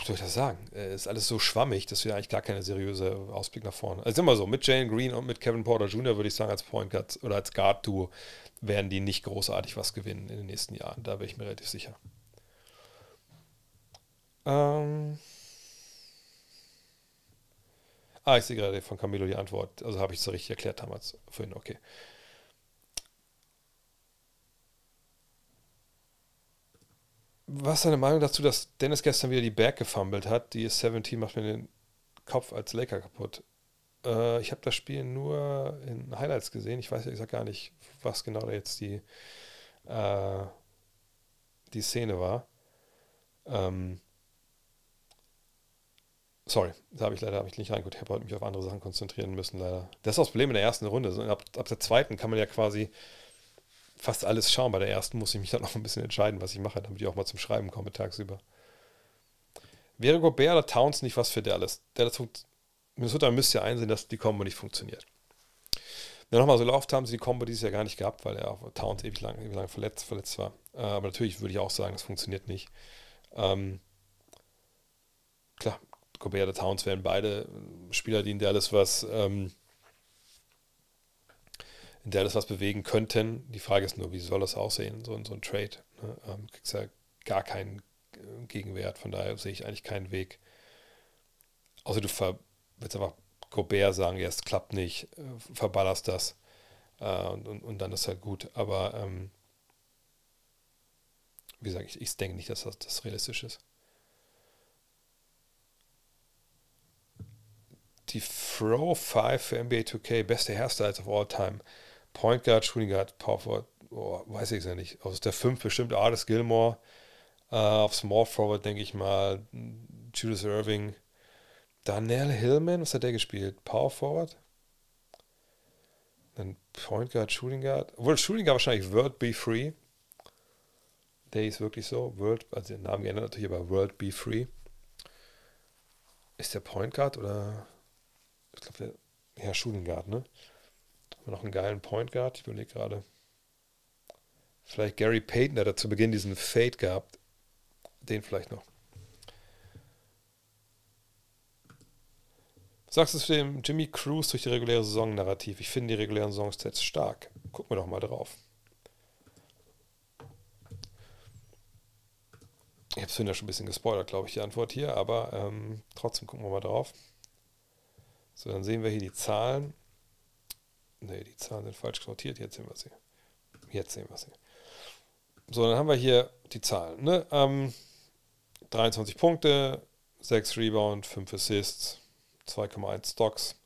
Speaker 1: wie soll ich das sagen? Es ist alles so schwammig, dass wir eigentlich gar keine seriöse Ausblick nach vorne. Also immer so, mit Jalen Green und mit Kevin Porter Jr. würde ich sagen, als Point Guard oder als Guard-Duo werden die nicht großartig was gewinnen in den nächsten Jahren. Da bin ich mir relativ sicher. Ähm. Ah, ich sehe gerade von Camilo die Antwort. Also habe ich es so richtig erklärt damals vorhin. Okay. Was ist deine Meinung dazu, dass Dennis gestern wieder die Berg gefummelt hat? Die 17 macht mir den Kopf als Laker kaputt. Äh, ich habe das Spiel nur in Highlights gesehen. Ich weiß ja gar nicht, was genau da jetzt die, äh, die Szene war. Ähm, Sorry, da habe ich leider hab ich nicht reingeguckt. Ich habe heute mich auf andere Sachen konzentrieren müssen, leider. Das ist das Problem in der ersten Runde. Ab, ab, der zweiten kann man ja quasi fast alles schauen. Bei der ersten muss ich mich dann auch ein bisschen entscheiden, was ich mache, damit ich auch mal zum Schreiben komme tagsüber. Wäre Gobert oder Towns nicht was für Dallas? Dallas Minnesota müsste ja einsehen, dass die Combo nicht funktioniert. Wenn nochmal so läuft, haben sie die Combo dieses Jahr gar nicht gehabt, weil er auf Towns ewig lang, ewig lang verletzt, verletzt war. Äh, aber natürlich würde ich auch sagen, das funktioniert nicht. Ähm, klar, Gobert oder Towns wären beide Spieler, die in Dallas was, ähm, in Dallas was bewegen könnten. Die Frage ist nur, wie soll das aussehen, so, so ein Trade? Ne? Ähm, kriegst ja gar keinen äh, Gegenwert, von daher sehe ich eigentlich keinen Weg. Außer du willst einfach Gobert sagen, ja, es klappt nicht, äh, verballerst das äh, und, und, und, dann ist halt gut. Aber ähm, wie gesagt, ich, ich denke nicht, dass das, das realistisch ist. Die Throw 5 für NBA 2K, beste Hairstyles of all time. Point Guard, Shooting Guard, Power Forward, oh, weiß ich es ja nicht. Aus der 5 bestimmt Artis Gilmore. Uh, auf Small Forward denke ich mal Julius Irving. Darnell Hillman, was hat der gespielt? Power Forward? Dann Point Guard, Shooting Guard. Obwohl Shooting Guard wahrscheinlich World Be Free. Der ist wirklich so. World, also den Namen geändert natürlich, aber World Be Free. Ist der Point Guard oder ich glaube, der Herr Schulengard, ne? Haben wir noch einen geilen Point Guard? Ich überlege gerade. Vielleicht Gary Payton, der hat zu Beginn diesen Fade gehabt. Den vielleicht noch. Sagst du zu dem Jimmy Cruz durch die reguläre Saison Narrativ? Ich finde die regulären Saisonstats stark. Gucken wir doch mal drauf. Ich habe es ja schon ein bisschen gespoilert, glaube ich, die Antwort hier, aber ähm, trotzdem gucken wir mal drauf. So, dann sehen wir hier die Zahlen. Ne, die Zahlen sind falsch sortiert. Jetzt sehen wir sie. Jetzt sehen wir sie. So, dann haben wir hier die Zahlen. Ne? Ähm, 23 Punkte, 6 Rebound, 5 Assists, 2,1 Stocks,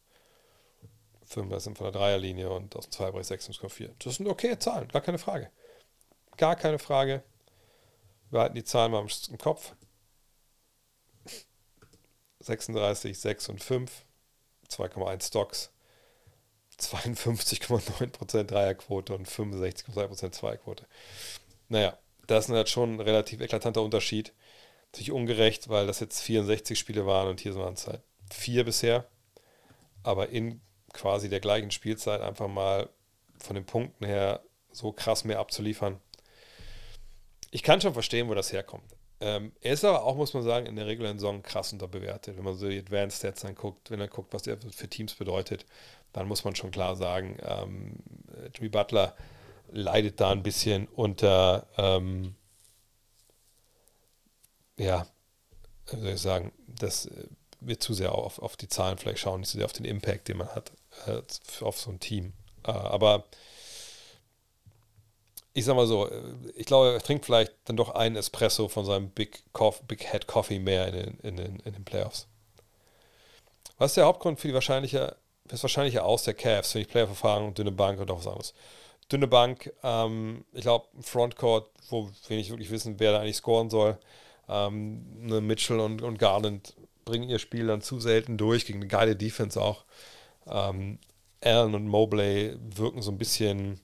Speaker 1: 5 sind von der Dreierlinie und aus dem Zweibereich 6,4. Das sind okay Zahlen, gar keine Frage. Gar keine Frage. Wir halten die Zahlen mal im Kopf. 36, 6 und 5. 2,1 Stocks, 52,9% Dreierquote und 65,2% Zweierquote. Naja, das ist halt schon ein relativ eklatanter Unterschied. Natürlich ungerecht, weil das jetzt 64 Spiele waren und hier waren es halt vier bisher. Aber in quasi der gleichen Spielzeit einfach mal von den Punkten her so krass mehr abzuliefern. Ich kann schon verstehen, wo das herkommt. Ähm, er ist aber auch, muss man sagen, in der regulären Saison krass unterbewertet. Wenn man so die Advanced Stats anguckt, wenn er guckt, was er für Teams bedeutet, dann muss man schon klar sagen, ähm, Jimmy Butler leidet da ein bisschen unter, ähm, ja, wie soll ich sagen, das wird zu sehr auf, auf die Zahlen vielleicht schauen, nicht so sehr auf den Impact, den man hat. äh, auf so ein Team. Äh, aber ich sag mal so, ich glaube, er trinkt vielleicht dann doch einen Espresso von seinem Big, Coffee, Big Head Coffee mehr in den, in, den, in den Playoffs. Was ist der Hauptgrund für die wahrscheinliche, das wahrscheinliche Aus der Cavs, wenn ich Playoff-Erfahrung, dünne Bank und auch was anderes? Dünne Bank, ähm, ich glaube, Frontcourt, wo wir nicht wirklich wissen, wer da eigentlich scoren soll. Ähm, ne Mitchell und, und Garland bringen ihr Spiel dann zu selten durch, gegen eine geile Defense auch. Ähm, Allen und Mobley wirken so ein bisschen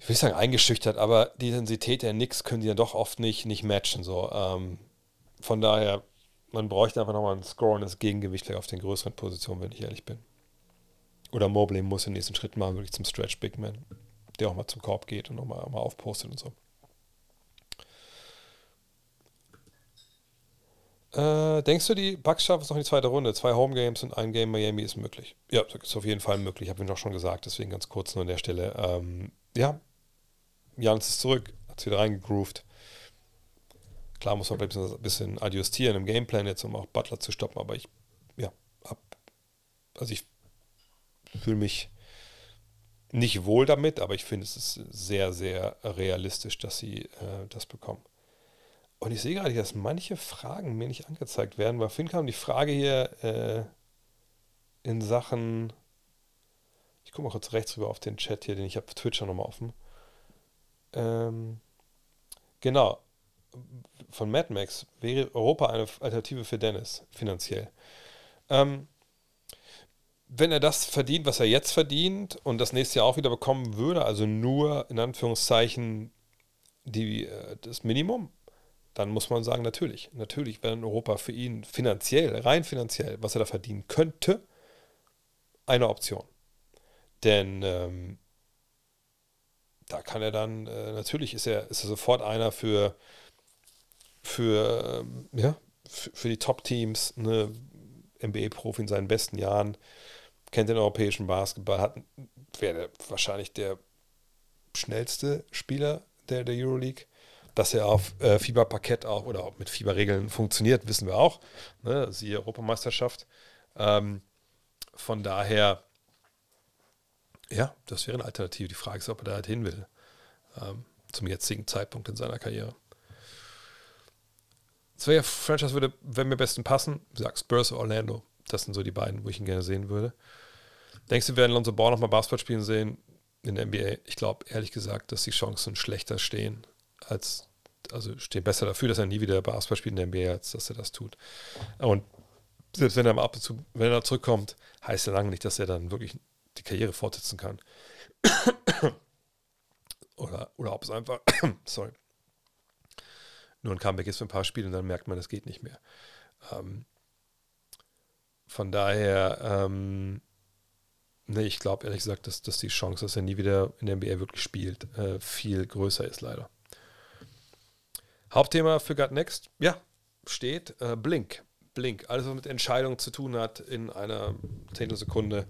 Speaker 1: ich will sagen eingeschüchtert, aber die Intensität der Knicks können die ja doch oft nicht, nicht matchen. So. Ähm, von daher, man bräuchte einfach nochmal ein scorendes Gegengewicht auf den größeren Positionen, wenn ich ehrlich bin. Oder Mobley muss den nächsten Schritt machen, wirklich zum Stretch Big Man, der auch mal zum Korb geht und nochmal mal aufpostet und so. Äh, denkst du, die Bucks schaffen es noch in die zweite Runde? Zwei Home Games und ein Game Miami ist möglich. Ja, ist auf jeden Fall möglich. Habe ich noch schon gesagt, deswegen ganz kurz nur an der Stelle. Ähm, ja, Jans ist zurück, hat wieder reingegroovt. Klar muss man ein bisschen adjustieren im Gameplan jetzt, um auch Butler zu stoppen, aber ich, ja, hab, also ich fühle mich nicht wohl damit, aber ich finde, es ist sehr, sehr realistisch, dass sie äh, das bekommen. Und ich sehe gerade, dass manche Fragen mir nicht angezeigt werden, weil Finn kam die Frage hier äh, in Sachen, ich gucke mal kurz rechts rüber auf den Chat hier, den ich habe auf Twitch nochmal offen. Ähm, genau. Von Mad Max wäre Europa eine Alternative für Dennis, finanziell. Ähm, wenn er das verdient, was er jetzt verdient und das nächste Jahr auch wieder bekommen würde, also nur in Anführungszeichen die, äh, das Minimum, dann muss man sagen, natürlich, natürlich wäre Europa für ihn finanziell, rein finanziell, was er da verdienen könnte, eine Option. Denn ähm, da kann er dann, äh, natürlich ist er, ist er sofort einer für, für, ähm, ja, für, für die Top-Teams, eine NBA-Profi in seinen besten Jahren, kennt den europäischen Basketball, hat, wäre wahrscheinlich der schnellste Spieler der, der Euroleague. Dass er auf äh, Fieberparkett auch oder auch mit Fieberregeln funktioniert, wissen wir auch. Ne? Siehe Europameisterschaft. Ähm, von daher ja, das wäre eine Alternative. Die Frage ist, ob er da halt hin will. Ähm, zum jetzigen Zeitpunkt in seiner Karriere. Zwei Franchise würde, wenn mir besten passen, wie gesagt, Spurs oder Orlando. Das sind so die beiden, wo ich ihn gerne sehen würde. Denkst du, wir werden Lonzo Ball nochmal Basketball spielen sehen in der NBA? Ich glaube, ehrlich gesagt, dass die Chancen schlechter stehen, als, also stehen besser dafür, dass er nie wieder Basketball spielt in der NBA, als dass er das tut. Und selbst wenn er mal ab und zu, wenn er zurückkommt, heißt ja lange nicht, dass er dann wirklich die Karriere fortsetzen kann. oder, oder ob es einfach, sorry, nur ein Comeback ist für ein paar Spiele und dann merkt man, es geht nicht mehr. Ähm, von daher, ähm, nee, ich glaube ehrlich gesagt, dass, dass die Chance, dass er nie wieder in der NBA wirklich spielt, äh, viel größer ist leider. Hauptthema für Gut Next, ja, steht äh, Blink. Blink. Alles, was mit Entscheidungen zu tun hat, in einer Zehntelsekunde.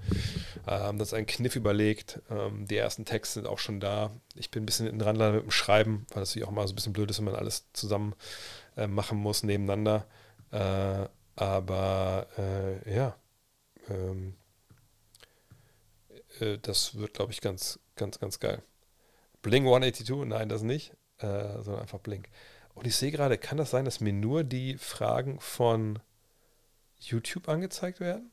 Speaker 1: Ähm, das ist ein Kniff überlegt. Ähm, die ersten Texte sind auch schon da. Ich bin ein bisschen dran mit dem Schreiben, weil es auch mal so ein bisschen blöd ist, wenn man alles zusammen äh, machen muss, nebeneinander. Äh, aber äh, ja, ähm, äh, das wird, glaube ich, ganz, ganz, ganz geil. Blink 182? Nein, das nicht, äh, sondern einfach Blink. Und ich sehe gerade, kann das sein, dass mir nur die Fragen von YouTube angezeigt werden?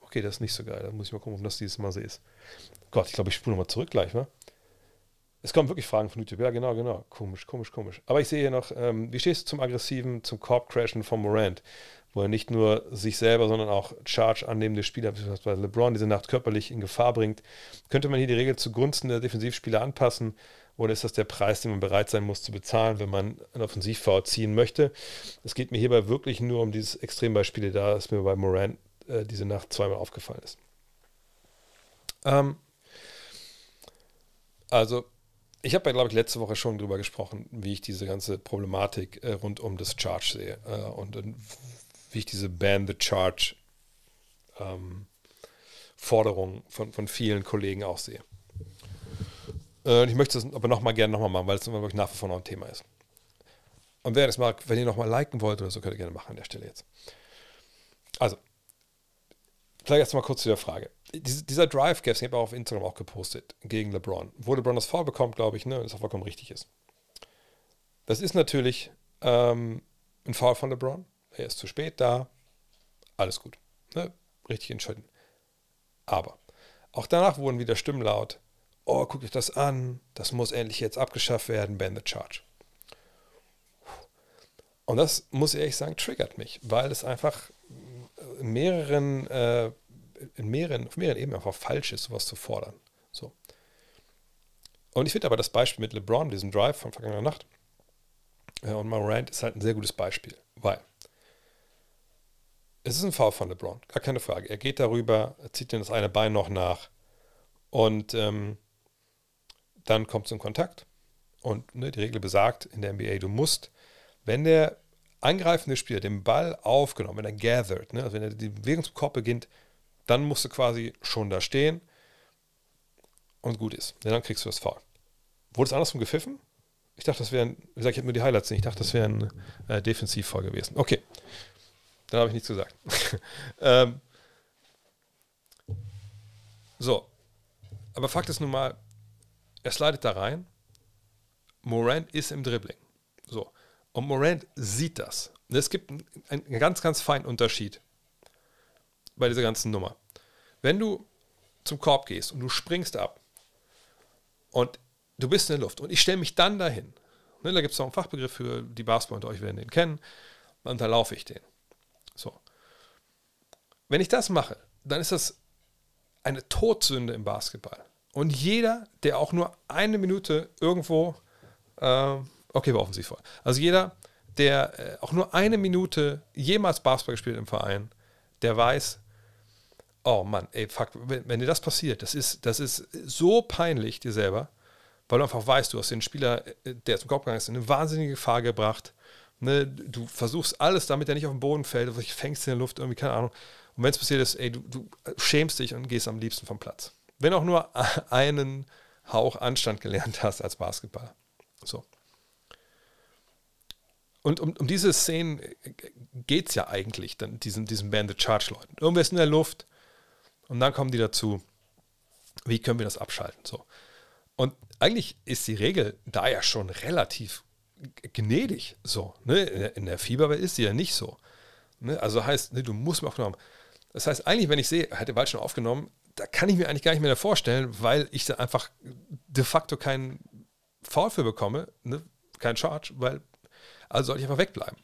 Speaker 1: Okay, das ist nicht so geil. Da muss ich mal gucken, ob das dieses Mal so ist. Gott, ich glaube, ich spule nochmal zurück gleich, wa? Es kommen wirklich Fragen von YouTube. Ja, genau, genau. Komisch, komisch, komisch. Aber ich sehe hier noch, ähm, wie stehst du zum aggressiven, zum Korb-Crashen von Morant? Wo er nicht nur sich selber, sondern auch Charge annehmende Spieler, bei LeBron diese Nacht körperlich in Gefahr bringt. Könnte man hier die Regel zugunsten der Defensivspieler anpassen? Oder ist das der Preis, den man bereit sein muss zu bezahlen, wenn man einen Offensivfoul ziehen möchte? Es geht mir hierbei wirklich nur um dieses Extrembeispiel, da es mir bei Moran äh, diese Nacht zweimal aufgefallen ist. Ähm, also, ich habe ja, glaube ich, letzte Woche schon drüber gesprochen, wie ich diese ganze Problematik äh, rund um das Charge sehe äh, und wie ich diese Ban the Charge ähm, Forderung von, von vielen Kollegen auch sehe. Äh, ich möchte es aber nochmal gerne nochmal machen, weil es wirklich nach wie vor noch ein Thema ist. Und wer das mag, wenn ihr nochmal liken wollt oder so, könnt ihr gerne machen an der Stelle jetzt. Also, vielleicht erst mal kurz zu der Frage. dieser Drive, Gaps, ich habe auch auf Instagram auch gepostet, gegen LeBron, wo LeBron das Foul bekommt, glaube ich, ne, das auch vollkommen richtig ist. Das ist natürlich ähm, ein Foul von LeBron. Er ist zu spät da. Alles gut. Ne? Richtig entscheiden. Aber auch danach wurden wieder Stimmen laut. Oh, guckt euch das an. Das muss endlich jetzt abgeschafft werden. Ban the charge. Und das, muss ich ehrlich sagen, triggert mich, weil es einfach in mehreren, äh, in mehreren, auf mehreren Ebenen einfach falsch ist, sowas zu fordern. So. Und ich finde aber das Beispiel mit LeBron, diesem Drive von vergangener Nacht, äh, und Morant ist halt ein sehr gutes Beispiel, weil es ist ein Foul von LeBron, gar keine Frage. Er geht darüber, er zieht dann das eine Bein noch nach und ähm, dann kommt in Kontakt. Und ne, die Regel besagt in der NBA, du musst, wenn der angreifende Spieler den Ball aufgenommen, wenn er gathered, ne, also wenn er die Bewegung zum Korb beginnt, dann musst du quasi schon da stehen und gut ist. Ja, dann kriegst du das Foul. Wurde es andersrum gepfiffen? Ich dachte, das wären, wie gesagt, ich habe nur die Highlights nicht. Ich dachte, das wäre ein äh, Defensivfall gewesen. Okay. Dann habe ich nichts gesagt. ähm, so. Aber Fakt ist nun mal, er slidet da rein. Morant ist im Dribbling. So. Und Morant sieht das. Und es gibt einen, einen ganz, ganz feinen Unterschied bei dieser ganzen Nummer. Wenn du zum Korb gehst und du springst ab und du bist in der Luft und ich stelle mich dann dahin. Ne, da gibt es auch einen Fachbegriff für die Basketball unter euch werden den kennen. Und da laufe ich den. So. Wenn ich das mache, dann ist das eine Todsünde im Basketball. Und jeder, der auch nur eine Minute irgendwo, äh, okay, war offensiv voll. Also jeder, der äh, auch nur eine Minute jemals Basketball gespielt im Verein, der weiß, oh Mann, ey, fuck, wenn, wenn dir das passiert, das ist, das ist so peinlich dir selber weil du einfach weißt, du hast den Spieler, äh, der zum Kopf gegangen ist, in eine wahnsinnige Gefahr gebracht. Ne? Du versuchst alles, damit er nicht auf den Boden fällt, du fängst in der Luft, irgendwie, keine Ahnung. Und wenn es passiert ist, ey, du, du schämst dich und gehst am liebsten vom Platz. Wenn auch nur einen Hauch Anstand gelernt hast als Basketballer. So. Und um, um diese Szenen äh, geht es ja eigentlich, dann diesen, diesen Bandit Charge-Leuten. Irgendwer ist in der Luft und dann kommen die dazu, wie können wir das abschalten? So. Und eigentlich ist die Regel da ja schon relativ gnädig so. Ne? In der Fieberwelt ist sie ja nicht so. Ne? Also heißt, ne, du musst mir aufgenommen. Das heißt, eigentlich, wenn ich sehe, hätte Wald schon aufgenommen, da kann ich mir eigentlich gar nicht mehr vorstellen, weil ich da einfach de facto keinen Foul für bekomme, ne? kein Charge, weil also sollte ich einfach wegbleiben.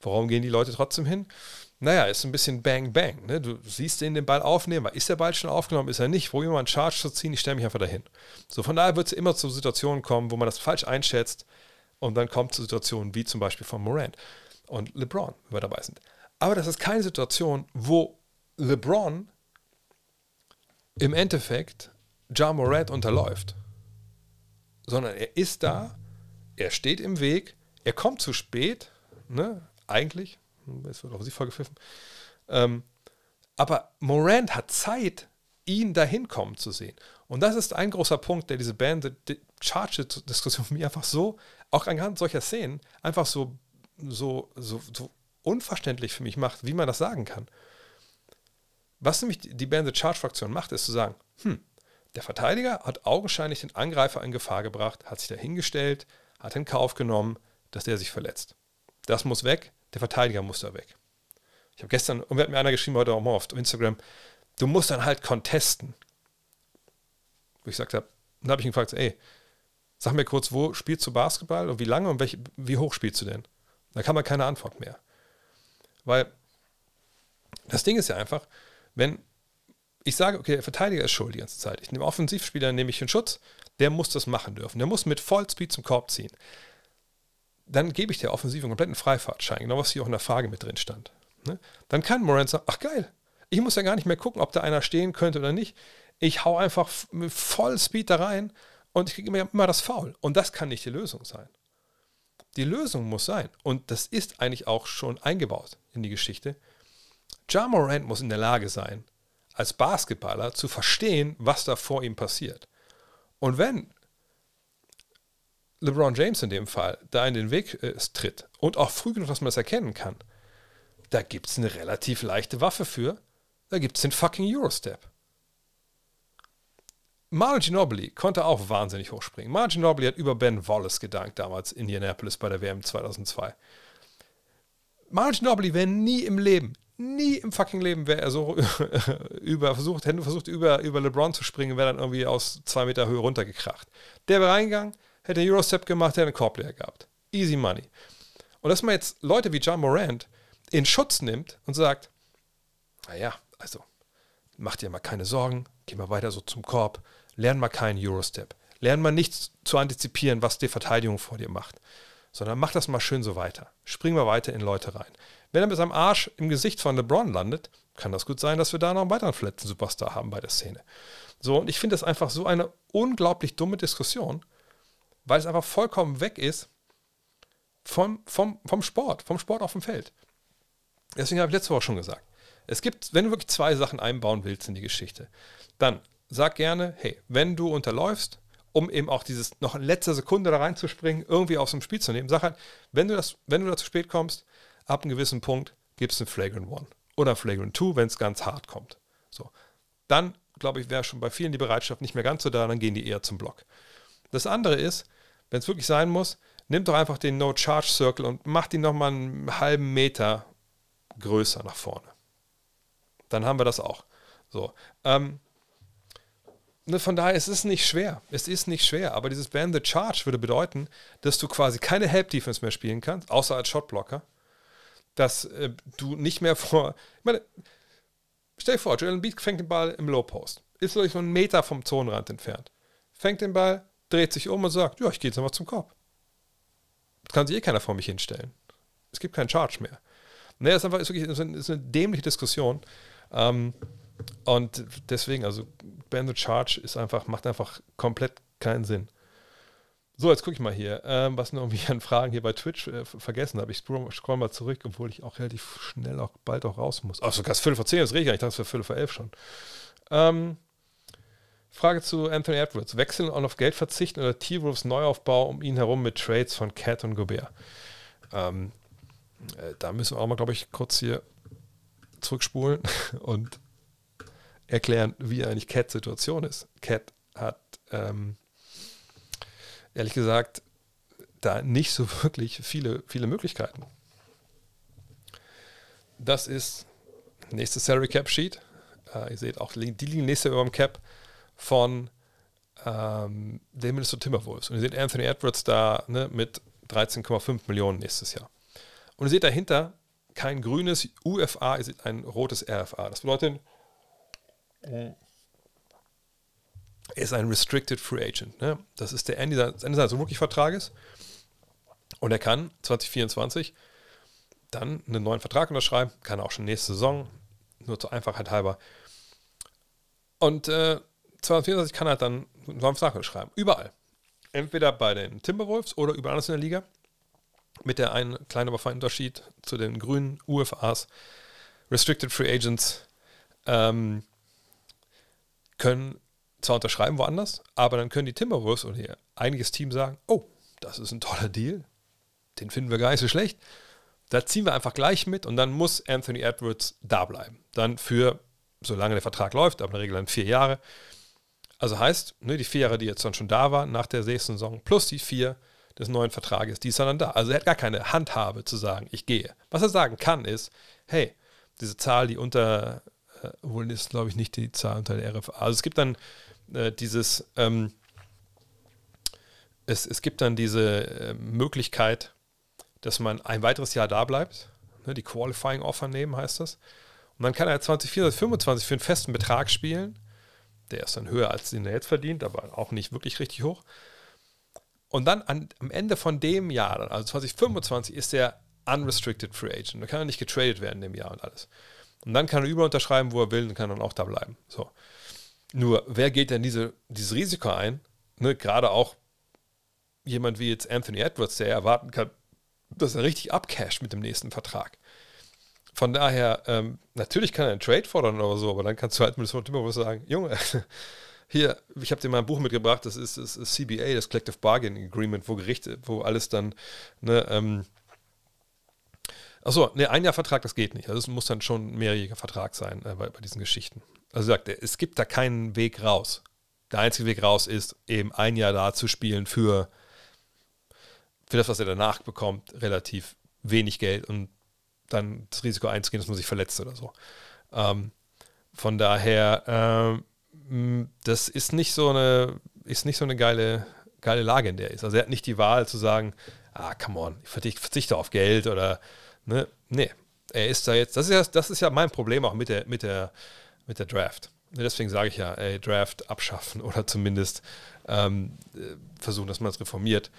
Speaker 1: Warum gehen die Leute trotzdem hin? naja, ist ein bisschen Bang Bang. Ne? Du siehst den den Ball aufnehmen, ist der Ball schon aufgenommen, ist er nicht, wo jemand Charge zu ziehen, ich stelle mich einfach dahin. So, von daher wird es immer zu Situationen kommen, wo man das falsch einschätzt und dann kommt zu Situationen wie zum Beispiel von Morant und LeBron, wenn wir dabei sind. Aber das ist keine Situation, wo LeBron im Endeffekt Ja Morant unterläuft, sondern er ist da, er steht im Weg, er kommt zu spät, ne? eigentlich, es wird auf sie vorgepfiffen. Ähm, aber Morant hat Zeit, ihn dahin kommen zu sehen. Und das ist ein großer Punkt, der diese Band, die Charge-Diskussion mir einfach so, auch anhand solcher Szenen, einfach so, so, so, so unverständlich für mich macht, wie man das sagen kann. Was nämlich die Band Charge-Fraktion macht, ist zu sagen, hm, der Verteidiger hat augenscheinlich den Angreifer in Gefahr gebracht, hat sich dahingestellt, hat in Kauf genommen, dass der sich verletzt. Das muss weg, der Verteidiger muss da weg. Ich habe gestern, und hat mir einer geschrieben heute auch mal auf Instagram, du musst dann halt contesten. Wo ich gesagt habe, dann habe ich ihn gefragt, ey, sag mir kurz, wo spielst du Basketball und wie lange und welche, wie hoch spielst du denn? Da kann man keine Antwort mehr. Weil das Ding ist ja einfach, wenn ich sage, okay, der Verteidiger ist schuld die ganze Zeit. Ich nehme Offensivspieler, nehme ich in Schutz, der muss das machen dürfen. Der muss mit Vollspeed zum Korb ziehen dann gebe ich der Offensive einen kompletten Freifahrtschein, genau was hier auch in der Frage mit drin stand. Ne? Dann kann Morant sagen, ach geil, ich muss ja gar nicht mehr gucken, ob da einer stehen könnte oder nicht. Ich hau einfach mit voll Speed da rein und ich kriege immer, immer das Foul. Und das kann nicht die Lösung sein. Die Lösung muss sein, und das ist eigentlich auch schon eingebaut in die Geschichte, Ja Morant muss in der Lage sein, als Basketballer zu verstehen, was da vor ihm passiert. Und wenn LeBron James in dem Fall da in den Weg äh, tritt und auch früh genug, dass man das erkennen kann, da gibt es eine relativ leichte Waffe für. Da gibt es den fucking Eurostep. Marlon Ginobili konnte auch wahnsinnig hochspringen. Marlon Ginobili hat über Ben Wallace gedankt, damals in Indianapolis bei der WM 2002. Marlon Ginobili wäre nie im Leben, nie im fucking Leben wäre er so über versucht, hätte versucht, über, über LeBron zu springen, wäre dann irgendwie aus zwei Meter Höhe runtergekracht. Der wäre reingegangen, hätte einen Eurostep gemacht, hätte einen Korbleer gehabt. Easy money. Und dass man jetzt Leute wie John Morant in Schutz nimmt und sagt, naja, also macht dir mal keine Sorgen, geh mal weiter so zum Korb, lern mal keinen Eurostep, lern mal nichts zu antizipieren, was die Verteidigung vor dir macht, sondern mach das mal schön so weiter. Spring mal weiter in Leute rein. Wenn er mit seinem Arsch im Gesicht von LeBron landet, kann das gut sein, dass wir da noch einen weiteren verletzten Superstar haben bei der Szene. So, und ich finde das einfach so eine unglaublich dumme Diskussion, weil es einfach vollkommen weg ist vom, vom, vom Sport, vom Sport auf dem Feld. Deswegen habe ich letzte Woche schon gesagt, es gibt, wenn du wirklich zwei Sachen einbauen willst in die Geschichte, dann sag gerne, hey, wenn du unterläufst, um eben auch dieses noch in letzter Sekunde da reinzuspringen, irgendwie aus dem Spiel zu nehmen, sag halt, wenn du, das, wenn du da zu spät kommst, ab einem gewissen Punkt gibt es einen Flagrant One oder Flagrant Two, wenn es ganz hart kommt. So. Dann, glaube ich, wäre schon bei vielen die Bereitschaft nicht mehr ganz so da, dann gehen die eher zum Block. Das andere ist, wenn es wirklich sein muss, nimm doch einfach den No-Charge-Circle und mach den nochmal einen halben Meter größer nach vorne. Dann haben wir das auch. So. Ähm, ne, von daher es ist es nicht schwer. Es ist nicht schwer, aber dieses Ban the Charge würde bedeuten, dass du quasi keine Help-Defense mehr spielen kannst, außer als Shotblocker. Dass äh, du nicht mehr vor. Ich meine, stell dir vor, Joel Beat fängt den Ball im Low Post. Ist wirklich so einen Meter vom Zonenrand entfernt. Fängt den Ball, dreht sich um und sagt: Ja, ich gehe jetzt einfach zum Korb. Das kann sich eh keiner vor mich hinstellen. Es gibt keinen Charge mehr. Nee, das ist einfach ist wirklich eine, ist eine dämliche Diskussion. Ähm, und deswegen, also Band the Charge ist einfach, macht einfach komplett keinen Sinn. So, jetzt gucke ich mal hier, ähm, was noch irgendwie an Fragen hier bei Twitch äh, vergessen habe. Ich scroll, scroll, mal zurück, obwohl ich auch relativ schnell auch bald auch raus muss. Ach, sogar Viertel vor zehn, das rede ich dachte, es wäre Viertel vor elf schon. Ähm, Frage zu Anthony Edwards. Wechseln und auf Geld verzichten oder T-Wolves Neuaufbau um ihn herum mit Trades von Cat und Gobert? Ähm, äh, da müssen wir auch mal, glaube ich, kurz hier zurückspulen und erklären, wie eigentlich Cats Situation ist. Cat hat ähm, ehrlich gesagt da nicht so wirklich viele, viele Möglichkeiten. Das ist nächstes Salary Cap Sheet. Äh, ihr seht auch, die liegen nächste über dem Cap von ähm, den Minnesota Timberwolves. Und ihr seht Anthony Edwards da ne, mit 13,5 Millionen nächstes Jahr. Und ihr seht dahinter kein grünes UFA, ihr seht ein rotes RFA. Das bedeutet, er ist ein Restricted Free Agent. Ne? Das ist der Ende, das Ende seines Rookie-Vertrages. Und er kann 2024 dann einen neuen Vertrag unterschreiben, kann auch schon nächste Saison, nur zur Einfachheit halber. Und äh, 2024 kann er dann einen neuen Vertrag unterschreiben. Überall. Entweder bei den Timberwolves oder überall anders in der Liga mit der einen kleinen, aber feinen Unterschied zu den grünen UFAs. Restricted Free Agents ähm, können zwar unterschreiben woanders, aber dann können die Timberwolves oder hier einiges Team sagen, oh, das ist ein toller Deal, den finden wir gar nicht so schlecht. Da ziehen wir einfach gleich mit und dann muss Anthony Edwards da bleiben. Dann für, solange der Vertrag läuft, aber in der Regel dann vier Jahre. Also heißt, ne, die vier Jahre, die jetzt dann schon da waren nach der nächsten Saison, plus die vier des neuen Vertrages, die ist dann da. Also er hat gar keine Handhabe zu sagen, ich gehe. Was er sagen kann, ist, hey, diese Zahl, die unter, äh, wohl ist, glaube ich, nicht die Zahl unter der RFA. Also es gibt dann äh, dieses, ähm, es, es gibt dann diese äh, Möglichkeit, dass man ein weiteres Jahr da bleibt. Ne, die Qualifying Offer nehmen, heißt das. Und dann kann er 2024, 2025 für einen festen Betrag spielen. Der ist dann höher, als den er jetzt verdient, aber auch nicht wirklich richtig hoch. Und dann an, am Ende von dem Jahr, also 2025, ist der unrestricted free agent. Da kann er nicht getradet werden in dem Jahr und alles. Und dann kann er über unterschreiben, wo er will und kann dann auch da bleiben. So. Nur, wer geht denn diese, dieses Risiko ein? Ne, gerade auch jemand wie jetzt Anthony Edwards, der erwarten kann, dass er richtig abcasht mit dem nächsten Vertrag. Von daher, ähm, natürlich kann er einen Trade fordern oder so, aber dann kannst du halt mit dem sagen, Junge, hier, ich habe dir mal ein Buch mitgebracht, das ist, das ist CBA, das Collective Bargaining Agreement, wo Gerichte, wo alles dann, ne, ähm, Achso, ne, ein Jahr Vertrag, das geht nicht. Also es muss dann schon ein mehrjähriger Vertrag sein äh, bei, bei, diesen Geschichten. Also sagt er, es gibt da keinen Weg raus. Der einzige Weg raus ist, eben ein Jahr da zu spielen für, für das, was er danach bekommt, relativ wenig Geld und dann das Risiko einzugehen, dass man sich verletzt oder so. Ähm, von daher, ähm, das ist nicht so eine, ist nicht so eine geile, geile Lage, in der er ist. Also er hat nicht die Wahl zu sagen, ah, come on, ich verzichte auf Geld oder, ne, nee. Er ist da jetzt, das ist ja, das ist ja mein Problem auch mit der, mit der, mit der Draft. Deswegen sage ich ja, ey, Draft abschaffen oder zumindest ähm, äh, versuchen, dass man es reformiert,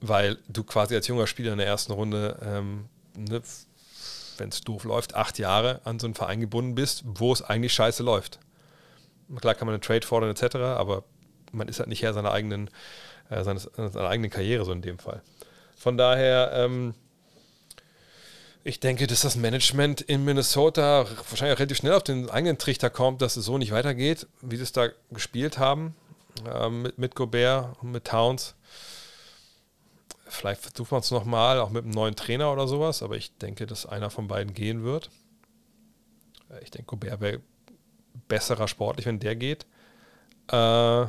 Speaker 1: weil du quasi als junger Spieler in der ersten Runde, ähm, ne, wenn es doof läuft, acht Jahre an so einen Verein gebunden bist, wo es eigentlich scheiße läuft. Klar kann man einen Trade fordern etc., aber man ist halt nicht Herr seiner eigenen, äh, seines, seiner eigenen Karriere so in dem Fall. Von daher, ähm, ich denke, dass das Management in Minnesota wahrscheinlich relativ schnell auf den eigenen Trichter kommt, dass es so nicht weitergeht, wie sie es da gespielt haben äh, mit, mit Gobert und mit Towns. Vielleicht versucht man es nochmal, auch mit einem neuen Trainer oder sowas, aber ich denke, dass einer von beiden gehen wird. Äh, ich denke, Gobert wäre besserer sportlich, wenn der geht. Äh,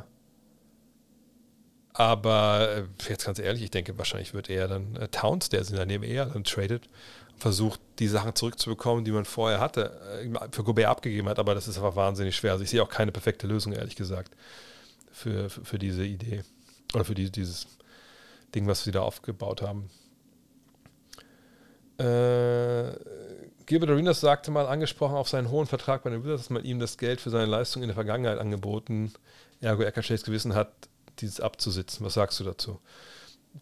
Speaker 1: aber äh, jetzt ganz ehrlich, ich denke, wahrscheinlich wird eher dann äh, Towns, der sie daneben eher dann tradet, versucht, die Sachen zurückzubekommen, die man vorher hatte, äh, für Gobert abgegeben hat. Aber das ist einfach wahnsinnig schwer. Also ich sehe auch keine perfekte Lösung, ehrlich gesagt, für, für, für diese Idee. Oder für die, dieses Ding, was sie da aufgebaut haben. Äh, Gilbert Arenas sagte mal, angesprochen auf seinen hohen Vertrag bei den Wizards, dass man ihm das Geld für seine Leistung in der Vergangenheit angeboten, ergo er kein schlechtes Gewissen hat, dieses abzusitzen. Was sagst du dazu?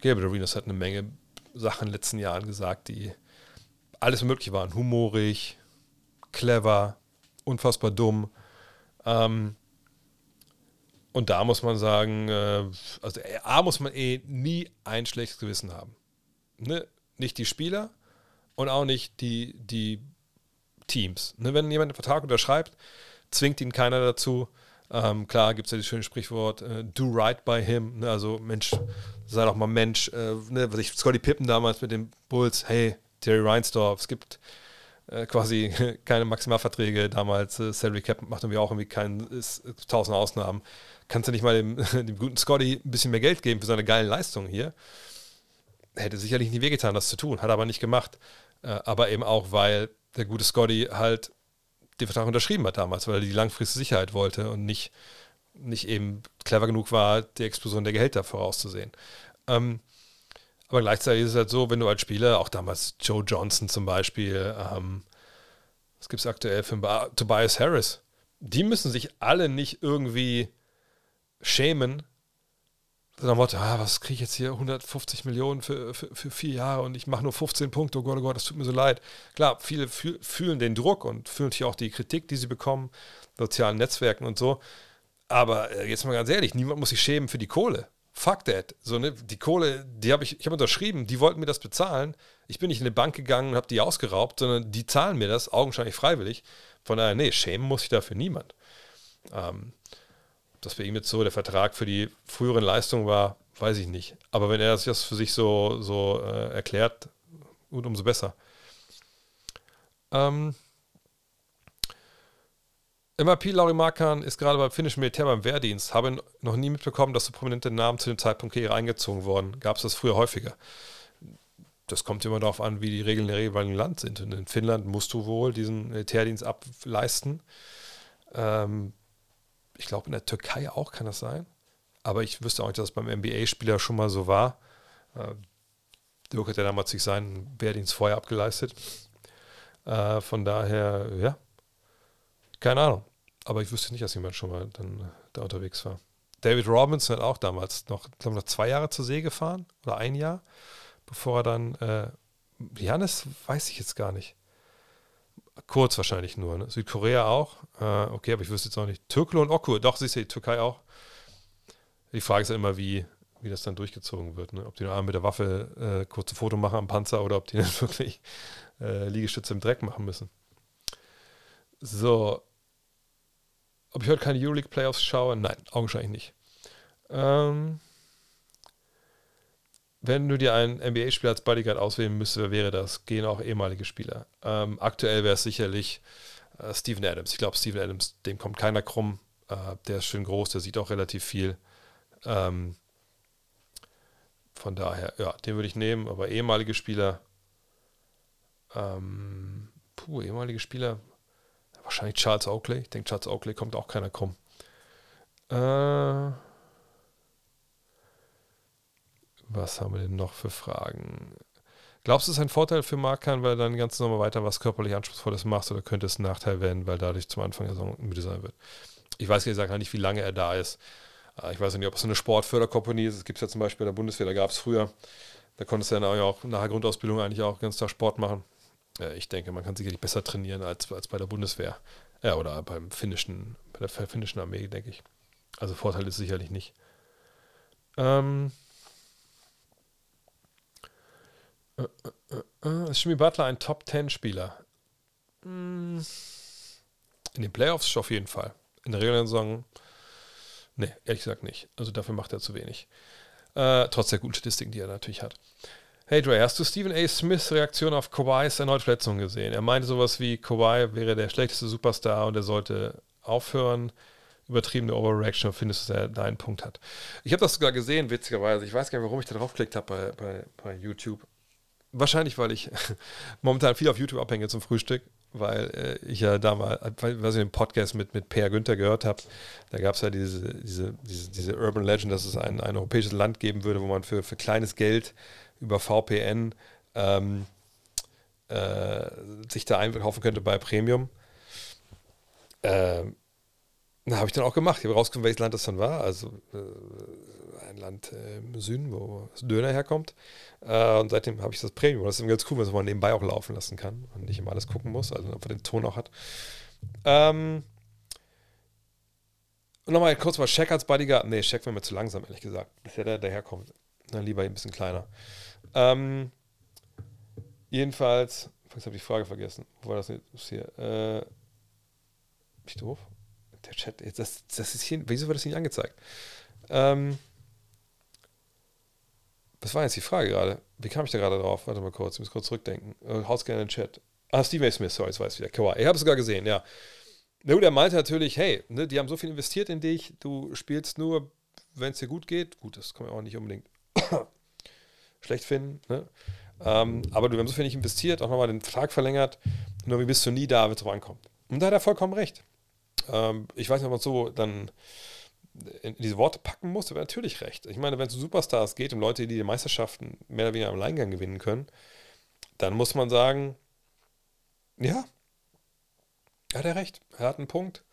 Speaker 1: Gabriel Arenas hat eine Menge Sachen in den letzten Jahren gesagt, die alles möglich waren. Humorig, clever, unfassbar dumm. Ähm, und da muss man sagen, äh, also A muss man eh nie ein schlechtes Gewissen haben. Ne? Nicht die Spieler und auch nicht die, die Teams. Ne? Wenn jemand einen Vertrag unterschreibt, zwingt ihn keiner dazu, ähm, klar gibt es ja das schöne Sprichwort, äh, do right by him. Ne? Also Mensch, sei doch mal Mensch. Äh, ne? Was ich, Scotty Pippen damals mit den Bulls, hey, Terry Reinsdorf, es gibt äh, quasi keine Maximalverträge damals. Äh, Salary Cap macht irgendwie auch irgendwie keinen, ist, ist tausend Ausnahmen. Kannst du nicht mal dem, dem guten Scotty ein bisschen mehr Geld geben für seine geilen Leistungen hier? Hätte sicherlich nie wehgetan, das zu tun, hat er aber nicht gemacht. Äh, aber eben auch, weil der gute Scotty halt den Vertrag unterschrieben hat damals, weil er die langfristige Sicherheit wollte und nicht, nicht eben clever genug war, die Explosion der Gehälter vorauszusehen. Ähm, aber gleichzeitig ist es halt so, wenn du als Spieler, auch damals Joe Johnson zum Beispiel, ähm, was gibt es aktuell für einen Tobias Harris, die müssen sich alle nicht irgendwie schämen, dann Motto, ah, was kriege ich jetzt hier 150 Millionen für, für, für vier Jahre und ich mache nur 15 Punkte, oh Gott, oh Gott, das tut mir so leid. Klar, viele fühlen den Druck und fühlen natürlich auch die Kritik, die sie bekommen, sozialen Netzwerken und so. Aber äh, jetzt mal ganz ehrlich, niemand muss sich schämen für die Kohle. Fuck that. So, ne, die Kohle, die habe ich, ich habe unterschrieben, die wollten mir das bezahlen. Ich bin nicht in eine Bank gegangen und habe die ausgeraubt, sondern die zahlen mir das, augenscheinlich freiwillig. Von daher, nee, schämen muss ich dafür niemand. Ähm, das bei ihm jetzt so der Vertrag für die früheren Leistungen war, weiß ich nicht. Aber wenn er das für sich so, so äh, erklärt, gut, umso besser. Ähm, MAP Lauri Markan ist gerade beim finnischen Militär beim Wehrdienst. Habe noch nie mitbekommen, dass so prominente Namen zu dem Zeitpunkt hier eingezogen wurden. Gab es das früher häufiger? Das kommt immer darauf an, wie die Regeln der jeweiligen Land sind. Und in Finnland musst du wohl diesen Militärdienst ableisten. Ähm, ich glaube in der Türkei auch kann das sein. Aber ich wüsste auch nicht, dass es beim NBA-Spieler schon mal so war. Äh, Dirk hat ja damals sich seinen Wehrdienst vorher abgeleistet. Äh, von daher, ja, keine Ahnung. Aber ich wüsste nicht, dass jemand schon mal dann da unterwegs war. David Robinson hat auch damals noch, glaube noch zwei Jahre zur See gefahren oder ein Jahr, bevor er dann, äh, Janis weiß ich jetzt gar nicht. Kurz wahrscheinlich nur. Ne? Südkorea auch. Äh, okay, aber ich wüsste jetzt auch nicht. Türkle und Okur, doch, siehst du, die Türkei auch. Die Frage ist ja immer, wie, wie das dann durchgezogen wird. Ne? Ob die nur mit der Waffe äh, kurze Foto machen am Panzer oder ob die dann wirklich äh, Liegestütze im Dreck machen müssen. So. Ob ich heute keine Euroleague Playoffs schaue? Nein, augenscheinlich nicht. Ähm, wenn du dir einen NBA-Spieler als Bodyguard auswählen müsstest, wer wäre das? Gehen auch ehemalige Spieler. Ähm, aktuell wäre es sicherlich äh, Steven Adams. Ich glaube, Steven Adams, dem kommt keiner krumm. Äh, der ist schön groß, der sieht auch relativ viel. Ähm, von daher, ja, den würde ich nehmen. Aber ehemalige Spieler, ähm, puh, ehemalige Spieler, wahrscheinlich Charles Oakley. Ich denke, Charles Oakley kommt auch keiner krumm. Äh, was haben wir denn noch für Fragen? Glaubst du, es ist ein Vorteil für Markan, weil er dann ganz normal weiter was körperlich Anspruchsvolles machst oder könnte es ein Nachteil werden, weil dadurch zum Anfang der Saison müde sein wird? Ich weiß ehrlich gesagt nicht, wie lange er da ist. Äh, ich weiß nicht, ob es eine Sportförderkompanie ist. Es gibt es ja zum Beispiel in der Bundeswehr, da gab es früher. Da konntest du ja auch nach der Grundausbildung eigentlich auch ganz Tag Sport machen. Ich denke, man kann sicherlich besser trainieren als, als bei der Bundeswehr. Ja, oder beim finnischen, bei der finnischen Armee, denke ich. Also Vorteil ist sicherlich nicht. Ähm, äh, äh, äh, ist Jimmy Butler ein Top-10-Spieler? Mm. In den Playoffs auf jeden Fall. In der regulären Saison, ne, ehrlich gesagt nicht. Also dafür macht er zu wenig. Äh, trotz der guten Statistiken, die er natürlich hat. Hey Dre, hast du Stephen A. Smiths Reaktion auf Kawhis erneut Verletzung gesehen? Er meinte sowas wie, Kawhi wäre der schlechteste Superstar und er sollte aufhören. Übertriebene Overreaction, findest du, dass er da einen Punkt hat. Ich habe das sogar gesehen, witzigerweise. Ich weiß gar nicht, warum ich da drauf geklickt habe bei, bei, bei YouTube. Wahrscheinlich, weil ich momentan viel auf YouTube abhänge zum Frühstück, weil äh, ich ja damals, weil ich den Podcast mit, mit Per Günther gehört habe, da gab es ja diese, diese, diese, diese Urban Legend, dass es ein, ein europäisches Land geben würde, wo man für, für kleines Geld über VPN ähm, äh, sich da einkaufen könnte bei Premium. Ähm, habe ich dann auch gemacht. Ich habe rausgefunden, welches Land das dann war. Also äh, ein Land äh, im Süden, wo das Döner herkommt. Äh, und seitdem habe ich das Premium. Das ist ganz cool, was man nebenbei auch laufen lassen kann und nicht immer alles gucken muss, also man den Ton auch hat. Ähm, und nochmal kurz mal Shaq als Bodyguard. Nee, Shaq wäre mir zu langsam, ehrlich gesagt. Bis er der daherkommt. Dann lieber ein bisschen kleiner. Ähm, jedenfalls, ich habe die Frage vergessen. Wo war das jetzt hier? Äh, bin ich doof? Der Chat, das, das ist hier, wieso wird das nicht angezeigt? Ähm, was war jetzt die Frage gerade? Wie kam ich da gerade drauf? Warte mal kurz, ich muss kurz zurückdenken. Äh, Haus gerne in den Chat. Ah, Steve A. Smith, sorry, jetzt weiß ich wieder. Kawhi. Ich habe es sogar gesehen, ja. Na gut, er meinte natürlich, hey, ne, die haben so viel investiert in dich, du spielst nur, wenn es dir gut geht. Gut, das kann man auch nicht unbedingt schlecht finden. Ne? Ähm, aber du haben so viel nicht investiert, auch nochmal den Vertrag verlängert. Nur wie bist du nie da, wenn es drauf ankommt. Und da hat er vollkommen recht. Ähm, ich weiß nicht, ob man so dann in diese Worte packen muss, aber natürlich recht. Ich meine, wenn es um Superstars geht, um Leute, die die Meisterschaften mehr oder weniger am Alleingang gewinnen können, dann muss man sagen, ja, hat er recht. Er hat einen Punkt.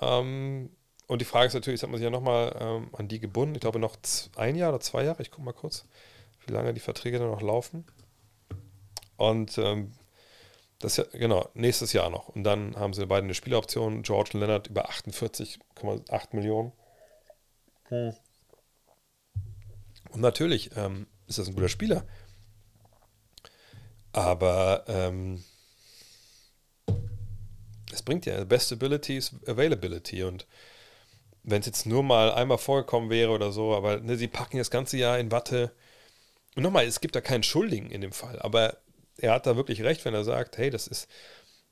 Speaker 1: Ähm, und die Frage ist natürlich, jetzt hat man sich ja nochmal ähm, an die gebunden. Ich glaube noch ein Jahr oder zwei Jahre. Ich gucke mal kurz, wie lange die Verträge dann noch laufen. Und ähm, das ja, genau, nächstes Jahr noch. Und dann haben sie beide eine Spieleroption. George und Leonard über 48,8 Millionen. Hm. Und natürlich ähm, ist das ein guter Spieler. Aber ähm, es bringt ja Best Ability ist Availability. Und wenn es jetzt nur mal einmal vorgekommen wäre oder so, aber ne, sie packen das ganze Jahr in Watte. Und nochmal, es gibt da keinen Schuldigen in dem Fall, aber er hat da wirklich recht, wenn er sagt, hey, das ist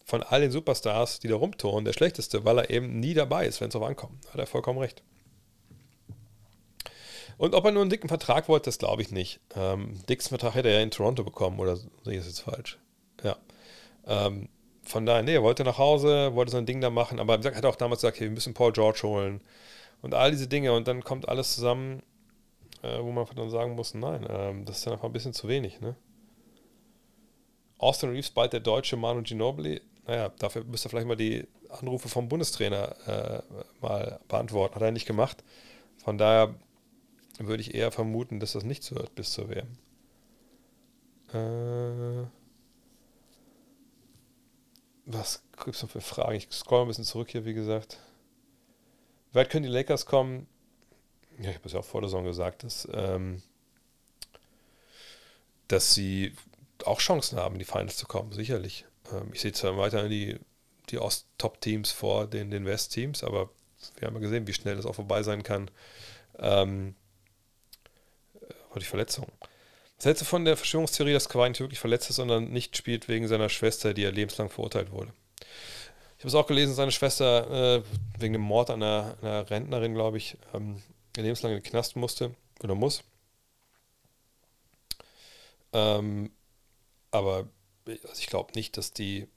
Speaker 1: von all den Superstars, die da rumtouren, der schlechteste, weil er eben nie dabei ist, wenn es darauf ankommt. Hat er vollkommen recht. Und ob er nur einen dicken Vertrag wollte, das glaube ich nicht. Ähm, dicksten Vertrag hätte er ja in Toronto bekommen, oder sehe ich das jetzt falsch? Ja. Ähm, von daher, nee, er wollte nach Hause, wollte sein Ding da machen, aber er hat auch damals gesagt, hey, wir müssen Paul George holen und all diese Dinge und dann kommt alles zusammen, äh, wo man dann sagen muss, nein, ähm, das ist dann einfach ein bisschen zu wenig, ne? Austin Reeves bald der deutsche Manu Ginobili. Naja, dafür müsste vielleicht mal die Anrufe vom Bundestrainer äh, mal beantworten. Hat er nicht gemacht. Von daher würde ich eher vermuten, dass das nicht so wird bis zur WM. Äh, was gibt es noch für Fragen? Ich scroll ein bisschen zurück hier, wie gesagt. Weit können die Lakers kommen? Ja, ich habe es ja auch vor der Saison gesagt, dass, ähm, dass sie auch Chancen haben, in die Finals zu kommen, sicherlich. Ähm, ich sehe zwar weiterhin die, die Ost-Top-Teams vor den, den West-Teams, aber wir haben ja gesehen, wie schnell das auch vorbei sein kann. Ähm, die Verletzung. Hältst du von der Verschwörungstheorie, dass Kawhi nicht wirklich verletzt ist, sondern nicht spielt wegen seiner Schwester, die ja lebenslang verurteilt wurde? Ich habe es auch gelesen, seine Schwester äh, wegen dem Mord an einer, einer Rentnerin, glaube ich, ähm, lebenslang in den Knast musste oder muss. Ähm, aber also ich glaube nicht, dass die.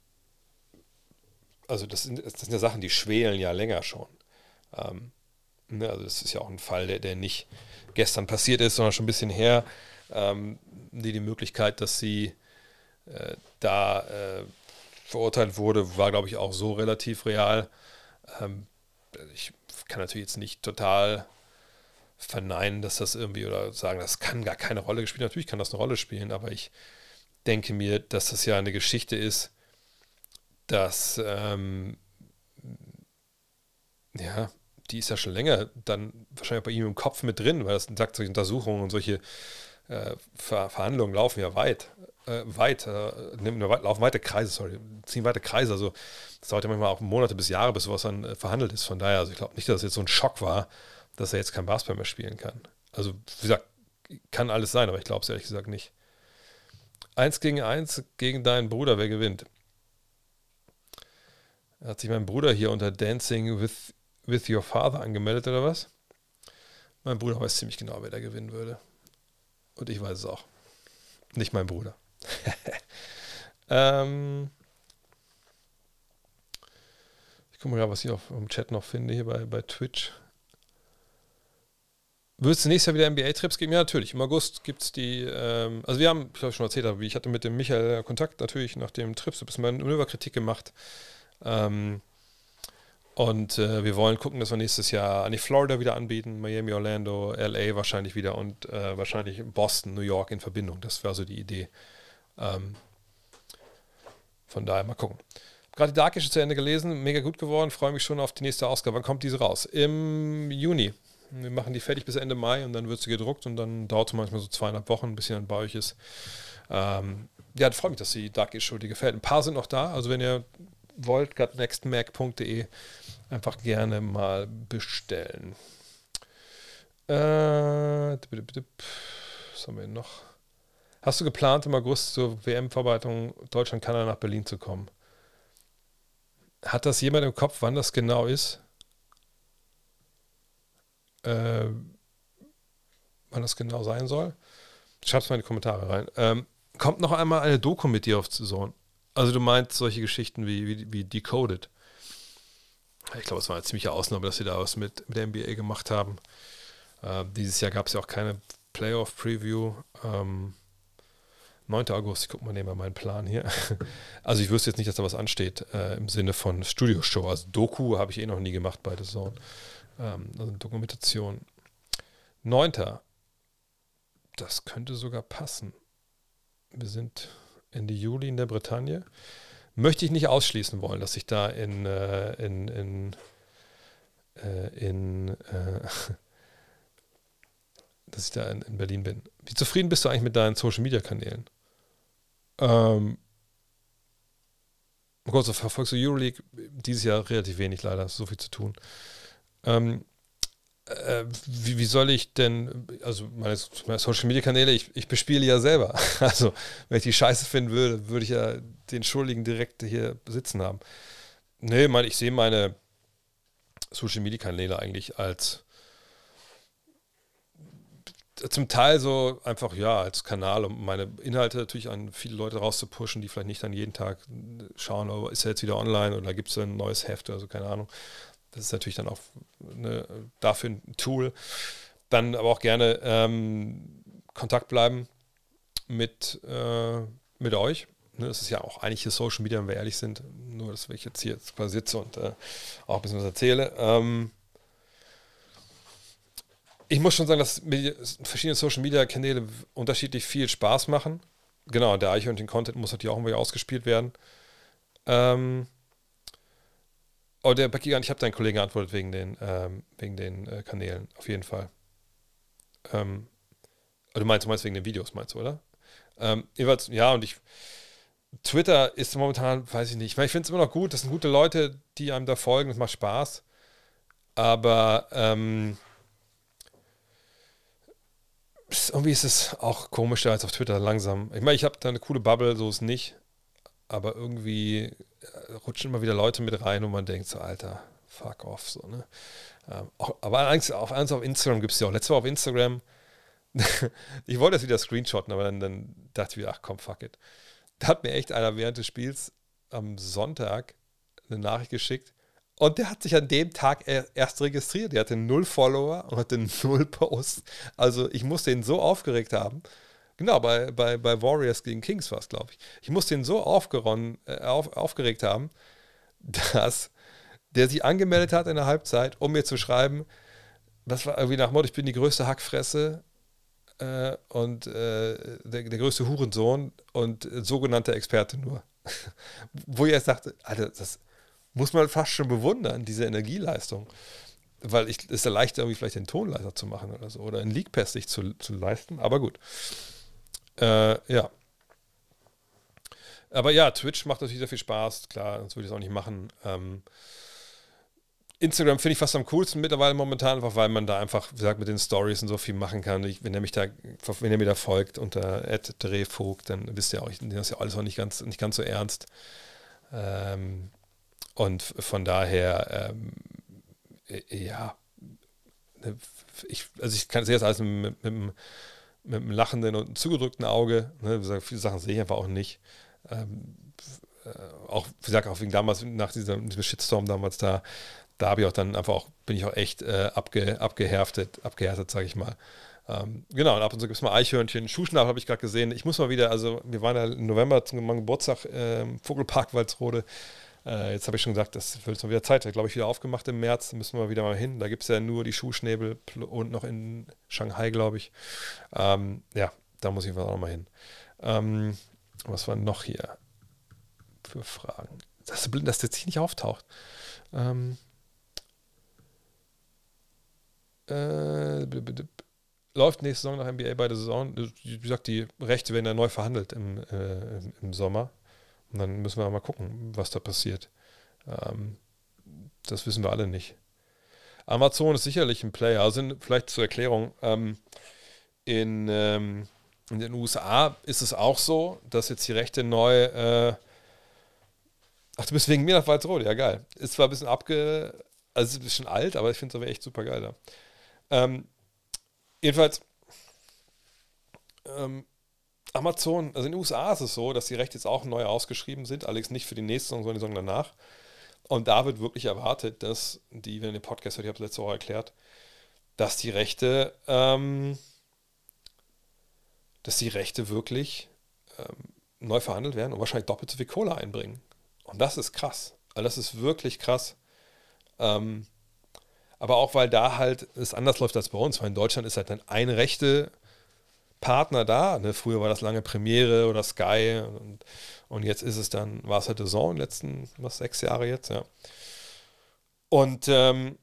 Speaker 1: Also, das sind, das sind ja Sachen, die schwelen ja länger schon. Ähm, ne, also, das ist ja auch ein Fall, der, der nicht gestern passiert ist, sondern schon ein bisschen her. Ähm, die, die Möglichkeit, dass sie äh, da äh, verurteilt wurde, war, glaube ich, auch so relativ real. Ähm, ich kann natürlich jetzt nicht total verneinen, dass das irgendwie oder sagen, das kann gar keine Rolle gespielt. Natürlich kann das eine Rolle spielen, aber ich denke mir, dass das ja eine Geschichte ist, dass ähm, ja, die ist ja schon länger dann wahrscheinlich bei ihm im Kopf mit drin, weil das sagt, solche Untersuchungen und solche äh, Ver Verhandlungen laufen ja weit, äh, weit, äh, laufen weite Kreise, sorry, ziehen weite Kreise. Also es dauert ja manchmal auch Monate bis Jahre, bis sowas dann äh, verhandelt ist. Von daher, also ich glaube nicht, dass es jetzt so ein Schock war, dass er jetzt kein Basketball mehr spielen kann. Also, wie gesagt, kann alles sein, aber ich glaube es ehrlich gesagt nicht. Eins gegen eins gegen deinen Bruder, wer gewinnt? Hat sich mein Bruder hier unter Dancing with, with Your Father angemeldet oder was? Mein Bruder weiß ziemlich genau, wer da gewinnen würde. Und ich weiß es auch. Nicht mein Bruder. ähm, ich gucke mal was ich auf, im Chat noch finde, hier bei, bei Twitch. Würdest du nächstes Jahr wieder NBA-Trips geben? Ja, natürlich. Im August gibt es die, ähm, also wir haben, ich glaube schon erzählt, aber ich hatte mit dem Michael Kontakt natürlich nach dem Trip, so ein bisschen Manöverkritik gemacht. Ähm, und äh, wir wollen gucken, dass wir nächstes Jahr an die Florida wieder anbieten, Miami, Orlando, LA wahrscheinlich wieder und äh, wahrscheinlich Boston, New York in Verbindung. Das wäre so die Idee. Ähm, von daher mal gucken. Gerade die Darkish zu Ende gelesen, mega gut geworden, freue mich schon auf die nächste Ausgabe. Wann kommt diese raus? Im Juni. Wir machen die fertig bis Ende Mai und dann wird sie gedruckt und dann dauert es manchmal so zweieinhalb Wochen, bis sie dann bei euch ist. Ähm, ja, freue mich, dass die Dark Issue dir gefällt. Ein paar sind noch da, also wenn ihr wollt, nextmac.de einfach gerne mal bestellen. Äh, was haben wir noch? Hast du geplant, im August zur WM-Vorbereitung Deutschland-Kanada nach Berlin zu kommen? Hat das jemand im Kopf, wann das genau ist? Äh, wann das genau sein soll. Schreibt es mal in die Kommentare rein. Ähm, kommt noch einmal eine Doku mit dir auf Saison. Also du meinst solche Geschichten wie, wie, wie Decoded. Ich glaube, es war eine ziemliche Ausnahme, dass sie da was mit, mit der NBA gemacht haben. Äh, dieses Jahr gab es ja auch keine Playoff-Preview. Ähm, 9. August, ich gucke mal wir meinen Plan hier. Also ich wüsste jetzt nicht, dass da was ansteht äh, im Sinne von Studioshow. Also Doku habe ich eh noch nie gemacht bei The Zone ähm, also Dokumentation. Neunter, das könnte sogar passen. Wir sind Ende Juli in der Bretagne. Möchte ich nicht ausschließen wollen, dass ich da in, äh, in, in, äh, in äh, dass ich da in, in, Berlin bin. Wie zufrieden bist du eigentlich mit deinen Social Media Kanälen? Ähm, oh Gott, so verfolgst du Euroleague dieses Jahr relativ wenig leider, so viel zu tun. Ähm, äh, wie, wie, soll ich denn, also meine, meine Social Media Kanäle, ich, ich, bespiele ja selber. Also, wenn ich die Scheiße finden würde, würde ich ja den Schuldigen direkt hier sitzen haben. Nee, mein, ich sehe meine Social Media Kanäle eigentlich als zum Teil so einfach, ja, als Kanal, um meine Inhalte natürlich an viele Leute rauszupushen, die vielleicht nicht dann jeden Tag schauen, oh, ist er jetzt wieder online oder gibt es ein neues Heft oder so, keine Ahnung. Das ist natürlich dann auch eine, dafür ein Tool. Dann aber auch gerne ähm, Kontakt bleiben mit, äh, mit euch. Ne, das ist ja auch eigentlich hier Social Media, wenn wir ehrlich sind. Nur, dass ich jetzt hier quasi sitze und äh, auch ein bisschen was erzähle. Ähm, ich muss schon sagen, dass verschiedene Social Media Kanäle unterschiedlich viel Spaß machen. Genau, der Eichhörnchen-Content muss natürlich auch irgendwie ausgespielt werden. Ähm, Oh, der Becky, ich habe deinen Kollegen geantwortet wegen den, ähm, wegen den äh, Kanälen, auf jeden Fall. Ähm, du meinst, du meinst wegen den Videos, meinst du, oder? Ähm, ja, und ich, Twitter ist momentan, weiß ich nicht, ich, mein, ich finde es immer noch gut, das sind gute Leute, die einem da folgen, es macht Spaß, aber ähm, irgendwie ist es auch komischer als auf Twitter langsam. Ich meine, ich habe da eine coole Bubble, so ist nicht. Aber irgendwie äh, rutschen immer wieder Leute mit rein und man denkt so, Alter, fuck off, so, ne? Ähm, auch, aber eins, auf, auf Instagram gibt es ja auch. Letztes Mal auf Instagram, ich wollte das wieder screenshotten, aber dann, dann dachte ich wieder, ach komm, fuck it. Da hat mir echt einer während des Spiels am Sonntag eine Nachricht geschickt und der hat sich an dem Tag erst registriert. Der hatte null Follower und hatte null Posts. Also ich musste ihn so aufgeregt haben. Genau, bei, bei, bei Warriors gegen Kings war es, glaube ich. Ich musste ihn so aufgeronnen, äh, auf, aufgeregt haben, dass der sich angemeldet hat in der Halbzeit, um mir zu schreiben, das war irgendwie nach Motto, ich bin die größte Hackfresse äh, und äh, der, der größte Hurensohn und äh, sogenannter Experte nur. Wo ich erst dachte, Alter, das muss man fast schon bewundern, diese Energieleistung. Weil es ist ja leichter, irgendwie vielleicht den Ton leiser zu machen oder so. Oder einen League Pass sich zu, zu leisten. Aber gut. Äh, ja. Aber ja, Twitch macht natürlich sehr viel Spaß. Klar, sonst würde ich es auch nicht machen. Ähm, Instagram finde ich fast am coolsten mittlerweile momentan, einfach weil man da einfach, wie gesagt, mit den Stories und so viel machen kann. Ich, wenn ihr mich da, wenn ihr mir da folgt unter Drehvogt, dann wisst ihr auch, ich nehme das ja alles auch nicht ganz, nicht ganz so ernst. Ähm, und von daher, ähm, ja, ne, ich, also ich kann, sehe das alles mit, mit, mit, mit einem lachenden und einem zugedrückten Auge. Ne? Viele Sachen sehe ich einfach auch nicht. Ähm, äh, auch, wie gesagt, auch wegen damals, nach diesem, diesem Shitstorm damals da, da habe ich auch dann einfach auch, bin ich auch echt äh, abge, abgehärtet, abgehärtet, sage ich mal. Ähm, genau, und ab und zu gibt es mal Eichhörnchen. Schuhschnabel habe ich gerade gesehen. Ich muss mal wieder, also wir waren ja im November zum Geburtstag äh, Vogelpark Walsrode. Äh, jetzt habe ich schon gesagt, das wird mal wieder Zeit. Glaube ich, wieder aufgemacht im März. Da müssen wir wieder mal hin. Da gibt es ja nur die Schuhschnäbel und noch in Shanghai, glaube ich. Ähm, ja, da muss ich auch mal hin. Ähm, was war noch hier für Fragen? Das ist blind, dass das jetzt nicht auftaucht. Ähm, äh, läuft nächste Saison nach NBA bei der Saison. Wie gesagt, die Rechte werden ja neu verhandelt im, äh, im Sommer. Und dann müssen wir mal gucken, was da passiert. Ähm, das wissen wir alle nicht. Amazon ist sicherlich ein Player. Also in, vielleicht zur Erklärung. Ähm, in, ähm, in, den USA ist es auch so, dass jetzt die Rechte neu. Äh, ach, du bist wegen mir nach Walsrode. Ja, geil. Ist zwar ein bisschen abge. Also, ist bisschen alt, aber ich finde es aber echt super geil da. Ähm, jedenfalls. Amazon, also in den USA ist es so, dass die Rechte jetzt auch neu ausgeschrieben sind, allerdings nicht für die nächste Saison, sondern die Saison danach. Und da wird wirklich erwartet, dass die, wenn ihr den Podcast hört, ich habe es letzte Woche erklärt, dass die Rechte, ähm, dass die Rechte wirklich ähm, neu verhandelt werden und wahrscheinlich doppelt so viel Kohle einbringen. Und das ist krass. Also das ist wirklich krass. Ähm, aber auch weil da halt es anders läuft als bei uns, weil in Deutschland ist halt dann eine Rechte Partner da. Ne? Früher war das lange Premiere oder Sky und, und jetzt ist es dann, war es halt in den letzten, was, sechs Jahre jetzt, ja. Und ähm,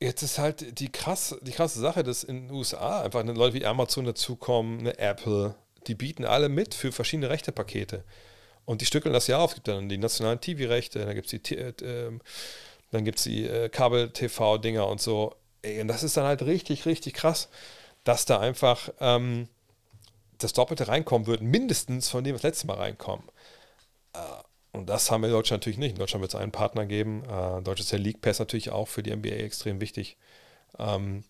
Speaker 1: jetzt ist halt die, krass, die krasse Sache, dass in den USA einfach eine Leute wie Amazon dazukommen, eine Apple, die bieten alle mit für verschiedene Rechtepakete. Und die stückeln das ja auf. Es gibt dann die nationalen TV-Rechte, dann gibt es die, äh, dann gibt's die äh, Kabel-TV-Dinger und so. Ey, und das ist dann halt richtig, richtig krass dass da einfach ähm, das Doppelte reinkommen wird, mindestens von dem, was letztes Mal reinkommen. Äh, und das haben wir in Deutschland natürlich nicht. In Deutschland wird es einen Partner geben. Äh, Deutschland ist der League Pass natürlich auch für die NBA extrem wichtig. Ähm,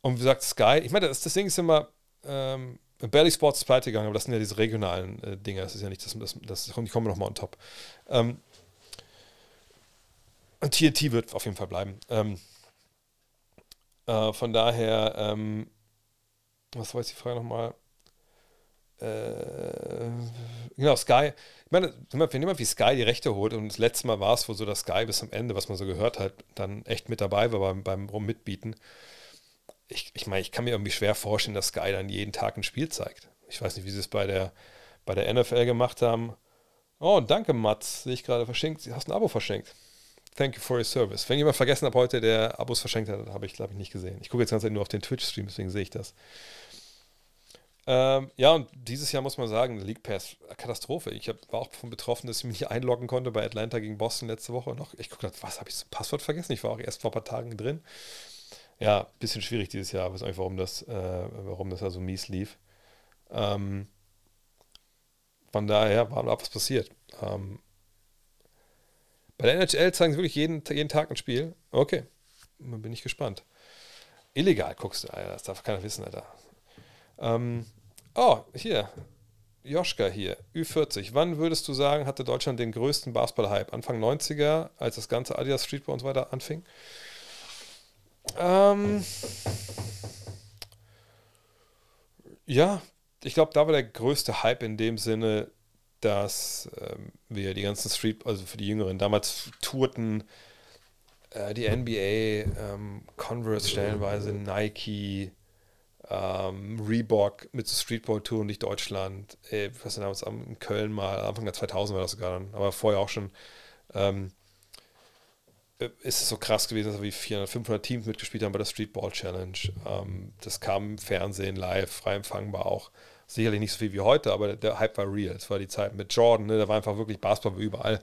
Speaker 1: und wie gesagt, Sky, ich meine, das, das Ding ist immer, ähm, Barely Sports ist pleite gegangen, aber das sind ja diese regionalen äh, Dinge. Das ist ja nicht, das, das, das die kommen nochmal on top. Ähm, und TNT wird auf jeden Fall bleiben. Ähm, äh, von daher, ähm, was war jetzt die Frage nochmal? Äh, genau, Sky. Ich meine, wenn jemand wie Sky die Rechte holt, und das letzte Mal war es wohl so, dass Sky bis zum Ende, was man so gehört hat, dann echt mit dabei war beim, beim Mitbieten. Ich, ich meine, ich kann mir irgendwie schwer vorstellen, dass Sky dann jeden Tag ein Spiel zeigt. Ich weiß nicht, wie sie es bei der, bei der NFL gemacht haben. Oh, danke, Mats. Sehe ich gerade verschenkt. Du hast ein Abo verschenkt. Thank you for your service. Wenn jemand vergessen hat heute, der Abos verschenkt hat, habe ich, glaube ich, nicht gesehen. Ich gucke jetzt ganz nur auf den Twitch-Stream, deswegen sehe ich das. Ähm, ja, und dieses Jahr muss man sagen, League Pass, Katastrophe. Ich hab, war auch davon betroffen, dass ich mich nicht einloggen konnte bei Atlanta gegen Boston letzte Woche. Auch, ich gucke, was habe ich das Passwort vergessen? Ich war auch erst vor ein paar Tagen drin. Ja, bisschen schwierig dieses Jahr. Ich weiß nicht, warum das, äh, warum das da so mies lief. Ähm, von daher war da was passiert. Ähm, bei der NHL zeigen sie wirklich jeden, jeden Tag ein Spiel. Okay, bin ich gespannt. Illegal guckst du, Alter. Das darf keiner wissen, Alter. Ähm, oh, hier. Joschka hier, Ü40. Wann würdest du sagen, hatte Deutschland den größten Basketball-Hype? Anfang 90er, als das ganze Adidas Streetball und so weiter anfing? Ähm, ja, ich glaube, da war der größte Hype in dem Sinne, dass ähm, wir die ganzen Street, also für die Jüngeren, damals tourten äh, die NBA, ähm, Converse stellenweise, Nike, ähm, Reebok mit Streetball-Tour durch Deutschland. Äh, was denn damals in Köln mal, Anfang der 2000 war das sogar dann, aber vorher auch schon. Ähm, äh, ist es so krass gewesen, dass wir 400, 500 Teams mitgespielt haben bei der Streetball Challenge. Ähm, das kam im Fernsehen live, frei empfangbar auch. Sicherlich nicht so viel wie heute, aber der Hype war real. Es war die Zeit mit Jordan, ne? da war einfach wirklich Basketball überall.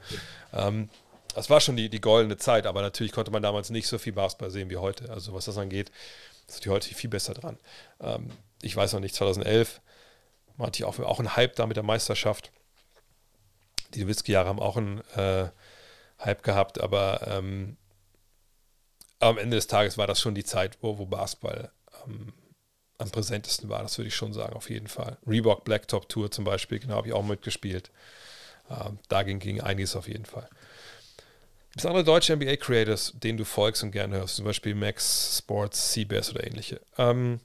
Speaker 1: Ähm, das war schon die, die goldene Zeit, aber natürlich konnte man damals nicht so viel Basketball sehen wie heute. Also was das angeht, sind die heute viel besser dran. Ähm, ich weiß noch nicht, 2011 war natürlich auch, auch ein Hype da mit der Meisterschaft. Die Nowitzki-Jahre haben auch einen äh, Hype gehabt, aber ähm, am Ende des Tages war das schon die Zeit, wo, wo Basketball ähm, am präsentesten war, das würde ich schon sagen, auf jeden Fall. Reebok Blacktop Tour zum Beispiel, genau, habe ich auch mitgespielt. Ähm, da ging, ging einiges auf jeden Fall. Gibt es andere deutsche NBA-Creators, denen du folgst und gerne hörst, zum Beispiel Max Sports, CBS oder ähnliche? Ähm,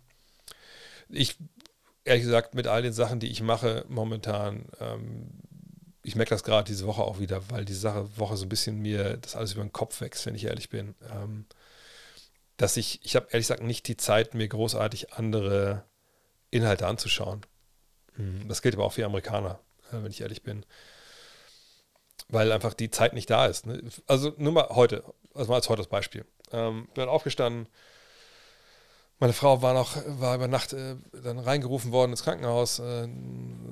Speaker 1: ich, ehrlich gesagt, mit all den Sachen, die ich mache momentan, ähm, ich merke das gerade diese Woche auch wieder, weil diese Sache, Woche so ein bisschen mir das alles über den Kopf wächst, wenn ich ehrlich bin. Ähm, dass ich, ich habe ehrlich gesagt nicht die Zeit, mir großartig andere Inhalte anzuschauen. Mhm. Das gilt aber auch für Amerikaner, äh, wenn ich ehrlich bin. Weil einfach die Zeit nicht da ist. Ne? Also nur mal heute, also mal als heute das Beispiel. Ähm, bin aufgestanden, meine Frau war noch, war über Nacht äh, dann reingerufen worden ins Krankenhaus äh,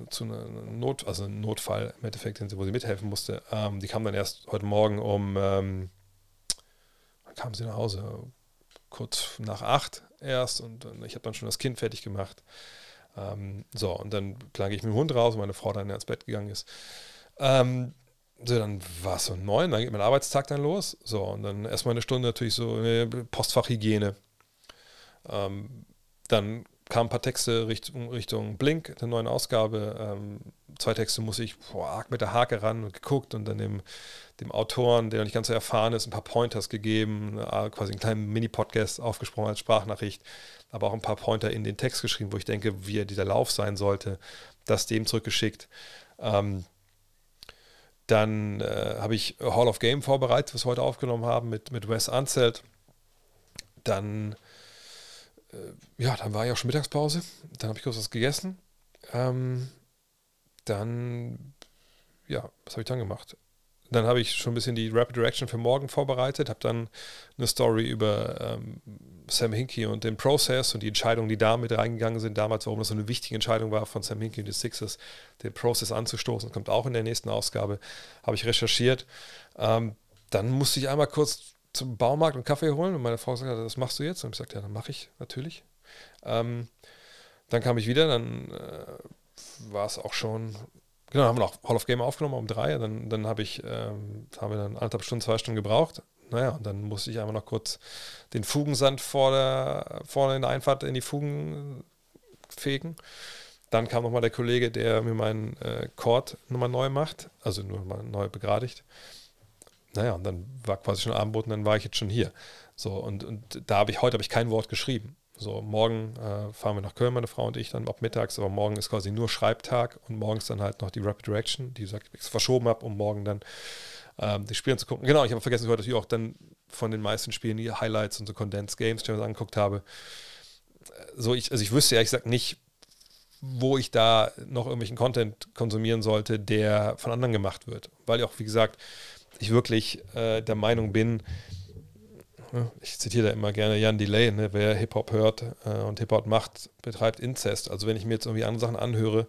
Speaker 1: zu einer Not, also einem Notfall im Endeffekt, wo sie mithelfen musste. Ähm, die kam dann erst heute Morgen um, ähm, wann kam sie nach Hause? Kurz nach acht erst und, ich habe dann schon das Kind fertig gemacht. Ähm, so, und dann klang ich mit dem Hund raus, und meine Frau dann ins Bett gegangen ist. Ähm, so, dann war es so neun, dann geht mein Arbeitstag dann los. So, und dann erstmal eine Stunde natürlich so eine Postfachhygiene ähm, dann kamen ein paar Texte Richtung, Richtung Blink, der neuen Ausgabe. Ähm, zwei Texte muss ich boah, arg mit der Hake ran und geguckt und dann dem, dem Autoren, der noch nicht ganz so erfahren ist, ein paar Pointers gegeben, äh, quasi einen kleinen Mini-Podcast aufgesprochen als Sprachnachricht, aber auch ein paar Pointer in den Text geschrieben, wo ich denke, wie dieser Lauf sein sollte, das dem zurückgeschickt. Ähm, dann äh, habe ich Hall of Game vorbereitet, was wir heute aufgenommen haben mit, mit Wes Anzelt. Dann äh, ja, dann war ja auch schon Mittagspause. Dann habe ich kurz was gegessen. Ähm, dann, ja, was habe ich dann gemacht? Dann habe ich schon ein bisschen die Rapid Direction für morgen vorbereitet, habe dann eine Story über ähm, Sam Hinkie und den Prozess und die Entscheidungen, die da mit reingegangen sind damals, warum das so eine wichtige Entscheidung war von Sam Hinkie und den Sixers, den Prozess anzustoßen, kommt auch in der nächsten Ausgabe, habe ich recherchiert. Ähm, dann musste ich einmal kurz zum Baumarkt und Kaffee holen und meine Frau sagte, das machst du jetzt? Und ich sagte, ja, dann mache ich natürlich. Ähm, dann kam ich wieder, dann äh, war es auch schon, genau, haben wir noch Hall of Game aufgenommen um drei, dann, dann habe ich, ähm, haben wir dann anderthalb Stunden, zwei Stunden gebraucht. Naja, und dann musste ich einfach noch kurz den Fugensand vor der, vorne in der Einfahrt in die Fugen fegen. Dann kam nochmal der Kollege, der mir meinen äh, Chord nochmal neu macht, also nur mal neu begradigt naja, und dann war quasi schon Abendbrot und dann war ich jetzt schon hier. So, und, und da habe ich, heute habe ich kein Wort geschrieben. So, morgen äh, fahren wir nach Köln, meine Frau und ich, dann ab mittags, aber morgen ist quasi nur Schreibtag und morgens dann halt noch die Rapid Direction, die ich verschoben habe, um morgen dann ähm, die Spiele zu gucken. Genau, ich habe vergessen, ich auch dann von den meisten Spielen die Highlights und so Condensed Games, die ich mir angeguckt habe. So, ich, also ich wüsste ehrlich gesagt nicht, wo ich da noch irgendwelchen Content konsumieren sollte, der von anderen gemacht wird. Weil auch, wie gesagt, ich wirklich äh, der Meinung bin, ich zitiere da immer gerne Jan Delay, ne, wer Hip-Hop hört äh, und Hip-Hop macht, betreibt Inzest. Also wenn ich mir jetzt irgendwie andere Sachen anhöre,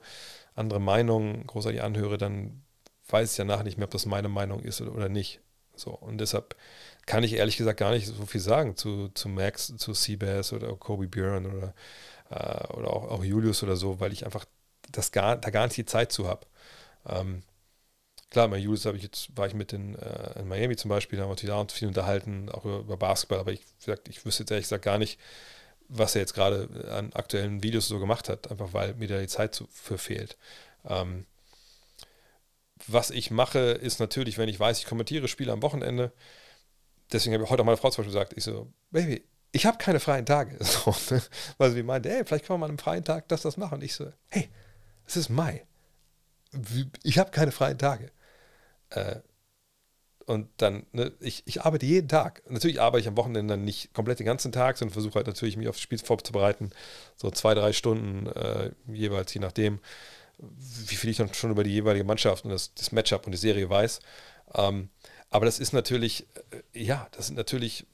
Speaker 1: andere Meinungen großartig anhöre, dann weiß ich danach nicht mehr, ob das meine Meinung ist oder, oder nicht. So, und deshalb kann ich ehrlich gesagt gar nicht so viel sagen zu, zu Max, zu Seabass oder Kobe Björn oder, äh, oder auch, auch, Julius oder so, weil ich einfach das gar, da gar nicht die Zeit zu habe. Ähm, klar, bei Julius habe ich jetzt, war ich mit in, äh, in Miami zum Beispiel, da haben wir uns da viel unterhalten, auch über, über Basketball, aber ich, ich wüsste jetzt ehrlich gesagt gar nicht, was er jetzt gerade an aktuellen Videos so gemacht hat, einfach weil mir da die Zeit zu, für fehlt. Ähm, was ich mache, ist natürlich, wenn ich weiß, ich kommentiere Spiele am Wochenende, deswegen habe ich heute auch meine Frau zum Beispiel gesagt, ich so, Baby, ich habe keine freien Tage. So, ne? Weil sie meinte, hey, vielleicht können wir mal an einem freien Tag das, das machen. Und ich so, hey, es ist Mai. Ich habe keine freien Tage. Äh, und dann, ne, ich, ich arbeite jeden Tag. Natürlich arbeite ich am Wochenende dann nicht komplett den ganzen Tag, sondern versuche halt natürlich, mich auf das Spiel vorzubereiten. So zwei, drei Stunden äh, jeweils, je nachdem, wie viel ich dann schon über die jeweilige Mannschaft und das, das Matchup und die Serie weiß. Ähm, aber das ist natürlich, äh, ja, das sind natürlich,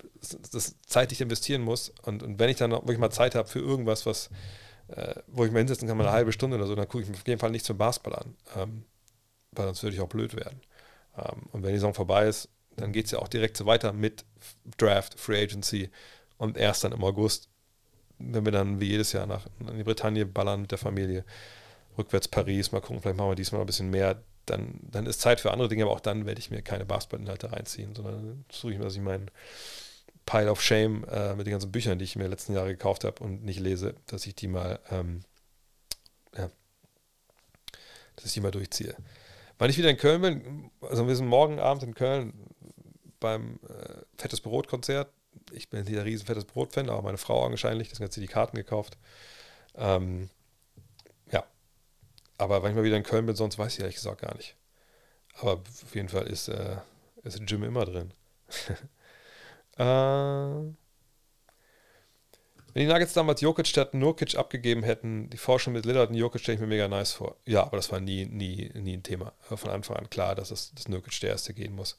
Speaker 1: das, Zeit, die ich investieren muss. Und, und wenn ich dann wirklich mal Zeit habe für irgendwas, was, äh, wo ich mal hinsetzen kann, mal eine halbe Stunde oder so, dann gucke ich mir auf jeden Fall nicht zum Basketball an. Ähm, weil sonst würde ich auch blöd werden. Ähm, und wenn die Saison vorbei ist, dann geht es ja auch direkt so weiter mit Draft, Free Agency und erst dann im August, wenn wir dann wie jedes Jahr nach in die Bretagne ballern mit der Familie, rückwärts Paris, mal gucken, vielleicht machen wir diesmal ein bisschen mehr, dann, dann ist Zeit für andere Dinge, aber auch dann werde ich mir keine Basketballinhalte reinziehen, sondern suche ich mir, dass ich meinen Pile of Shame äh, mit den ganzen Büchern, die ich mir letzten Jahre gekauft habe und nicht lese, dass ich die mal, ähm, ja, dass ich die mal durchziehe. Wann ich wieder in Köln bin, also wir sind morgen Abend in Köln beim äh, Fettes Brot-Konzert. Ich bin hier ein riesen Fettes Brot-Fan, aber meine Frau augenscheinlich, deswegen hat sie die Karten gekauft. Ähm, ja. Aber wenn ich mal wieder in Köln bin, sonst weiß ich ehrlich gesagt gar nicht. Aber auf jeden Fall ist, äh, ist Jim immer drin. äh, wenn die Nuggets damals Jokic statt Nurkic abgegeben hätten, die Forschung mit Lillard und Jokic stelle ich mir mega nice vor. Ja, aber das war nie, nie, nie ein Thema. Von Anfang an klar, dass es das Nurkic der Erste gehen muss.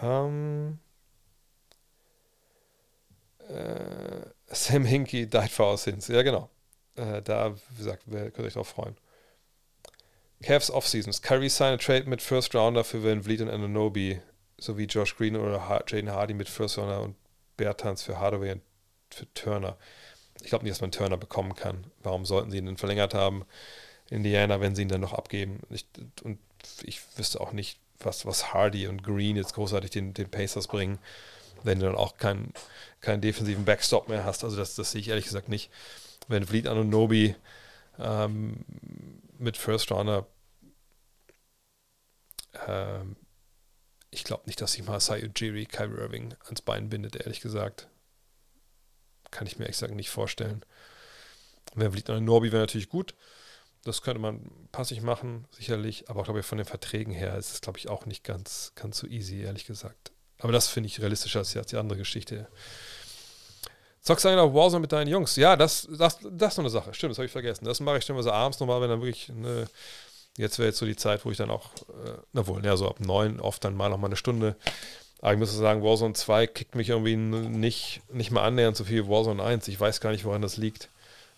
Speaker 1: Ähm, äh, Sam Hinkie died for our sins. Ja, genau. Äh, da, wie gesagt, könnt ihr euch drauf freuen. Cavs Offseasons. Kyrie sign a trade mit First Rounder für Van Vliet und Ananobi sowie Josh Green oder Jaden Hardy mit First Rounder und Bertans für Hardaway und für Turner. Ich glaube nicht, dass man Turner bekommen kann. Warum sollten sie ihn denn verlängert haben? Indiana, wenn sie ihn dann noch abgeben. Ich, und ich wüsste auch nicht, was, was Hardy und Green jetzt großartig den, den Pacers bringen, wenn du dann auch keinen, keinen defensiven Backstop mehr hast. Also das, das sehe ich ehrlich gesagt nicht. Wenn Fleet Anunobi ähm, mit First Runner ähm, ich glaube nicht, dass sich mal Sayu Jiri Kyrie Irving ans Bein bindet, ehrlich gesagt kann ich mir ehrlich gesagt nicht vorstellen. Wer fliegt noch Norby wäre natürlich gut. Das könnte man passig machen, sicherlich. Aber auch, glaube ich, von den Verträgen her ist es, glaube ich, auch nicht ganz, ganz so easy, ehrlich gesagt. Aber das finde ich realistischer als die andere Geschichte. Zockst du eigentlich Warzone mit deinen Jungs? Ja, das, das, das ist noch eine Sache. Stimmt, das habe ich vergessen. Das mache ich mal so abends nochmal, wenn dann wirklich eine, Jetzt wäre jetzt so die Zeit, wo ich dann auch, äh, na wohl, ja, so ab neun oft dann mal noch mal eine Stunde aber ich muss sagen, Warzone 2 kickt mich irgendwie nicht, nicht mal annähernd so viel wie Warzone 1. Ich weiß gar nicht, woran das liegt.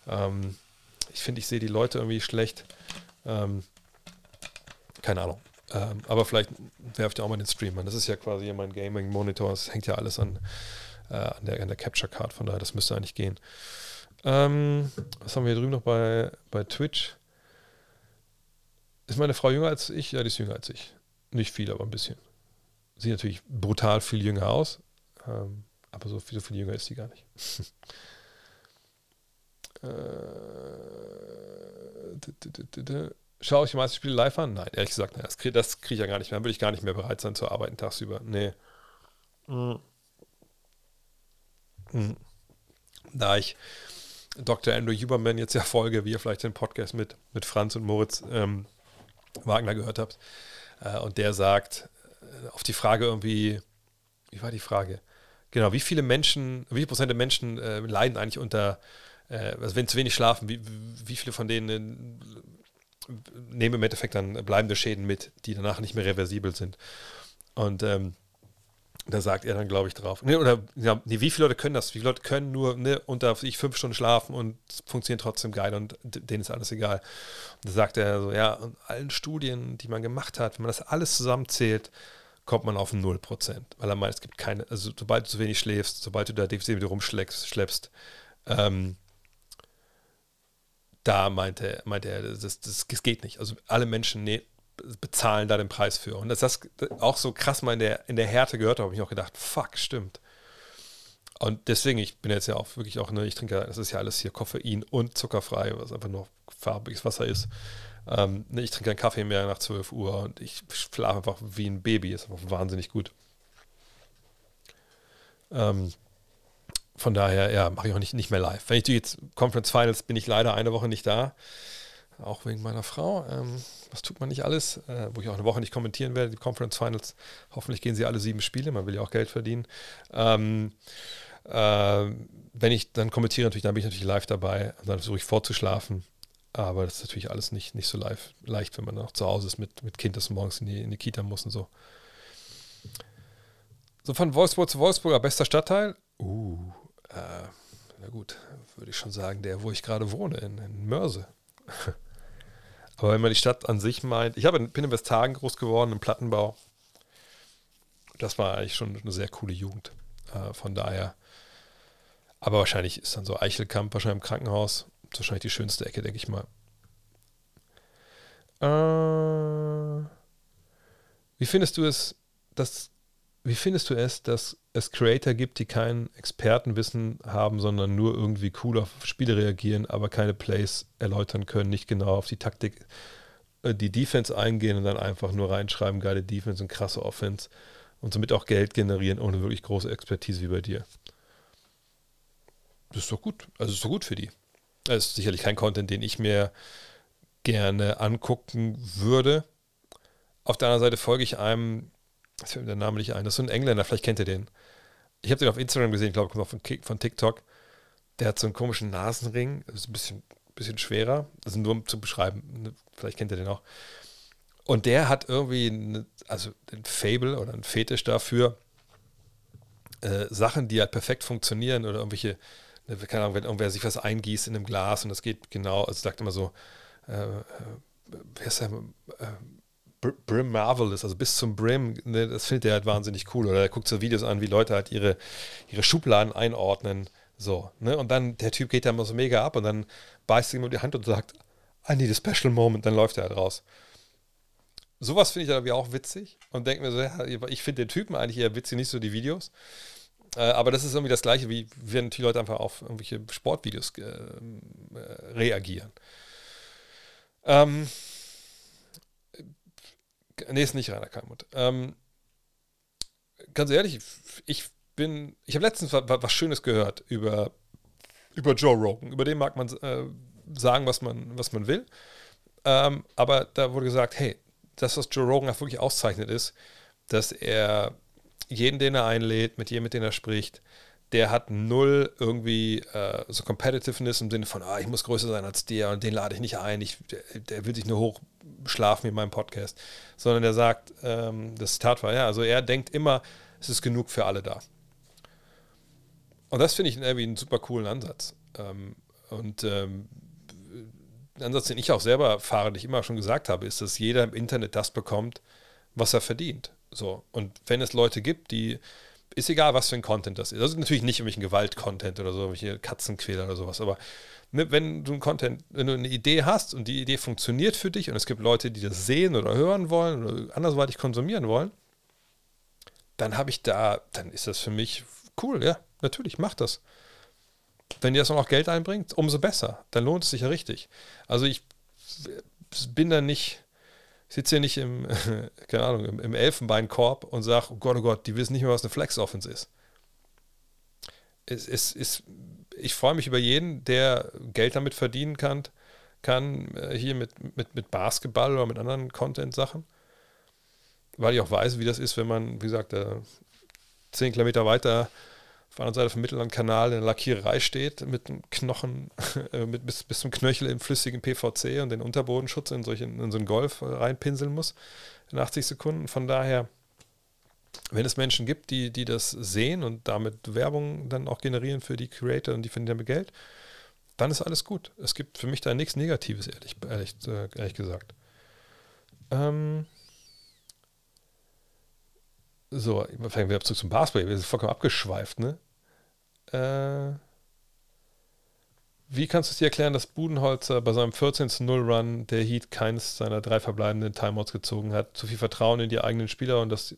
Speaker 1: Ähm, ich finde, ich sehe die Leute irgendwie schlecht. Ähm, keine Ahnung. Ähm, aber vielleicht werft ihr auch mal den Stream an. Das ist ja quasi mein Gaming-Monitor. Das hängt ja alles an, äh, an, der, an der Capture-Card. Von daher, das müsste eigentlich gehen. Ähm, was haben wir hier drüben noch bei, bei Twitch? Ist meine Frau jünger als ich? Ja, die ist jünger als ich. Nicht viel, aber ein bisschen sieht natürlich brutal viel jünger aus, ähm, aber so viel, so viel jünger ist sie gar nicht. äh, Schaue ich die meisten Spiele live an? Nein, ehrlich gesagt, nein, das kriege krieg ich ja gar nicht mehr. Dann würde ich gar nicht mehr bereit sein zu arbeiten tagsüber. Nee. Mhm. Mhm. Da ich Dr. Andrew Huberman jetzt ja folge, wie ihr vielleicht den Podcast mit, mit Franz und Moritz ähm, Wagner gehört habt, äh, und der sagt, auf die Frage irgendwie, wie war die Frage? Genau, wie viele Menschen, wie viel Prozent der Menschen äh, leiden eigentlich unter, äh, also wenn zu wenig schlafen, wie, wie viele von denen äh, nehmen im Endeffekt dann bleibende Schäden mit, die danach nicht mehr reversibel sind. Und ähm, da sagt er dann, glaube ich, drauf. Nee, oder ja, nee, wie viele Leute können das? Wie viele Leute können nur ne, unter ich fünf Stunden schlafen und funktionieren trotzdem geil und denen ist alles egal. Und da sagt er so, ja, und allen Studien, die man gemacht hat, wenn man das alles zusammenzählt, kommt man auf 0%. Weil er meint, es gibt keine, also sobald du zu wenig schläfst, sobald du da defensiv wieder rumschleppst, ähm, da meinte, meinte er, das, das, das geht nicht. Also alle Menschen ne, bezahlen da den Preis für. Und dass das auch so krass mal in der, in der Härte gehört habe, habe ich auch gedacht, fuck, stimmt. Und deswegen, ich bin jetzt ja auch wirklich auch, ne, ich trinke, das ist ja alles hier Koffein und zuckerfrei, was einfach nur farbiges Wasser ist. Ähm, ne, ich trinke keinen Kaffee mehr nach 12 Uhr und ich schlafe einfach wie ein Baby, ist einfach wahnsinnig gut. Ähm, von daher, ja, mache ich auch nicht, nicht mehr live. Wenn ich jetzt Conference Finals bin ich leider eine Woche nicht da. Auch wegen meiner Frau. Ähm, was tut man nicht alles? Äh, wo ich auch eine Woche nicht kommentieren werde, die Conference Finals. Hoffentlich gehen sie alle sieben Spiele. Man will ja auch Geld verdienen. Ähm, äh, wenn ich dann kommentiere, natürlich, dann bin ich natürlich live dabei. Dann versuche ich vorzuschlafen. Aber das ist natürlich alles nicht, nicht so live, leicht, wenn man noch zu Hause ist mit, mit Kind, das morgens in die, in die Kita muss und so. So von Wolfsburg zu Wolfsburger bester Stadtteil. Uh, äh, na gut, würde ich schon sagen, der, wo ich gerade wohne, in, in Mörse. Aber wenn man die Stadt an sich meint, ich habe in, bin in Westhagen groß geworden, im Plattenbau. Das war eigentlich schon eine sehr coole Jugend. Äh, von daher. Aber wahrscheinlich ist dann so Eichelkamp wahrscheinlich im Krankenhaus. Ist wahrscheinlich die schönste Ecke, denke ich mal. Äh, wie findest du es, dass wie findest du es, dass es Creator gibt, die kein Expertenwissen haben, sondern nur irgendwie cool auf Spiele reagieren, aber keine Plays erläutern können, nicht genau auf die Taktik, äh, die Defense eingehen und dann einfach nur reinschreiben, geile Defense und krasse Offense und somit auch Geld generieren, ohne wirklich große Expertise wie bei dir? Das ist doch gut. Also ist doch gut für die. Das ist sicherlich kein Content, den ich mir gerne angucken würde. Auf der anderen Seite folge ich einem, das fällt mir der Name nicht ein, das ist so ein Engländer, vielleicht kennt ihr den. Ich habe den auf Instagram gesehen, ich glaube, kommt auch von, von TikTok. Der hat so einen komischen Nasenring, das ist ein bisschen, bisschen schwerer. Das ist nur um zu beschreiben, ne, vielleicht kennt ihr den auch. Und der hat irgendwie, eine, also ein Fable oder ein Fetisch dafür, äh, Sachen, die halt perfekt funktionieren oder irgendwelche, ne, keine Ahnung, wenn irgendwer sich was eingießt in einem Glas und das geht genau, also sagt immer so, äh, äh wer ist der, äh, Brim Marvelous, also bis zum Brim, ne, das findet er halt wahnsinnig cool. Oder er guckt so Videos an, wie Leute halt ihre, ihre Schubladen einordnen. So, ne? Und dann, der Typ geht da immer so mega ab und dann beißt ihm um die Hand und sagt, I need a special moment, dann läuft er halt raus. Sowas finde ich dann auch witzig und denke mir so, ja, ich finde den Typen eigentlich eher witzig, nicht so die Videos. Äh, aber das ist irgendwie das Gleiche, wie wenn die Leute einfach auf irgendwelche Sportvideos äh, äh reagieren. Ähm, Nee, ist nicht Rainer Kalmund. Ähm, ganz ehrlich, ich bin, ich habe letztens was, Schönes gehört über, über Joe Rogan. Über den mag man äh, sagen, was man, was man will. Ähm, aber da wurde gesagt, hey, das, was Joe Rogan wirklich auszeichnet, ist, dass er jeden, den er einlädt, mit jedem, mit dem er spricht, der hat null irgendwie äh, so Competitiveness im Sinne von, ah, ich muss größer sein als der und den lade ich nicht ein, ich, der, der will sich nur hochschlafen in meinem Podcast, sondern der sagt, ähm, das Zitat war, ja, also er denkt immer, es ist genug für alle da. Und das finde ich irgendwie einen super coolen Ansatz. Ähm, und ähm, ein Ansatz, den ich auch selber fahre, den ich immer schon gesagt habe, ist, dass jeder im Internet das bekommt, was er verdient. So. Und wenn es Leute gibt, die ist egal, was für ein Content das ist. Also natürlich nicht irgendwelchen Gewalt-Content oder so, irgendwelche Katzenquäler oder sowas, aber ne, wenn du ein Content, wenn du eine Idee hast und die Idee funktioniert für dich und es gibt Leute, die das sehen oder hören wollen oder andersweitig konsumieren wollen, dann habe ich da, dann ist das für mich cool, ja, natürlich, mach das. Wenn dir das auch noch Geld einbringt, umso besser. Dann lohnt es sich ja richtig. Also ich bin da nicht, ich sitze hier nicht im, keine Ahnung, im, Elfenbeinkorb und sage, oh Gott, oh Gott, die wissen nicht mehr, was eine Flex-Offense ist. Es, es, es, ich freue mich über jeden, der Geld damit verdienen kann, kann äh, hier mit, mit, mit Basketball oder mit anderen Content-Sachen, weil ich auch weiß, wie das ist, wenn man, wie gesagt, äh, zehn Kilometer weiter auf der anderen Seite vom Mittellandkanal in der Lackiererei steht, mit einem Knochen, äh, mit, bis, bis zum Knöchel im flüssigen PVC und den Unterbodenschutz in, solchen, in so einen Golf reinpinseln muss in 80 Sekunden. Von daher, wenn es Menschen gibt, die, die das sehen und damit Werbung dann auch generieren für die Creator und die finden damit Geld, dann ist alles gut. Es gibt für mich da nichts Negatives, ehrlich, ehrlich, äh, ehrlich gesagt. Ähm, so, fangen wir zurück zum Basketball. Wir sind vollkommen abgeschweift, ne? Äh, wie kannst du es dir erklären, dass Budenholzer bei seinem 14-0-Run der Heat keines seiner drei verbleibenden Timeouts gezogen hat? Zu viel Vertrauen in die eigenen Spieler und dass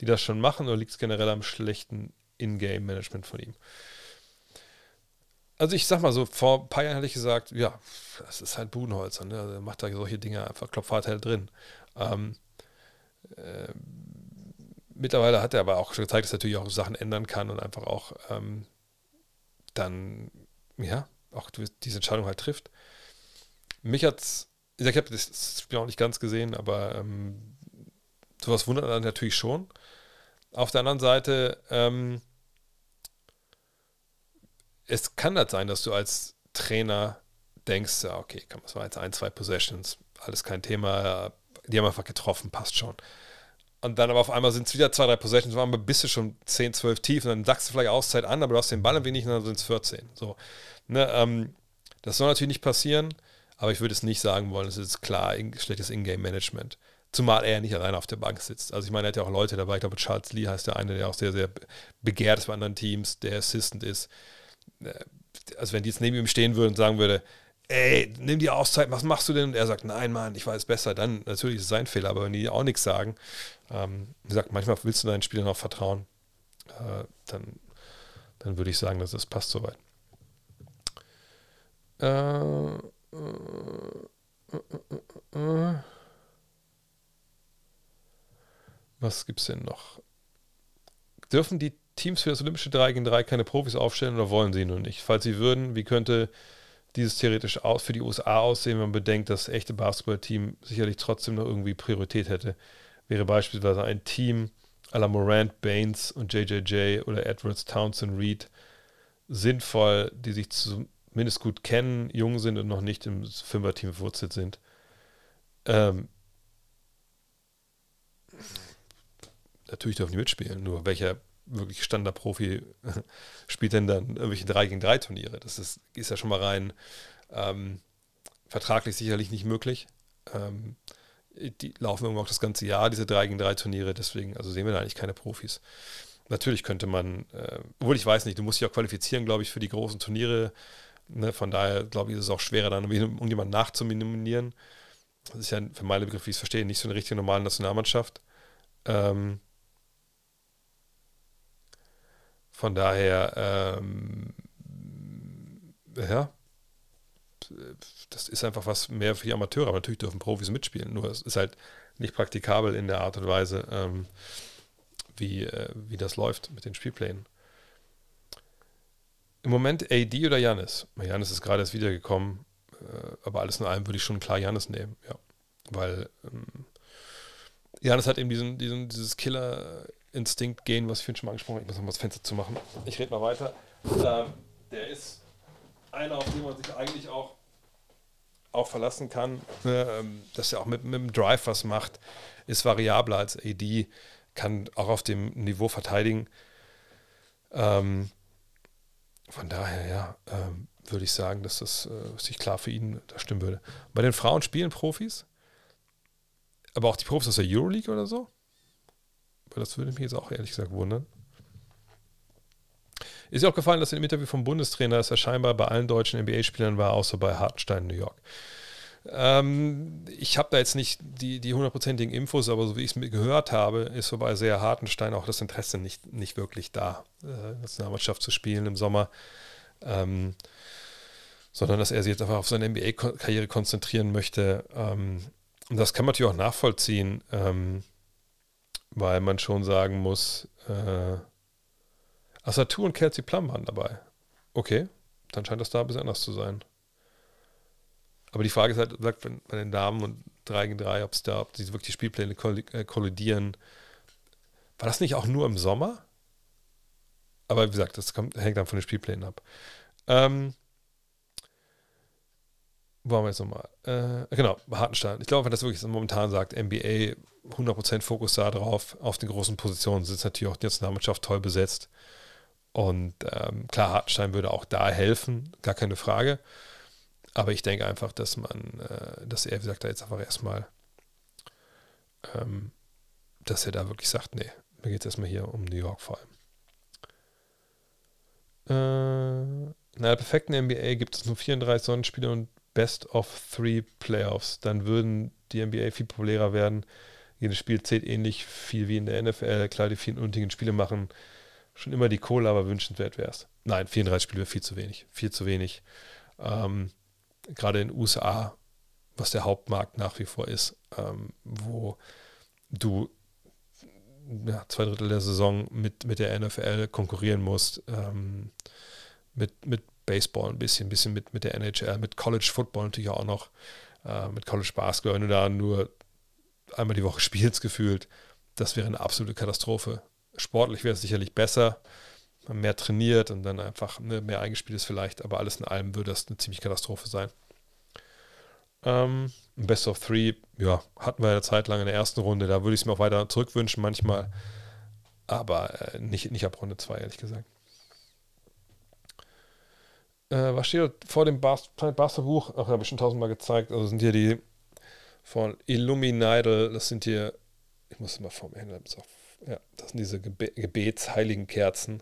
Speaker 1: die das schon machen oder liegt es generell am schlechten In-Game-Management von ihm? Also ich sag mal so, vor ein paar Jahren hätte ich gesagt, ja, das ist halt Budenholzer, ne? Also er macht da solche Dinge einfach, klopft halt drin. Ähm, äh, mittlerweile hat er aber auch schon gezeigt, dass er natürlich auch Sachen ändern kann und einfach auch ähm, dann, ja, auch diese Entscheidung halt trifft. Mich hat's, ich habe das Spiel auch nicht ganz gesehen, aber ähm, sowas wundert dann natürlich schon. Auf der anderen Seite, ähm, es kann das sein, dass du als Trainer denkst, ja, okay, komm, das war jetzt ein, zwei Possessions, alles kein Thema, die haben einfach getroffen, passt schon. Und dann aber auf einmal sind es wieder zwei, drei Possessions, waren bist du schon 10, 12 tief und dann sagst du vielleicht Auszeit an, aber du hast den Ball ein wenig und dann sind es 14. So. Ne, ähm, das soll natürlich nicht passieren, aber ich würde es nicht sagen wollen, es ist klar in, schlechtes Ingame-Management. Zumal er nicht alleine auf der Bank sitzt. Also ich meine, er hat ja auch Leute dabei, ich glaube Charles Lee heißt der eine, der auch sehr, sehr begehrt ist bei anderen Teams, der Assistant ist. Äh, also wenn die jetzt neben ihm stehen würden und sagen würde, ey, nimm die Auszeit, was machst du denn? Und er sagt, nein, Mann, ich weiß besser, dann natürlich ist es sein Fehler, aber wenn die auch nichts sagen, ähm, wie manchmal willst du deinen Spielern auch vertrauen, äh, dann, dann würde ich sagen, dass es passt soweit. Äh, äh, äh, was gibt es denn noch? Dürfen die Teams für das Olympische 3 gegen 3 keine Profis aufstellen oder wollen sie nur nicht? Falls sie würden, wie könnte dieses theoretisch aus für die USA aussehen, wenn man bedenkt, dass das echte Basketballteam sicherlich trotzdem noch irgendwie Priorität hätte? Wäre beispielsweise ein Team à la Morant, Baines und JJJ oder Edwards, Townsend, Reed sinnvoll, die sich zumindest gut kennen, jung sind und noch nicht im Fünfer-Team verwurzelt sind. Ähm, natürlich dürfen die mitspielen, nur welcher wirklich Standard-Profi spielt denn dann irgendwelche 3 gegen 3 Turniere? Das ist, ist ja schon mal rein ähm, vertraglich sicherlich nicht möglich. Ähm, die laufen irgendwo auch das ganze Jahr, diese 3 gegen 3 Turniere, deswegen, also sehen wir da eigentlich keine Profis. Natürlich könnte man, äh, obwohl ich weiß nicht, du musst dich auch qualifizieren, glaube ich, für die großen Turniere. Ne? Von daher, glaube ich, ist es auch schwerer, dann um jemanden nachzuminimieren. Das ist ja für meine Begriffe, wie ich es verstehe, nicht so eine richtige normale Nationalmannschaft. Ähm, Von daher, ähm, ja, das ist einfach was mehr für die Amateure. Aber natürlich dürfen Profis mitspielen. Nur es ist halt nicht praktikabel in der Art und Weise, ähm, wie, äh, wie das läuft mit den Spielplänen. Im Moment AD oder Janis? Janis ist gerade erst wiedergekommen, äh, aber alles in allem würde ich schon klar Janis nehmen, ja. Weil ähm, Janis hat eben diesen, diesen, dieses Killer Instinkt gehen, was ich vorhin schon mal angesprochen habe. Ich muss noch mal das Fenster zu machen. Ich rede mal weiter. Ähm, der ist einer, auf den man sich eigentlich auch, auch verlassen kann, ähm, dass er auch mit, mit dem Drive was macht, ist variabler als AD, kann auch auf dem Niveau verteidigen. Ähm, von daher, ja, ähm, würde ich sagen, dass das äh, sich klar für ihn da stimmen würde. Bei den Frauen spielen Profis, aber auch die Profis aus der Euroleague oder so? Das würde mich jetzt auch ehrlich gesagt wundern. Ist dir auch gefallen, dass im Interview vom Bundestrainer, dass er scheinbar bei allen deutschen NBA-Spielern war, außer bei Hartenstein New York. Ähm, ich habe da jetzt nicht die, die hundertprozentigen Infos, aber so wie ich es gehört habe, ist so bei sehr Hartenstein auch das Interesse nicht, nicht wirklich da, äh, Nationalmannschaft zu spielen im Sommer. Ähm, sondern dass er sich jetzt einfach auf seine NBA-Karriere konzentrieren möchte. Ähm, und das kann man natürlich auch nachvollziehen. Ähm, weil man schon sagen muss, äh, Asatu und Kelsey Plum waren dabei. Okay, dann scheint das da ein bisschen anders zu sein. Aber die Frage ist halt, sagt bei den Damen und 3 gegen 3, ob es da, ob diese wirklich Spielpläne äh, kollidieren. War das nicht auch nur im Sommer? Aber wie gesagt, das kommt, hängt dann von den Spielplänen ab. Ähm, wo haben wir jetzt nochmal? Äh, genau, Hartenstein. Ich glaube, wenn das wirklich momentan sagt, NBA 100% Fokus da drauf, auf den großen Positionen, sind natürlich auch die Nationalmannschaft toll besetzt. Und ähm, klar, Hartenstein würde auch da helfen, gar keine Frage. Aber ich denke einfach, dass man, äh, dass er, wie gesagt, da jetzt einfach erstmal, ähm, dass er da wirklich sagt, nee, Mir geht es erstmal hier um New York vor allem. Äh, in einer perfekten NBA gibt es nur 34 Sonnenspiele und Best of Three Playoffs. Dann würden die NBA viel populärer werden. Jedes Spiel zählt ähnlich viel wie in der NFL. Klar, die vielen unnötigen Spiele machen schon immer die Kohle, aber wünschenswert wäre es. Nein, 34 Spiele wäre viel zu wenig. Viel zu wenig. Ähm, Gerade in den USA, was der Hauptmarkt nach wie vor ist, ähm, wo du ja, zwei Drittel der Saison mit, mit der NFL konkurrieren musst, ähm, mit, mit Baseball ein bisschen, ein bisschen mit, mit der NHL, mit College Football natürlich auch noch, äh, mit College Basketball, wenn du da nur einmal die Woche spielst, gefühlt, das wäre eine absolute Katastrophe. Sportlich wäre es sicherlich besser, man mehr trainiert und dann einfach ne, mehr eingespielt ist vielleicht, aber alles in allem würde das eine ziemlich Katastrophe sein. Ähm, Best of Three, ja, hatten wir eine Zeit lang in der ersten Runde, da würde ich es mir auch weiter zurückwünschen manchmal, aber äh, nicht, nicht ab Runde 2, ehrlich gesagt. Äh, was steht vor dem Basketballbuch? Ach, habe ich schon tausendmal gezeigt. Also sind hier die von Illuminidal, das sind hier, ich muss mal mir hin, ja, das sind diese Gebe Gebetsheiligen Kerzen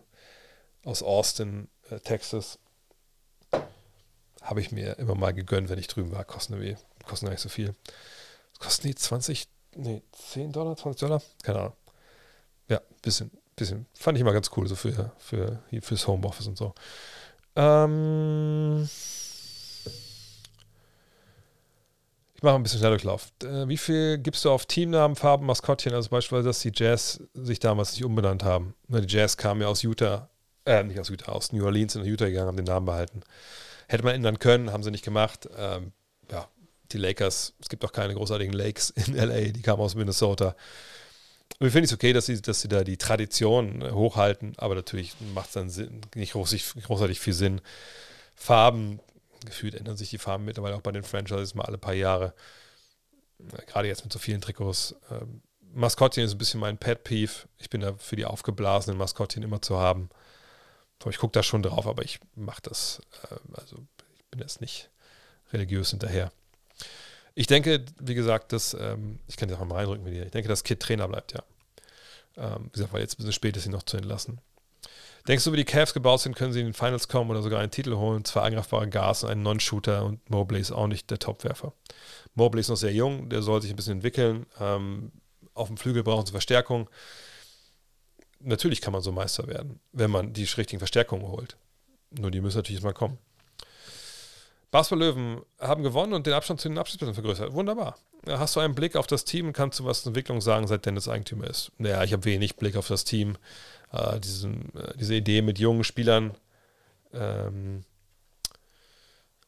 Speaker 1: aus Austin, äh, Texas. Habe ich mir immer mal gegönnt, wenn ich drüben war. Kosten irgendwie, kosten gar nicht so viel. Kosten die 20, nee, 10 Dollar, 20 Dollar? Keine Ahnung. Ja, bisschen, bisschen. Fand ich immer ganz cool, so für, für, fürs Homeoffice und so. Ähm, ich mache ein bisschen Schnelldurchlauf. Äh, wie viel gibst du auf Teamnamen, Farben, Maskottchen? Also beispielsweise, dass die Jazz sich damals nicht umbenannt haben. Die Jazz kamen ja aus Utah, äh, nicht aus Utah, aus New Orleans in Utah gegangen, haben den Namen behalten. Hätte man ändern können, haben sie nicht gemacht. Ähm, ja, die Lakers, es gibt auch keine großartigen Lakes in LA, die kamen aus Minnesota. Wir finden es okay, dass sie, dass sie da die Tradition äh, hochhalten, aber natürlich macht es dann Sinn, nicht großartig viel Sinn. Farben, gefühlt ändern sich die Farben mittlerweile auch bei den Franchises mal alle paar Jahre. Gerade jetzt mit so vielen Trikots. Ähm, Maskottchen ist ein bisschen mein Pet Peeve. Ich bin da für die aufgeblasenen Maskottchen immer zu haben. Ich gucke da schon drauf, aber ich mache das, äh, also ich bin jetzt nicht religiös hinterher. Ich denke, wie gesagt, dass, ähm, ich kann dir auch mal reindrücken mit dir, ich denke, dass Kid Trainer bleibt, ja. Ähm, wie gesagt, weil jetzt ein bisschen spät ist, ihn noch zu entlassen. Denkst du, wie die Cavs gebaut sind, können sie in den Finals kommen oder sogar einen Titel holen? Zwei angreifbare Gas und einen Non-Shooter und Mobley ist auch nicht der Topwerfer. Mobley ist noch sehr jung, der soll sich ein bisschen entwickeln. Ähm, auf dem Flügel brauchen sie Verstärkung. Natürlich kann man so Meister werden, wenn man die richtigen Verstärkungen holt. Nur die müssen natürlich mal kommen. Basketball-Löwen haben gewonnen und den Abstand zu den Abschlussplätzen vergrößert. Wunderbar. Hast du einen Blick auf das Team und kannst du was zur Entwicklung sagen, seit Dennis Eigentümer ist? Naja, ich habe wenig Blick auf das Team. Äh, diesen, äh, diese Idee mit jungen Spielern, ähm,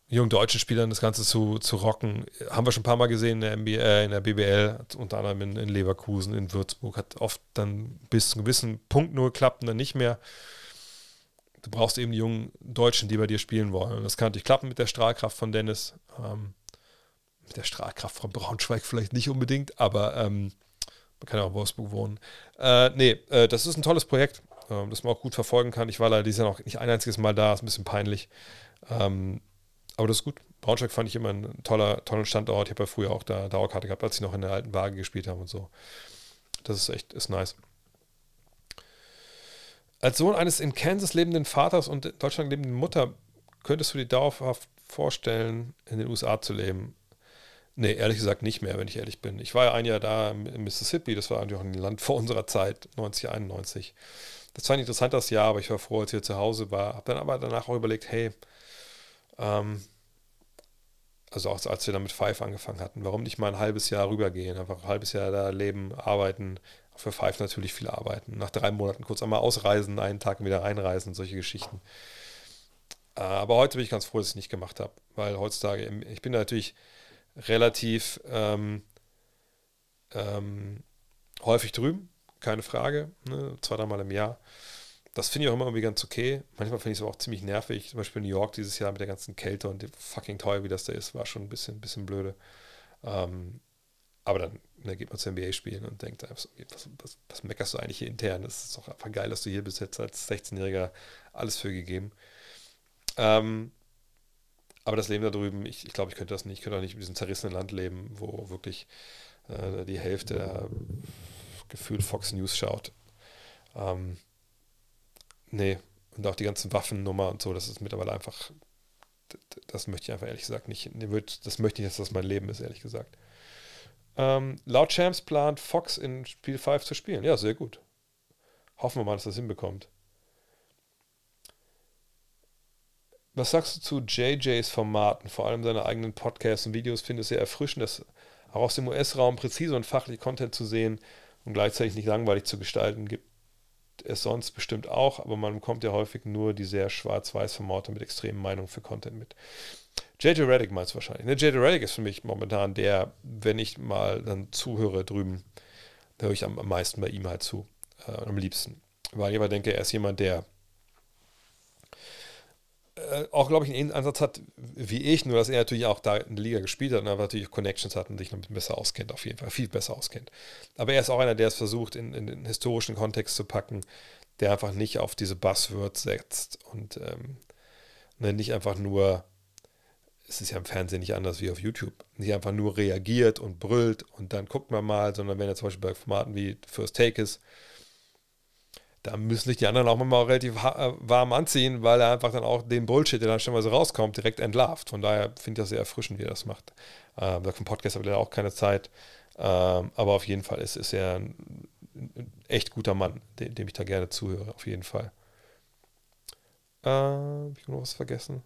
Speaker 1: jungen deutschen Spielern das Ganze zu, zu rocken, haben wir schon ein paar Mal gesehen in der, NBA, äh, in der BBL, unter anderem in, in, Leverkusen, in Würzburg, hat oft dann bis zu einem gewissen Punkt nur geklappt und dann nicht mehr du brauchst eben die jungen Deutschen, die bei dir spielen wollen. Und das kann natürlich klappen mit der Strahlkraft von Dennis. Ähm, mit der Strahlkraft von Braunschweig vielleicht nicht unbedingt, aber ähm, man kann ja auch in Wolfsburg wohnen. Äh, nee, äh, das ist ein tolles Projekt, äh, das man auch gut verfolgen kann. Ich war leider dieses Jahr noch nicht ein einziges Mal da, ist ein bisschen peinlich. Ähm, aber das ist gut. Braunschweig fand ich immer ein toller, tollen Standort. Ich habe ja früher auch da Dauerkarte gehabt, als ich noch in der alten Waage gespielt habe und so. Das ist echt, ist nice. Als Sohn eines in Kansas lebenden Vaters und in Deutschland lebenden Mutter könntest du dir dauerhaft vorstellen, in den USA zu leben? Nee, ehrlich gesagt nicht mehr, wenn ich ehrlich bin. Ich war ja ein Jahr da in Mississippi, das war natürlich auch ein Land vor unserer Zeit, 90, 91. Das war ein interessantes Jahr, aber ich war froh, als ich hier zu Hause war. Habe dann aber danach auch überlegt, hey, ähm, also auch als wir dann mit Five angefangen hatten, warum nicht mal ein halbes Jahr rübergehen, einfach ein halbes Jahr da leben, arbeiten, für Five natürlich viel arbeiten. Nach drei Monaten kurz einmal ausreisen, einen Tag wieder reinreisen, solche Geschichten. Äh, aber heute bin ich ganz froh, dass ich es nicht gemacht habe, weil heutzutage, ich bin natürlich relativ ähm, ähm, häufig drüben, keine Frage, ne? zwei, dreimal im Jahr. Das finde ich auch immer irgendwie ganz okay. Manchmal finde ich es aber auch ziemlich nervig. Zum Beispiel New York dieses Jahr mit der ganzen Kälte und fucking teuer, wie das da ist, war schon ein bisschen, bisschen blöde. Ähm, aber dann ne, geht man zu NBA spielen und denkt was, was, was, meckerst du eigentlich hier intern? Das ist doch einfach geil, dass du hier bist jetzt als 16-Jähriger alles für gegeben. Ähm, aber das Leben da drüben, ich, ich glaube, ich könnte das nicht. Ich könnte auch nicht in diesem zerrissenen Land leben, wo wirklich äh, die Hälfte der gefühlt Fox News schaut. Ähm, nee, und auch die ganzen Waffennummer und so, das ist mittlerweile einfach, das möchte ich einfach ehrlich gesagt nicht, das möchte ich nicht, dass das mein Leben ist, ehrlich gesagt. Ähm, laut Champs plant Fox in Spiel 5 zu spielen. Ja, sehr gut. Hoffen wir mal, dass das hinbekommt. Was sagst du zu JJs Formaten, vor allem seine eigenen Podcasts und Videos? Finde es sehr erfrischend, das auch aus dem US-Raum präzise und fachlich Content zu sehen und gleichzeitig nicht langweilig zu gestalten. Gibt es sonst bestimmt auch, aber man bekommt ja häufig nur die sehr schwarz-weiß Formate mit extremen Meinungen für Content mit. JJ Reddick meinst du wahrscheinlich. Ne? JJ Reddick ist für mich momentan der, wenn ich mal dann zuhöre drüben, höre ich am, am meisten bei ihm halt zu. Äh, am liebsten. Weil ich aber denke, er ist jemand, der auch, glaube ich, einen Ansatz hat wie ich, nur dass er natürlich auch da in der Liga gespielt hat und aber natürlich Connections hat und sich noch besser auskennt, auf jeden Fall, viel besser auskennt. Aber er ist auch einer, der es versucht, in, in den historischen Kontext zu packen, der einfach nicht auf diese Buzzwords setzt und ähm, ne, nicht einfach nur, es ist ja im Fernsehen nicht anders wie auf YouTube, nicht einfach nur reagiert und brüllt und dann guckt man mal, sondern wenn er zum Beispiel bei Formaten wie First Take ist, da müssen sich die anderen auch mal relativ äh, warm anziehen, weil er einfach dann auch den Bullshit, der dann schon mal so rauskommt, direkt entlarvt. Von daher finde ich das sehr erfrischend, wie er das macht. Ähm, vom Podcast habe ich leider auch keine Zeit. Ähm, aber auf jeden Fall ist, ist er ein, echt guter Mann, dem, dem, ich da gerne zuhöre, auf jeden Fall. Äh, habe ich noch was vergessen?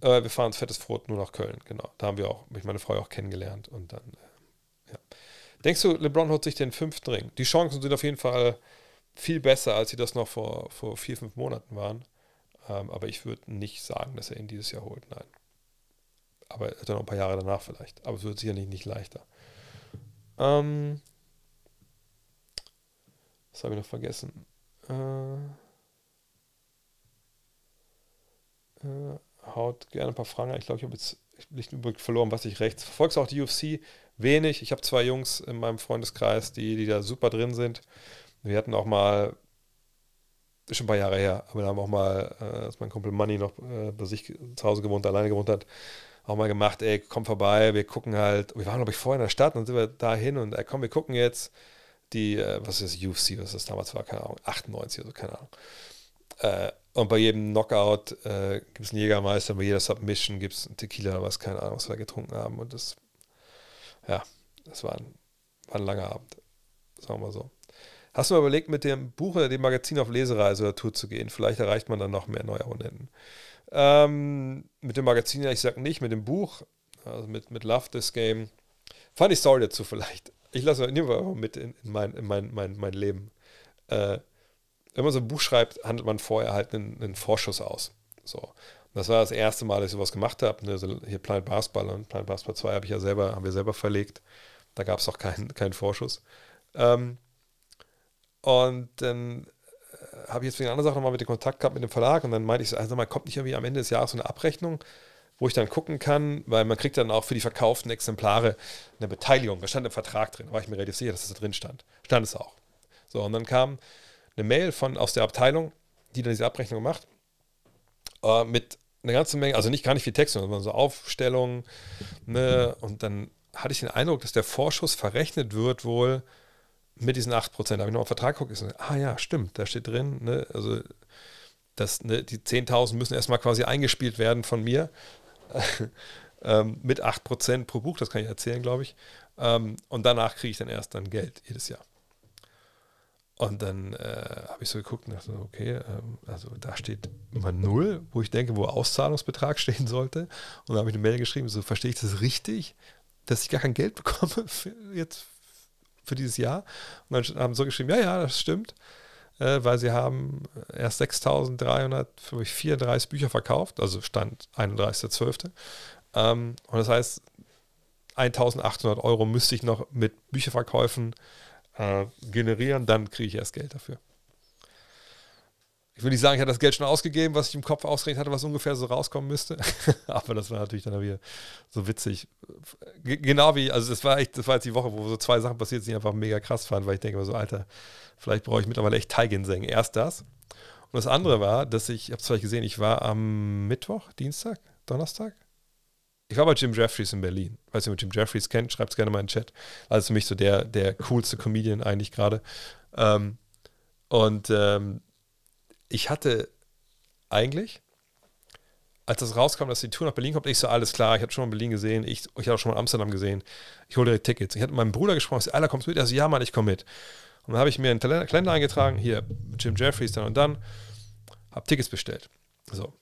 Speaker 1: Äh, wir fahren ins Fettes Brot nur nach Köln, genau. Da haben wir auch, mich meine Frau auch kennengelernt und dann, äh. Denkst du, LeBron holt sich den fünften Ring? Die Chancen sind auf jeden Fall viel besser, als sie das noch vor, vor vier, fünf Monaten waren. Ähm, aber ich würde nicht sagen, dass er ihn dieses Jahr holt. Nein. Aber dann noch ein paar Jahre danach vielleicht. Aber es wird sicherlich nicht leichter. Ähm, was habe ich noch vergessen? Äh, äh, haut gerne ein paar Fragen. Ich glaube, ich habe jetzt nicht übrig verloren, was ich rechts. Verfolgst auch die UFC? Wenig. Ich habe zwei Jungs in meinem Freundeskreis, die, die da super drin sind. Wir hatten auch mal, ist schon ein paar Jahre her, aber da haben auch mal, äh, als mein Kumpel Money noch äh, bei sich zu Hause gewohnt, alleine gewohnt hat, auch mal gemacht, ey, komm vorbei, wir gucken halt. Wir waren, glaube ich, vorher in der Stadt und dann sind wir da hin und ey, komm, wir gucken jetzt die, äh, was ist das, UFC, was das damals war, keine Ahnung, 98 oder so, keine Ahnung. Äh, und bei jedem Knockout äh, gibt es einen Jägermeister, bei jeder Submission gibt es einen Tequila oder was, keine Ahnung, was wir getrunken haben. Und das ja, das war ein, war ein langer Abend. Sagen wir mal so. Hast du mal überlegt, mit dem Buch oder dem Magazin auf Lesereise oder Tour zu gehen? Vielleicht erreicht man dann noch mehr neue Abonnenten. Ähm, mit dem Magazin, ich sag nicht, mit dem Buch, also mit, mit Love This Game. Funny Story dazu vielleicht. Ich lasse nehmen wir mit in, in, mein, in mein, mein, mein Leben. Äh, wenn man so ein Buch schreibt, handelt man vorher halt einen, einen Vorschuss aus. So das war das erste Mal, dass ich sowas gemacht habe. Ne? Also hier Planet Basketball und Planet Basketball 2 habe ich ja selber, haben wir selber verlegt. Da gab es auch keinen kein Vorschuss. Ähm, und dann äh, habe ich jetzt für eine andere Sache nochmal mit dem Kontakt gehabt mit dem Verlag und dann meinte ich so, also man kommt nicht irgendwie am Ende des Jahres so eine Abrechnung, wo ich dann gucken kann, weil man kriegt dann auch für die verkauften Exemplare eine Beteiligung. Da stand im Vertrag drin, da war ich mir relativ sicher, dass das da drin stand. Stand es auch. So, und dann kam eine Mail von, aus der Abteilung, die dann diese Abrechnung macht, äh, mit eine ganze Menge, also nicht gar nicht viel Text, sondern so Aufstellungen. Ne? Und dann hatte ich den Eindruck, dass der Vorschuss verrechnet wird wohl mit diesen 8%. Da habe ich noch einen Vertrag geguckt. So, ah ja, stimmt, da steht drin, ne? also das, ne, die 10.000 müssen erstmal quasi eingespielt werden von mir. ähm, mit 8% pro Buch, das kann ich erzählen, glaube ich. Ähm, und danach kriege ich dann erst dann Geld jedes Jahr. Und dann äh, habe ich so geguckt und dachte, okay, ähm, also da steht immer null, wo ich denke, wo Auszahlungsbetrag stehen sollte. Und dann habe ich eine Mail geschrieben, so verstehe ich das richtig, dass ich gar kein Geld bekomme für, jetzt für dieses Jahr. Und dann haben sie so geschrieben, ja, ja, das stimmt, äh, weil sie haben erst 6.334 Bücher verkauft, also Stand 31.12. Ähm, und das heißt, 1.800 Euro müsste ich noch mit Bücherverkäufen äh, generieren, dann kriege ich erst Geld dafür. Ich will nicht sagen, ich hatte das Geld schon ausgegeben, was ich im Kopf ausgerechnet hatte, was ungefähr so rauskommen müsste. Aber das war natürlich dann wieder so witzig. G genau wie, also das war echt, das war jetzt die Woche, wo so zwei Sachen passiert sind, die einfach mega krass fand, weil ich denke mir so, Alter, vielleicht brauche ich mittlerweile echt Teilginseng. Erst das. Und das andere war, dass ich, ich habe es vielleicht gesehen, ich war am Mittwoch, Dienstag, Donnerstag, ich war bei Jim Jeffries in Berlin. Falls ihr mit Jim Jeffries kennt, schreibt es gerne mal in den Chat. Also für mich so der, der coolste Comedian eigentlich gerade. Ähm, und ähm, ich hatte eigentlich, als das rauskam, dass die Tour nach Berlin kommt, ich so, alles klar, ich hatte schon mal Berlin gesehen, ich, ich habe schon mal Amsterdam gesehen, ich hole direkt Tickets. Ich hatte mit meinem Bruder gesprochen, ich so, Alter, kommst du mit? Er so, ja, Mann, ich komme mit. Und dann habe ich mir einen Kalender eingetragen, hier, Jim Jeffries dann und dann, habe Tickets bestellt. So.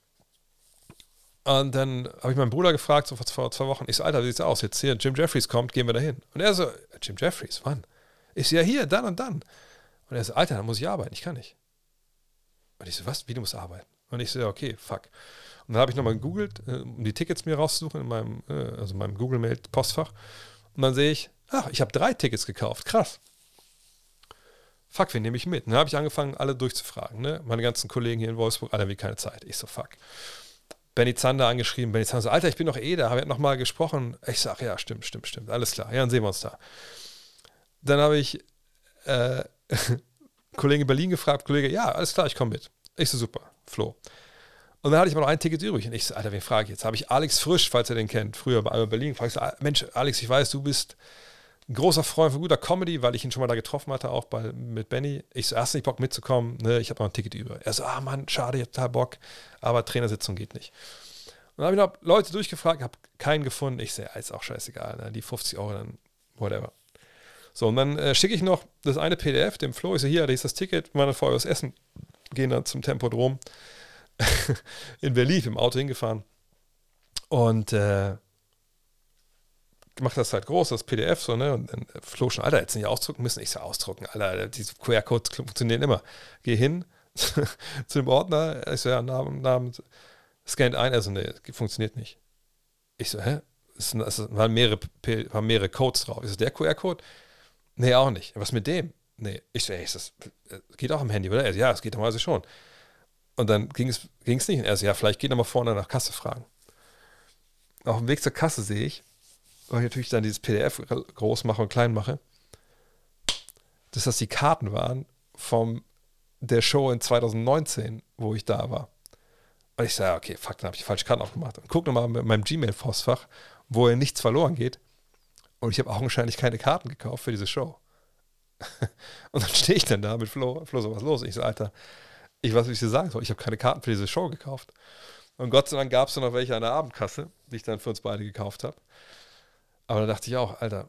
Speaker 1: Und dann habe ich meinen Bruder gefragt, so vor zwei Wochen, ich so, Alter, wie sieht's aus? Jetzt hier, Jim Jeffries kommt, gehen wir da hin. Und er so, Jim Jeffries, wann? Ich so, ja, hier, dann und dann. Und er so, Alter, dann muss ich arbeiten, ich kann nicht. Und ich so, was, wie du musst arbeiten? Und ich so, ja, okay, fuck. Und dann habe ich nochmal gegoogelt, äh, um die Tickets mir rauszusuchen in meinem, äh, also meinem Google-Mail-Postfach. Und dann sehe ich, ach, ich habe drei Tickets gekauft, krass. Fuck, wen nehme ich mit? Und dann habe ich angefangen, alle durchzufragen. Ne? Meine ganzen Kollegen hier in Wolfsburg, alle wie keine Zeit. Ich so, fuck. Benny Zander angeschrieben. Benny Zander so, Alter, ich bin doch eh da. Wir nochmal gesprochen. Ich sage, ja, stimmt, stimmt, stimmt. Alles klar. Ja, dann sehen wir uns da. Dann habe ich äh, Kollege in Berlin gefragt, Kollege, ja, alles klar, ich komme mit. Ich so, super, Flo. Und dann hatte ich aber noch ein Ticket übrig. Und ich so, Alter, wen frage ich jetzt? Habe ich Alex Frisch, falls ihr den kennt, früher bei Berlin, frage ich so, Mensch, Alex, ich weiß, du bist großer Freund von guter Comedy, weil ich ihn schon mal da getroffen hatte, auch bei, mit Benny. Ich so, erst nicht Bock mitzukommen, ne? ich habe noch ein Ticket über. Er so, ah Mann, schade, ich habe total Bock, aber Trainersitzung geht nicht. Und dann habe ich noch Leute durchgefragt, habe keinen gefunden. Ich sehe, ist auch scheißegal, ne? die 50 Euro dann, whatever. So, und dann äh, schicke ich noch das eine PDF dem Flo. Ich so, hier, da ist das Ticket, meine vorher was essen. Gehen dann zum Tempodrom in Berlin im Auto hingefahren. Und äh, macht das halt groß, das PDF so, ne? Und dann Flo schon, Alter, jetzt nicht ausdrucken müssen. Ich so, ausdrucken, Alter, diese QR-Codes funktionieren immer. Geh hin zu dem Ordner, ich so, ja, Namen, Namen, scannt ein, also ne, funktioniert nicht. Ich so, hä? Es, es waren, mehrere, waren mehrere Codes drauf. Ist das der QR-Code? Nee, auch nicht. Was mit dem? Nee. Ich so, ey, das äh, geht auch am Handy, oder? Er so, ja, es geht normalerweise schon. Und dann ging es nicht. Und er so, ja, vielleicht geht er mal vorne nach Kasse fragen. Auf dem Weg zur Kasse sehe ich, weil ich natürlich dann dieses PDF groß mache und klein mache, dass das die Karten waren vom der Show in 2019, wo ich da war. Und ich sage, okay, fuck, dann habe ich falsche Karten aufgemacht. Und guck nochmal mit meinem Gmail-Postfach, wo ja nichts verloren geht. Und ich habe augenscheinlich keine Karten gekauft für diese Show. und dann stehe ich dann da mit Flo, Flo, so was los. Ich so, Alter, ich weiß, wie ich dir sagen soll. Ich habe keine Karten für diese Show gekauft. Und Gott sei Dank gab es noch welche an der Abendkasse, die ich dann für uns beide gekauft habe. Aber da dachte ich auch, Alter,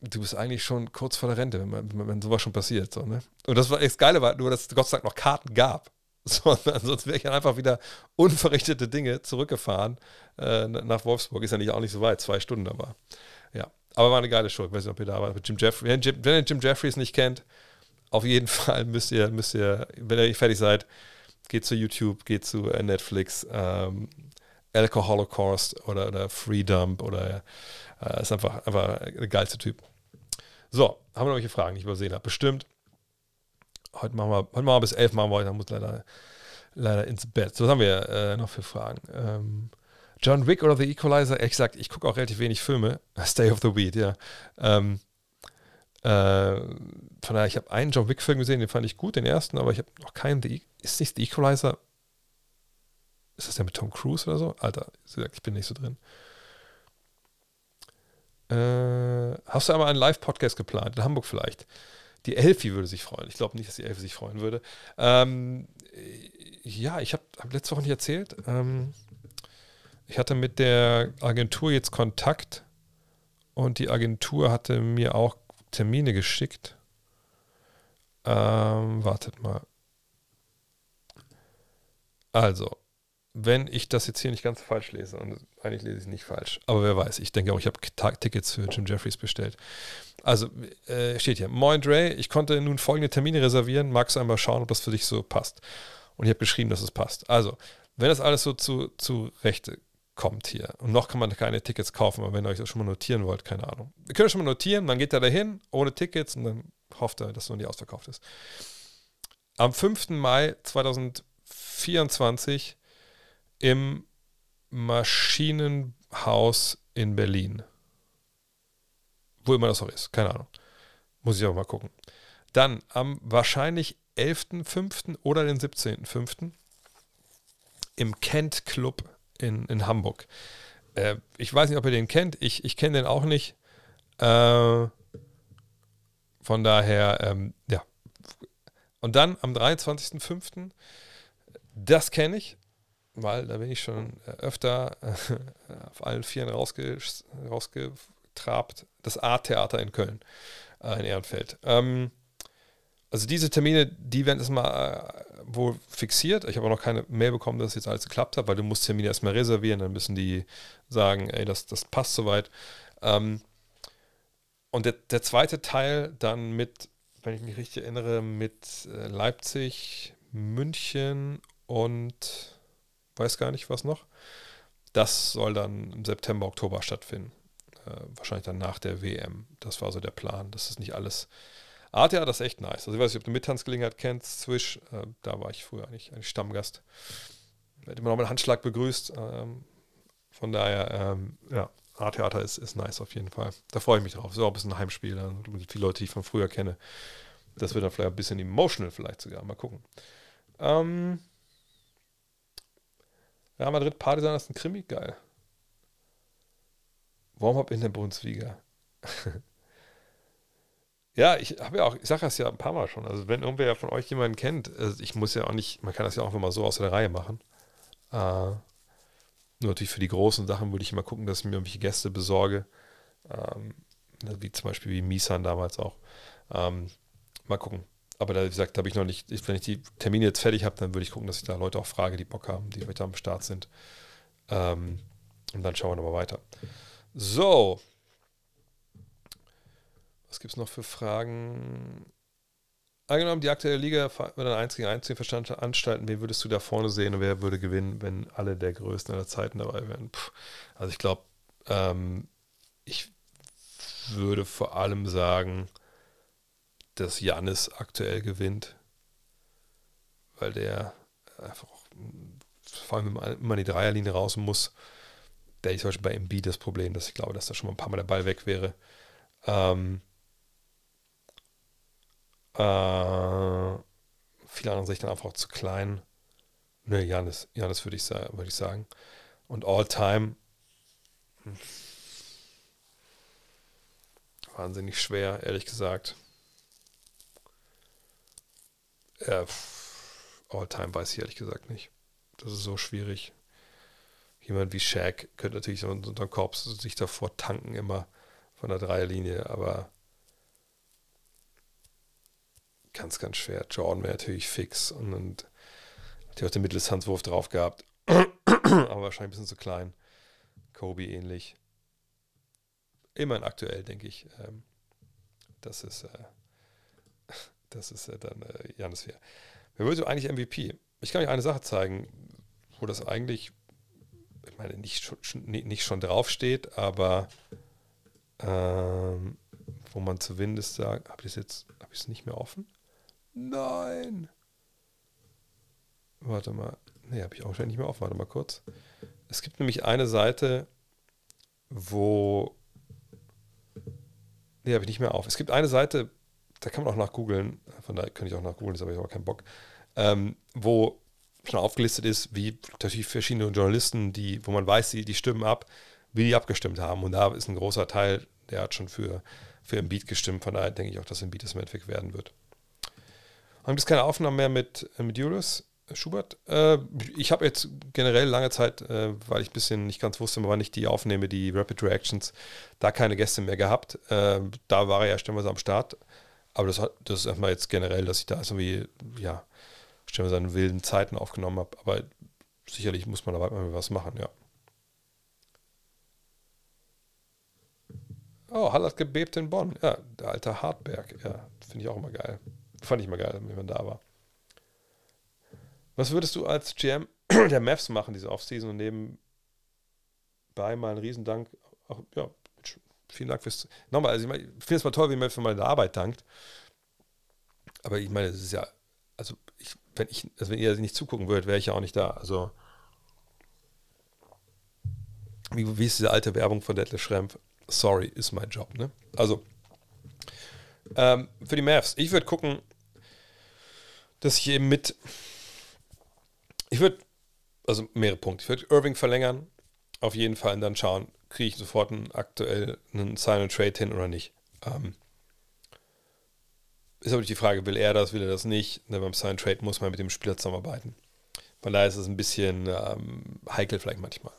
Speaker 1: du bist eigentlich schon kurz vor der Rente, wenn, man, wenn sowas schon passiert. So, ne? Und das war das Geile war nur, dass es Gott sei Dank noch Karten gab. So, ansonsten wäre ich dann einfach wieder unverrichtete Dinge zurückgefahren äh, nach Wolfsburg. Ist ja nicht auch nicht so weit, zwei Stunden aber. Ja, aber war eine geile Show. Ich weiß nicht, ob ihr da wart. Jim Jeffries. Wenn, Jim, wenn ihr Jim Jeffries nicht kennt, auf jeden Fall müsst ihr, müsst ihr, wenn ihr fertig seid, geht zu YouTube, geht zu äh, Netflix, ähm, Alcohol Holocaust oder, oder Free oder äh, ist einfach, einfach der geilste Typ. So, haben wir noch welche Fragen, die ich übersehen habe? Bestimmt. Heute machen wir, heute machen wir bis elf, machen wir heute, dann muss leider, leider ins Bett. So, was haben wir äh, noch für Fragen? Ähm, John Wick oder The Equalizer? Ehrlich gesagt, ich gucke auch relativ wenig Filme. Stay of the Weed, ja. Ähm, äh, von daher, ich habe einen John Wick-Film gesehen, den fand ich gut, den ersten, aber ich habe noch keinen. The, e ist nicht The Equalizer? Ist das der mit Tom Cruise oder so? Alter, ich bin nicht so drin. Äh, hast du einmal einen Live-Podcast geplant? In Hamburg vielleicht? Die Elfi würde sich freuen. Ich glaube nicht, dass die Elfi sich freuen würde. Ähm, ja, ich habe hab letzte Woche nicht erzählt. Ähm, ich hatte mit der Agentur jetzt Kontakt und die Agentur hatte mir auch Termine geschickt. Ähm, wartet mal. Also, wenn ich das jetzt hier nicht ganz falsch lese, und eigentlich lese ich es nicht falsch, aber wer weiß, ich denke auch, ich habe Tickets für Jim Jeffries bestellt. Also äh, steht hier, Moin Dre, ich konnte nun folgende Termine reservieren, magst du einmal schauen, ob das für dich so passt? Und ich habe geschrieben, dass es passt. Also, wenn das alles so zu, zu Rechte kommt hier, und noch kann man keine Tickets kaufen, aber wenn ihr euch das schon mal notieren wollt, keine Ahnung. Ihr könnt schon mal notieren, dann geht er dahin, ohne Tickets, und dann hofft er, dass es noch nie ausverkauft ist. Am 5. Mai 2024 im Maschinenhaus in Berlin. Wo immer das auch ist, keine Ahnung. Muss ich aber mal gucken. Dann am wahrscheinlich 11.05. oder den 17.05. im Kent Club in, in Hamburg. Äh, ich weiß nicht, ob ihr den kennt. Ich, ich kenne den auch nicht. Äh, Von daher, ähm, ja. Und dann am 23.05., das kenne ich, weil da bin ich schon äh, öfter äh, auf allen Vieren rausge rausgetrabt. Das A-Theater in Köln, äh, in Ehrenfeld. Ähm, also diese Termine, die werden erstmal wohl fixiert. Ich habe auch noch keine Mail bekommen, dass jetzt alles geklappt hat, weil du musst Termine erstmal reservieren, dann müssen die sagen, ey, das, das passt soweit. Ähm, und der, der zweite Teil dann mit, wenn ich mich richtig erinnere, mit Leipzig, München und weiß gar nicht was noch. Das soll dann im September, Oktober stattfinden. Äh, wahrscheinlich dann nach der WM. Das war so der Plan. Das ist nicht alles. Art ja, das ist echt nice. Also ich weiß nicht, ob du Mittanzgelegenheit kennst, Swish. Äh, da war ich früher eigentlich, eigentlich Stammgast. Hätte immer noch mit Handschlag begrüßt. Ähm, von daher, ähm, ja, A-Theater ist, ist nice auf jeden Fall. Da freue ich mich drauf. So auch ein bisschen Heimspiel. Dann mit vielen Leute, die ich von früher kenne. Das wird dann vielleicht ein bisschen emotional, vielleicht sogar. Mal gucken. Ähm, ja, Madrid Partisan ist ein Krimi, geil. Warm-up in der Bundesliga. ja, ich habe ja auch, ich sage das ja ein paar Mal schon. Also, wenn irgendwer von euch jemanden kennt, also ich muss ja auch nicht, man kann das ja auch einfach mal so aus der Reihe machen. Äh, nur natürlich für die großen Sachen würde ich immer gucken, dass ich mir irgendwelche Gäste besorge. Ähm, wie zum Beispiel wie Misan damals auch. Ähm, mal gucken. Aber da, wie gesagt, habe ich noch nicht, wenn ich die Termine jetzt fertig habe, dann würde ich gucken, dass ich da Leute auch frage, die Bock haben, die heute am Start sind. Ähm, und dann schauen wir nochmal weiter. So. Was gibt es noch für Fragen? Angenommen, die aktuelle Liga wird ein 1 gegen 1 veranstalten, wen würdest du da vorne sehen und wer würde gewinnen, wenn alle der Größten aller Zeiten dabei wären? Puh. Also ich glaube, ähm, ich würde vor allem sagen, dass Janis aktuell gewinnt, weil der einfach auch, vor allem man in die Dreierlinie raus muss, der ist zum Beispiel bei MB das Problem, dass ich glaube, dass da schon mal ein paar Mal der Ball weg wäre. Ähm, äh, viele andere sich dann einfach auch zu klein. Ne, Janis, Janis würde ich, würd ich sagen. Und All-Time, hm, wahnsinnig schwer, ehrlich gesagt. Ja, All-Time weiß ich ehrlich gesagt nicht. Das ist so schwierig. Jemand wie Shaq könnte natürlich so unter Korps sich davor tanken immer von der Dreierlinie, aber ganz, ganz schwer. Jordan wäre natürlich fix und, und hat ja auch den Mitteldistanzwurf drauf gehabt. aber wahrscheinlich ein bisschen zu klein. Kobe ähnlich. Immerhin aktuell, denke ich. Ähm, das ist äh, das ist ja dann äh, Janis Fair. Wer würde eigentlich MVP? Ich kann euch eine Sache zeigen, wo das eigentlich, ich meine, nicht schon, nicht schon draufsteht, aber ähm, wo man zumindest sagt, habe ich es jetzt, habe ich nicht mehr offen? Nein! Warte mal. Nee, habe ich auch schon nicht mehr offen. Warte mal kurz. Es gibt nämlich eine Seite, wo. Nee, habe ich nicht mehr auf. Es gibt eine Seite, da kann man auch nach googeln, von daher könnte ich auch nach googeln, das habe ich aber keinen Bock, ähm, wo schon aufgelistet ist, wie natürlich verschiedene Journalisten, die, wo man weiß, die, die stimmen ab, wie die abgestimmt haben. Und da ist ein großer Teil, der hat schon für, für Embiid gestimmt. Von daher denke ich auch, dass Embiid das Endeffekt werden wird. Haben es keine Aufnahmen mehr mit, mit Julius Schubert? Äh, ich habe jetzt generell lange Zeit, äh, weil ich ein bisschen nicht ganz wusste, wann ich die aufnehme, die Rapid Reactions, da keine Gäste mehr gehabt. Äh, da war er ja stellenweise am Start. Aber das, das ist erstmal jetzt generell, dass ich da irgendwie, ja, stellen wir seine wilden Zeiten aufgenommen habe. Aber sicherlich muss man da mal was machen, ja. Oh, Hall hat gebebt in Bonn. Ja, der alte Hartberg. Ja, finde ich auch immer geil. Fand ich immer geil, wenn man da war. Was würdest du als GM der Mavs machen, diese Offseason und nebenbei mal einen Riesendank, ja, vielen Dank fürs. Nochmal, also ich, mein, ich finde es mal toll, wie man für meine Arbeit dankt. Aber ich meine, es ist ja, also ich, wenn ich, also wenn ihr nicht zugucken würdet, wäre ich ja auch nicht da. Also wie, wie ist diese alte Werbung von Detlef Schrempf? Sorry, ist mein Job, ne? Also ähm, für die Mavs, ich würde gucken, dass ich eben mit, ich würde, also mehrere Punkte, ich würde Irving verlängern, auf jeden Fall und dann schauen, kriege ich sofort einen aktuell einen Sign and Trade hin oder nicht. Ähm, ist aber die Frage, will er das, will er das nicht? Ne, beim Sign Trade muss man mit dem Spieler zusammenarbeiten. Von daher ist es ein bisschen ähm, heikel vielleicht manchmal.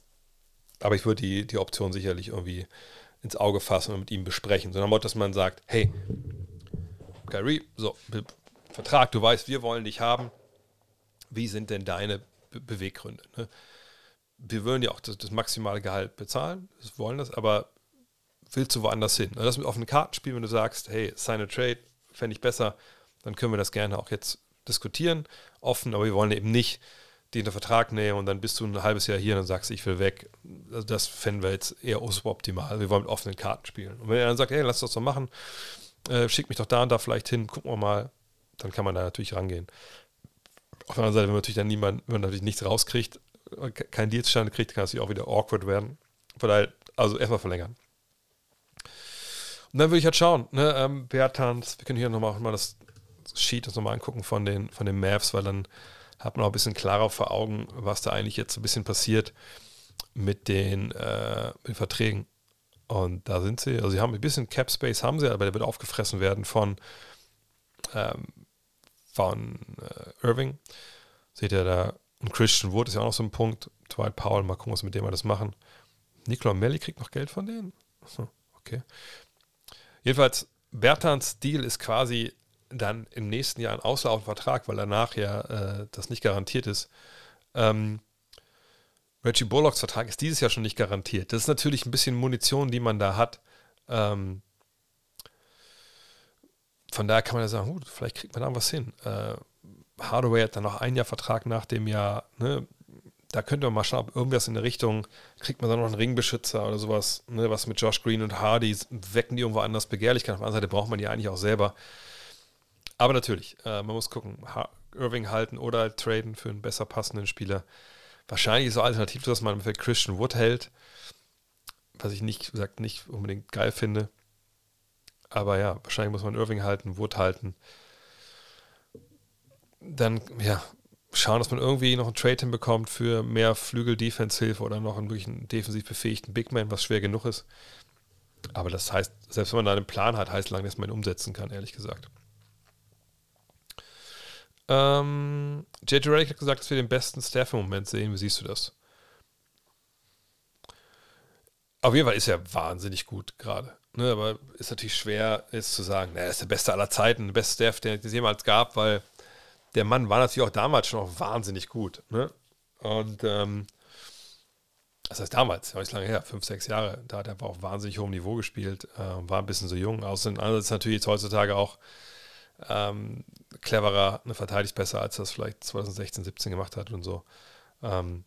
Speaker 1: Aber ich würde die, die Option sicherlich irgendwie ins Auge fassen und mit ihm besprechen. Sondern Motto, dass man sagt, hey, Kyrie, so, Vertrag, du weißt, wir wollen dich haben. Wie sind denn deine Be Beweggründe? Ne? Wir würden ja auch das, das, maximale Gehalt bezahlen, wir wollen das, aber willst du woanders hin? Das mit offenen Karten spielen, wenn du sagst, hey, sign a trade, fände ich besser, dann können wir das gerne auch jetzt diskutieren, offen, aber wir wollen eben nicht den Vertrag nehmen und dann bist du ein halbes Jahr hier und dann sagst ich will weg. Also das fänden wir jetzt eher optimal. Wir wollen mit offenen Karten spielen. Und wenn er dann sagt, hey, lass das doch machen, äh, schick mich doch da und da vielleicht hin, gucken wir mal, dann kann man da natürlich rangehen. Auf der anderen Seite, wenn man natürlich dann niemand, wenn man natürlich nichts rauskriegt, kein Deal zustande kriegt, kann es auch wieder awkward werden. Von daher, also erstmal verlängern. Und dann würde ich halt schauen, ne, ähm, Bertans, wir können hier nochmal mal das Sheet nochmal angucken von den, von den Mavs, weil dann hat man auch ein bisschen klarer vor Augen, was da eigentlich jetzt ein bisschen passiert mit den, äh, mit den Verträgen. Und da sind sie, also sie haben ein bisschen Cap Space haben sie, aber der wird aufgefressen werden von, ähm, von äh, Irving. Seht ihr da, und Christian Wood ist ja auch noch so ein Punkt. Dwight Powell, mal gucken, was mit dem wir das machen. Nikola Melli kriegt noch Geld von denen. Achso, okay. Jedenfalls, Bertans Deal ist quasi dann im nächsten Jahr ein auslaufender Vertrag, weil danach ja äh, das nicht garantiert ist. Ähm, Reggie Bullocks Vertrag ist dieses Jahr schon nicht garantiert. Das ist natürlich ein bisschen Munition, die man da hat. Ähm, von daher kann man ja sagen, gut, vielleicht kriegt man da was hin. Äh, Hardaway hat dann noch ein Jahr Vertrag nach dem Jahr. Ne? Da könnte man mal schauen, ob irgendwas in der Richtung, kriegt man dann noch einen Ringbeschützer oder sowas, ne? was mit Josh Green und Hardy, wecken die irgendwo anders Begehrlichkeit. Auf der anderen Seite braucht man die eigentlich auch selber. Aber natürlich, äh, man muss gucken, ha Irving halten oder traden für einen besser passenden Spieler. Wahrscheinlich ist so alternativ, dass man für Christian Wood hält, was ich nicht, gesagt, nicht unbedingt geil finde. Aber ja, wahrscheinlich muss man Irving halten, Wood halten. Dann, ja, schauen, dass man irgendwie noch einen Trade hinbekommt für mehr Flügel-Defense-Hilfe oder noch einen wirklich defensiv befähigten Big Man, was schwer genug ist. Aber das heißt, selbst wenn man da einen Plan hat, heißt lange, dass man ihn umsetzen kann, ehrlich gesagt. Ähm, JJ Redick hat gesagt, dass wir den besten Staff im Moment sehen. Wie siehst du das? Auf jeden Fall ist er wahnsinnig gut gerade. Ne, aber ist natürlich schwer, jetzt zu sagen, er ist der beste aller Zeiten, der beste Staff, den es jemals gab, weil der Mann war natürlich auch damals schon auch wahnsinnig gut. Ne? Und ähm, das heißt damals, ja, ist lange her, fünf, sechs Jahre, da hat er aber auch wahnsinnig hohem Niveau gespielt, äh, war ein bisschen so jung. Außerdem ist natürlich jetzt heutzutage auch ähm, cleverer, ne, verteidigt besser, als das vielleicht 2016, 17 gemacht hat und so. Ähm,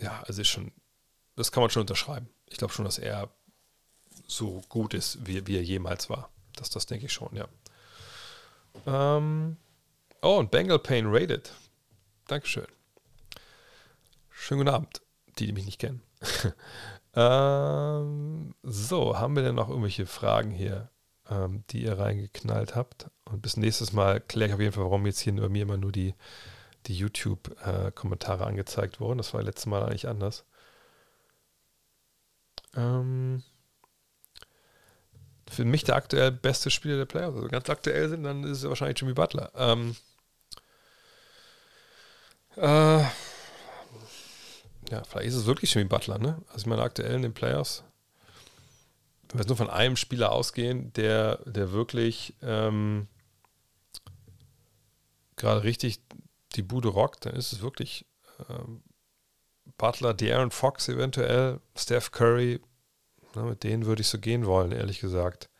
Speaker 1: ja, also ist schon, das kann man schon unterschreiben. Ich glaube schon, dass er so gut ist, wie, wie er jemals war. Das, das denke ich schon, ja. Ähm, oh, und Bengal Pain rated. Dankeschön. Schönen guten Abend, die, die mich nicht kennen. ähm, so, haben wir denn noch irgendwelche Fragen hier? ähm, die ihr reingeknallt habt. Und bis nächstes Mal kläre ich auf jeden Fall, warum jetzt hier bei mir immer nur die, die YouTube-Kommentare äh, angezeigt wurden. Das war letztes Mal eigentlich anders. Ähm, für mich der aktuell beste Spieler der Playoffs. Also ganz aktuell sind, dann ist es wahrscheinlich Jimmy Butler. Ähm, äh, ja, vielleicht ist es wirklich Jimmy Butler, ne? Also ich meine, aktuell in den Playoffs wenn wir jetzt nur von einem Spieler ausgehen, der, der wirklich ähm, gerade richtig die Bude rockt, dann ist es wirklich ähm, Butler, De'Aaron Fox eventuell, Steph Curry, na, mit denen würde ich so gehen wollen, ehrlich gesagt.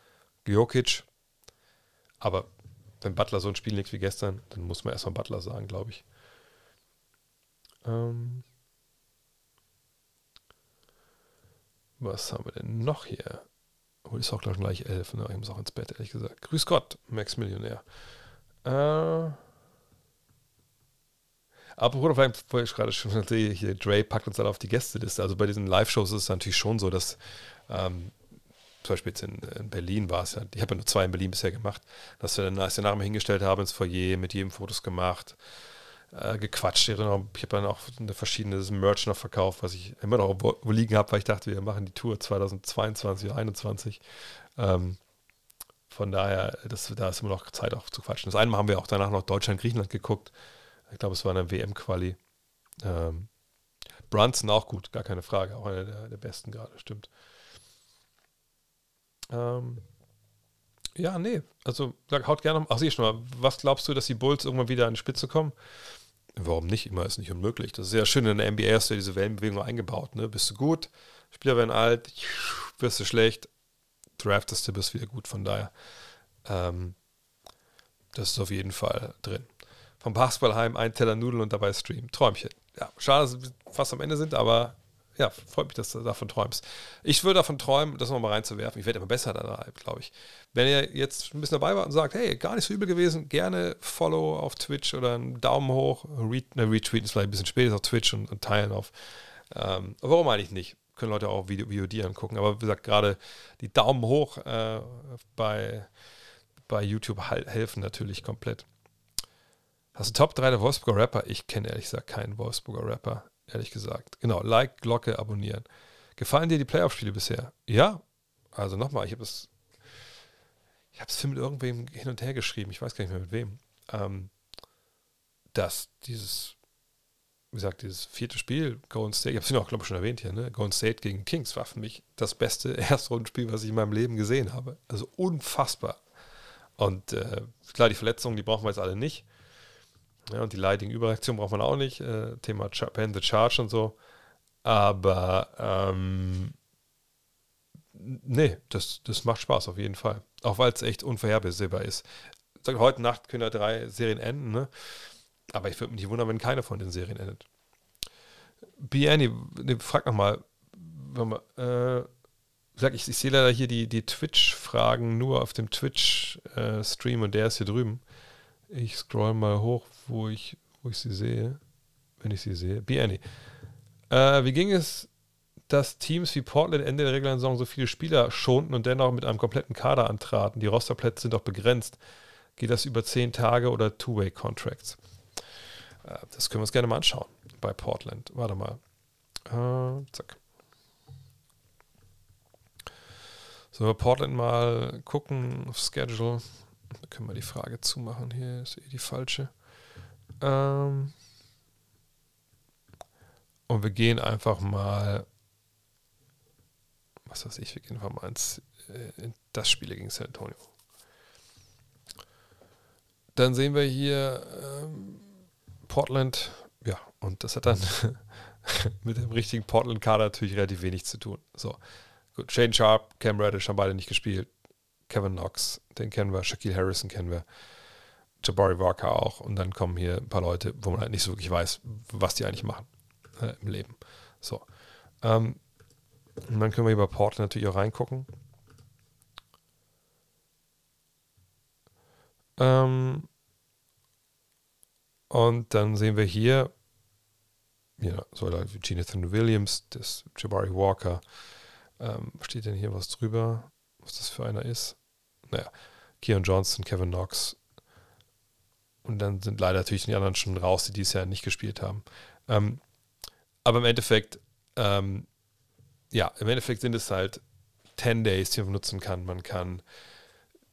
Speaker 1: Jokic, aber wenn Butler so ein Spiel legt wie gestern, dann muss man erstmal Butler sagen, glaube ich. Ähm, was haben wir denn noch hier? Oh, ist auch gleich elf, ne? Ich muss auch ins Bett, ehrlich gesagt. Grüß Gott, Max Millionär. Äh. Apropos, wo ich gerade schon sehe, hier Dre packt uns dann auf die Gästeliste. Also bei diesen Live-Shows ist es natürlich schon so, dass ähm, zum Beispiel jetzt in, in, Berlin war es ja, ich habe ja nur zwei in Berlin bisher gemacht, dass wir dann, als wir nachher hingestellt haben, ins Foyer mit jedem Fotos gemacht, äh, gequatscht. Ich habe dann auch eine verschiedene Merch noch verkauft, was ich immer noch liegen habe, weil ich dachte, wir machen die Tour 2022 oder 2021. Ähm, Von daher, das, da ist immer noch Zeit auch zu quatschen. Das eine Mal haben wir auch danach noch Deutschland-Griechenland geguckt. Ich glaube, es war eine WM-Quali. Ähm, Brunson auch gut, gar keine Frage. Auch einer der, der besten gerade, stimmt. Ähm, ja, nee. Also haut gerne. Ach, sieh schon mal. Was glaubst du, dass die Bulls irgendwann wieder an die Spitze kommen? Warum nicht? Immer ist nicht unmöglich. Das ist sehr schön. In der NBA hast du ja diese Wellenbewegung eingebaut. Ne? Bist du gut, Spieler werden alt, wirst du schlecht, draftest du, bist wieder gut. Von daher, ähm, das ist auf jeden Fall drin. Vom Basketballheim ein Teller Nudeln und dabei Stream. Träumchen. Ja, schade, dass wir fast am Ende sind, aber ja, freut mich, dass du davon träumst. Ich würde davon träumen, das nochmal reinzuwerfen. Ich werde immer besser da, glaube ich. Wenn ihr jetzt ein bisschen dabei wart und sagt, hey, gar nicht so übel gewesen, gerne Follow auf Twitch oder einen Daumen hoch. Re ne, retweeten ist vielleicht ein bisschen später auf Twitch und, und teilen auf. Ähm, warum eigentlich nicht? Können Leute auch Video, VOD angucken. Aber wie gesagt, gerade die Daumen hoch äh, bei, bei YouTube helfen natürlich komplett. Hast du Top 3 der Wolfsburger Rapper? Ich kenne ehrlich gesagt keinen Wolfsburger Rapper ehrlich gesagt. Genau, Like, Glocke, abonnieren. Gefallen dir die Playoff-Spiele bisher? Ja. Also nochmal, ich habe es, ich habe es mit irgendwem hin und her geschrieben, ich weiß gar nicht mehr mit wem. Ähm, dass dieses, wie gesagt, dieses vierte Spiel, Golden State, ich habe es ja auch, glaube ich, schon erwähnt hier, ne? Golden State gegen Kings war für mich das beste Erstrundenspiel, was ich in meinem Leben gesehen habe. Also unfassbar. Und äh, klar, die Verletzungen, die brauchen wir jetzt alle nicht. Ja, und die Lighting-Überreaktion braucht man auch nicht. Äh, Thema Ch Pen the Charge und so. Aber ähm, nee, das, das macht Spaß auf jeden Fall. Auch weil es echt unvorhersehbar ist. Sag, heute Nacht können ja drei Serien enden, ne? Aber ich würde mich nicht wundern, wenn keine von den Serien endet. Biani, ne, frag nochmal. Äh, sag ich, ich sehe leider hier die, die Twitch-Fragen nur auf dem Twitch-Stream äh, und der ist hier drüben. Ich scroll mal hoch, wo ich, wo ich sie sehe. Wenn ich sie sehe. Biani. Äh, wie ging es, dass Teams wie Portland Ende der regulären Saison so viele Spieler schonten und dennoch mit einem kompletten Kader antraten? Die Rosterplätze sind doch begrenzt. Geht das über zehn Tage oder Two-Way-Contracts? Äh, das können wir uns gerne mal anschauen bei Portland. Warte mal. Äh, zack. So, Portland mal gucken auf Schedule. Da können wir die Frage zumachen. Hier ist eh die falsche. Ähm und wir gehen einfach mal, was weiß ich, wir gehen einfach mal ins, äh, in das Spiel gegen San Antonio. Dann sehen wir hier ähm, Portland, ja, und das hat dann mit dem richtigen Portland-Kader natürlich relativ wenig zu tun. So, gut, Shane Sharp, Cam Reddish haben beide nicht gespielt. Kevin Knox, den kennen wir, Shaquille Harrison kennen wir, Jabari Walker auch. Und dann kommen hier ein paar Leute, wo man halt nicht so wirklich weiß, was die eigentlich machen äh, im Leben. So. Ähm, und dann können wir bei Portland natürlich auch reingucken. Ähm, und dann sehen wir hier, ja, so wie Jonathan Williams, das Jabari Walker. Ähm, steht denn hier was drüber? Was das für einer ist. Naja, Keon Johnson, Kevin Knox. Und dann sind leider natürlich die anderen schon raus, die dieses Jahr nicht gespielt haben. Ähm, aber im Endeffekt, ähm, ja, im Endeffekt sind es halt 10 Days, die man nutzen kann. Man kann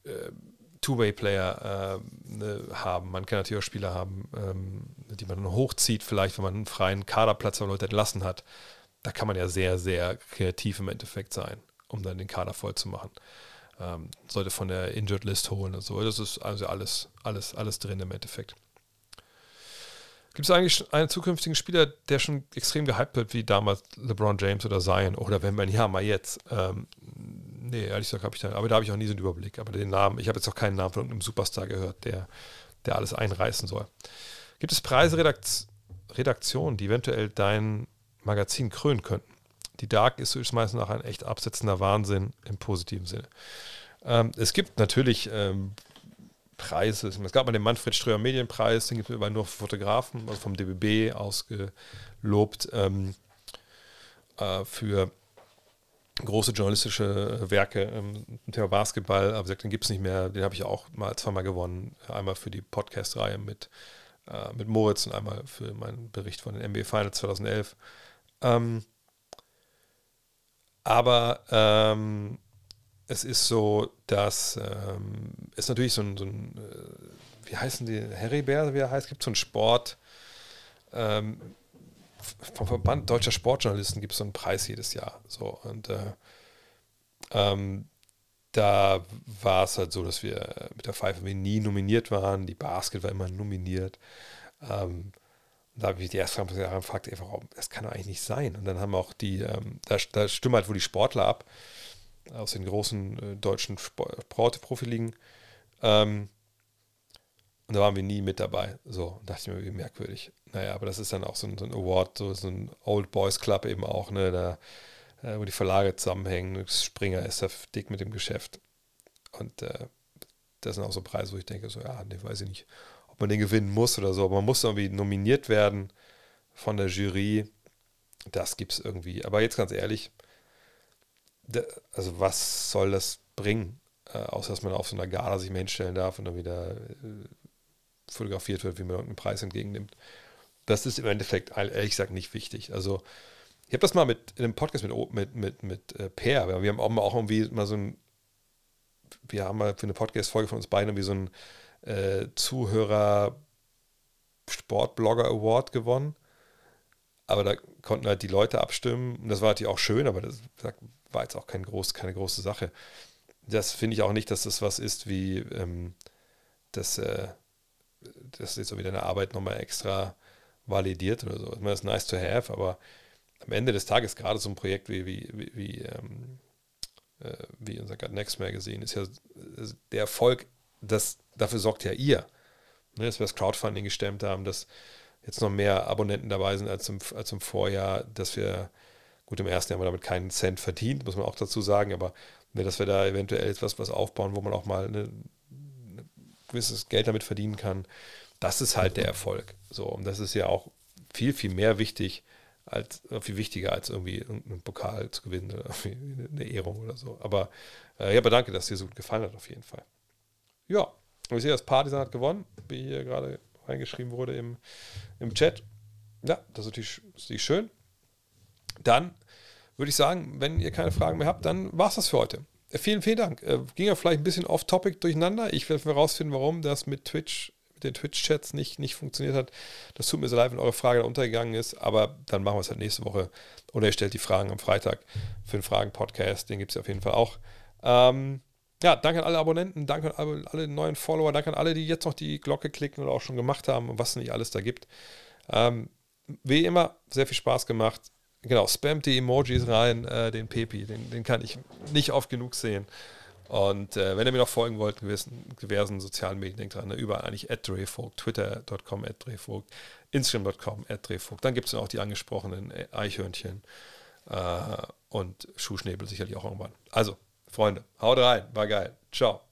Speaker 1: äh, Two-Way-Player äh, ne, haben. Man kann natürlich auch Spieler haben, ähm, die man dann hochzieht, vielleicht, wenn man einen freien Kaderplatz oder Leute entlassen hat. Da kann man ja sehr, sehr kreativ im Endeffekt sein um dann den Kader voll zu machen. Ähm, sollte von der Injured List holen und so. Das ist also alles, alles, alles drin im Endeffekt. Gibt es eigentlich einen zukünftigen Spieler, der schon extrem gehypt wird, wie damals LeBron James oder Zion? Oder wenn man, ja, mal jetzt. Ähm, nee, ehrlich gesagt habe ich da, aber da habe ich auch nie so einen Überblick. Aber den Namen, ich habe jetzt auch keinen Namen von einem Superstar gehört, der, der alles einreißen soll. Gibt es Preise, die eventuell dein Magazin krönen könnten? Die Dark ist meistens auch ein echt absetzender Wahnsinn im positiven Sinne. Ähm, es gibt natürlich ähm, Preise. Es gab mal den Manfred Ströer Medienpreis, den gibt es nur für Fotografen, also vom DBB ausgelobt ähm, äh, für große journalistische Werke im Thema Basketball. Aber den gibt es nicht mehr. Den habe ich auch mal zweimal gewonnen. Einmal für die Podcast-Reihe mit, äh, mit Moritz und einmal für meinen Bericht von den NBA Finals 2011. Ähm, aber ähm, es ist so, dass ähm, es natürlich so ein, so ein äh, wie heißen die, Heribert, wie er heißt, gibt so einen Sport, ähm, vom Verband Deutscher Sportjournalisten gibt es so einen Preis jedes Jahr. So, und äh, ähm, da war es halt so, dass wir mit der Pfeife nie nominiert waren. Die Basket war immer nominiert. Ähm, da habe ich die erste Jahre gefragt, ey, warum? Das kann doch eigentlich nicht sein. Und dann haben auch die, ähm, da, da, stimmen halt wohl die Sportler ab aus den großen äh, deutschen Sportprofiligen. Ähm, und da waren wir nie mit dabei. So, dachte ich mir, wie merkwürdig. Naja, aber das ist dann auch so ein, so ein Award, so, so, ein Old Boys Club eben auch, ne, da, äh, wo die Verlage zusammenhängen. Springer ist da dick mit dem Geschäft. Und äh, das sind auch so Preise, wo ich denke, so, ja, ne, weiß ich nicht, man den gewinnen muss oder so, aber man muss irgendwie nominiert werden von der Jury. Das gibt es irgendwie. Aber jetzt ganz ehrlich, also was soll das bringen? Äh, außer dass man auf so einer Gala sich mal hinstellen darf und dann wieder äh, fotografiert wird, wie man irgendeinen Preis entgegennimmt. Das ist im Endeffekt ehrlich gesagt nicht wichtig. Also ich habe das mal mit in einem Podcast mit, mit, mit, mit äh, Per, wir haben auch, auch irgendwie mal so ein, wir haben mal für eine Podcast-Folge von uns beiden irgendwie so ein äh, Zuhörer Sportblogger Award gewonnen. Aber da konnten halt die Leute abstimmen. Und das war natürlich auch schön, aber das war jetzt auch kein groß, keine große Sache. Das finde ich auch nicht, dass das was ist wie ähm, das, äh, das jetzt so wieder eine Arbeit nochmal extra validiert oder so. Ich meine, das ist nice to have, aber am Ende des Tages gerade so ein Projekt wie, wie, wie, wie, ähm, äh, wie unser God Next Magazine ist ja der Erfolg, das, dafür sorgt ja ihr. Ne, dass wir das Crowdfunding gestemmt haben, dass jetzt noch mehr Abonnenten dabei sind als im, als im Vorjahr, dass wir, gut, im ersten Jahr haben wir damit keinen Cent verdient, muss man auch dazu sagen, aber ne, dass wir da eventuell etwas was aufbauen, wo man auch mal ein gewisses Geld damit verdienen kann, das ist halt der Erfolg. So, und das ist ja auch viel, viel mehr wichtig, als viel wichtiger als irgendwie einen Pokal zu gewinnen oder eine Ehrung oder so. Aber äh, ja, aber danke, dass dir so gut gefallen hat, auf jeden Fall. Ja, und ich sehe, das Partisan hat gewonnen, wie hier gerade reingeschrieben wurde im, im Chat. Ja, das ist natürlich, ist natürlich schön. Dann würde ich sagen, wenn ihr keine Fragen mehr habt, dann war es das für heute. Äh, vielen, vielen Dank. Äh, ging ja vielleicht ein bisschen off-topic durcheinander. Ich werde herausfinden, warum das mit Twitch den Twitch-Chats nicht, nicht funktioniert hat. Das tut mir so leid, wenn eure Frage da untergegangen ist, aber dann machen wir es halt nächste Woche. Oder ihr stellt die Fragen am Freitag für den Fragen-Podcast, den gibt es ja auf jeden Fall auch. Ähm, ja, danke an alle Abonnenten, danke an alle, neuen Follower, danke an alle, die jetzt noch die Glocke klicken oder auch schon gemacht haben und was es nicht alles da gibt. Ähm, wie immer, sehr viel Spaß gemacht. Genau, spamt die Emojis rein, äh, den Pepi, den, den kann ich nicht oft genug sehen. Und äh, wenn ihr mir noch folgen wollt, gewissen, diversen sozialen Medien, denkt dran, ne, überall eigentlich @drehvogt, twitter.com @drehvogt, instagram.com @drehvogt. Dann gibt es auch die angesprochenen Eichhörnchen äh, und Schuhschnäbel sicherlich auch irgendwann. Also, Freunde, haut rein, war geil. Ciao.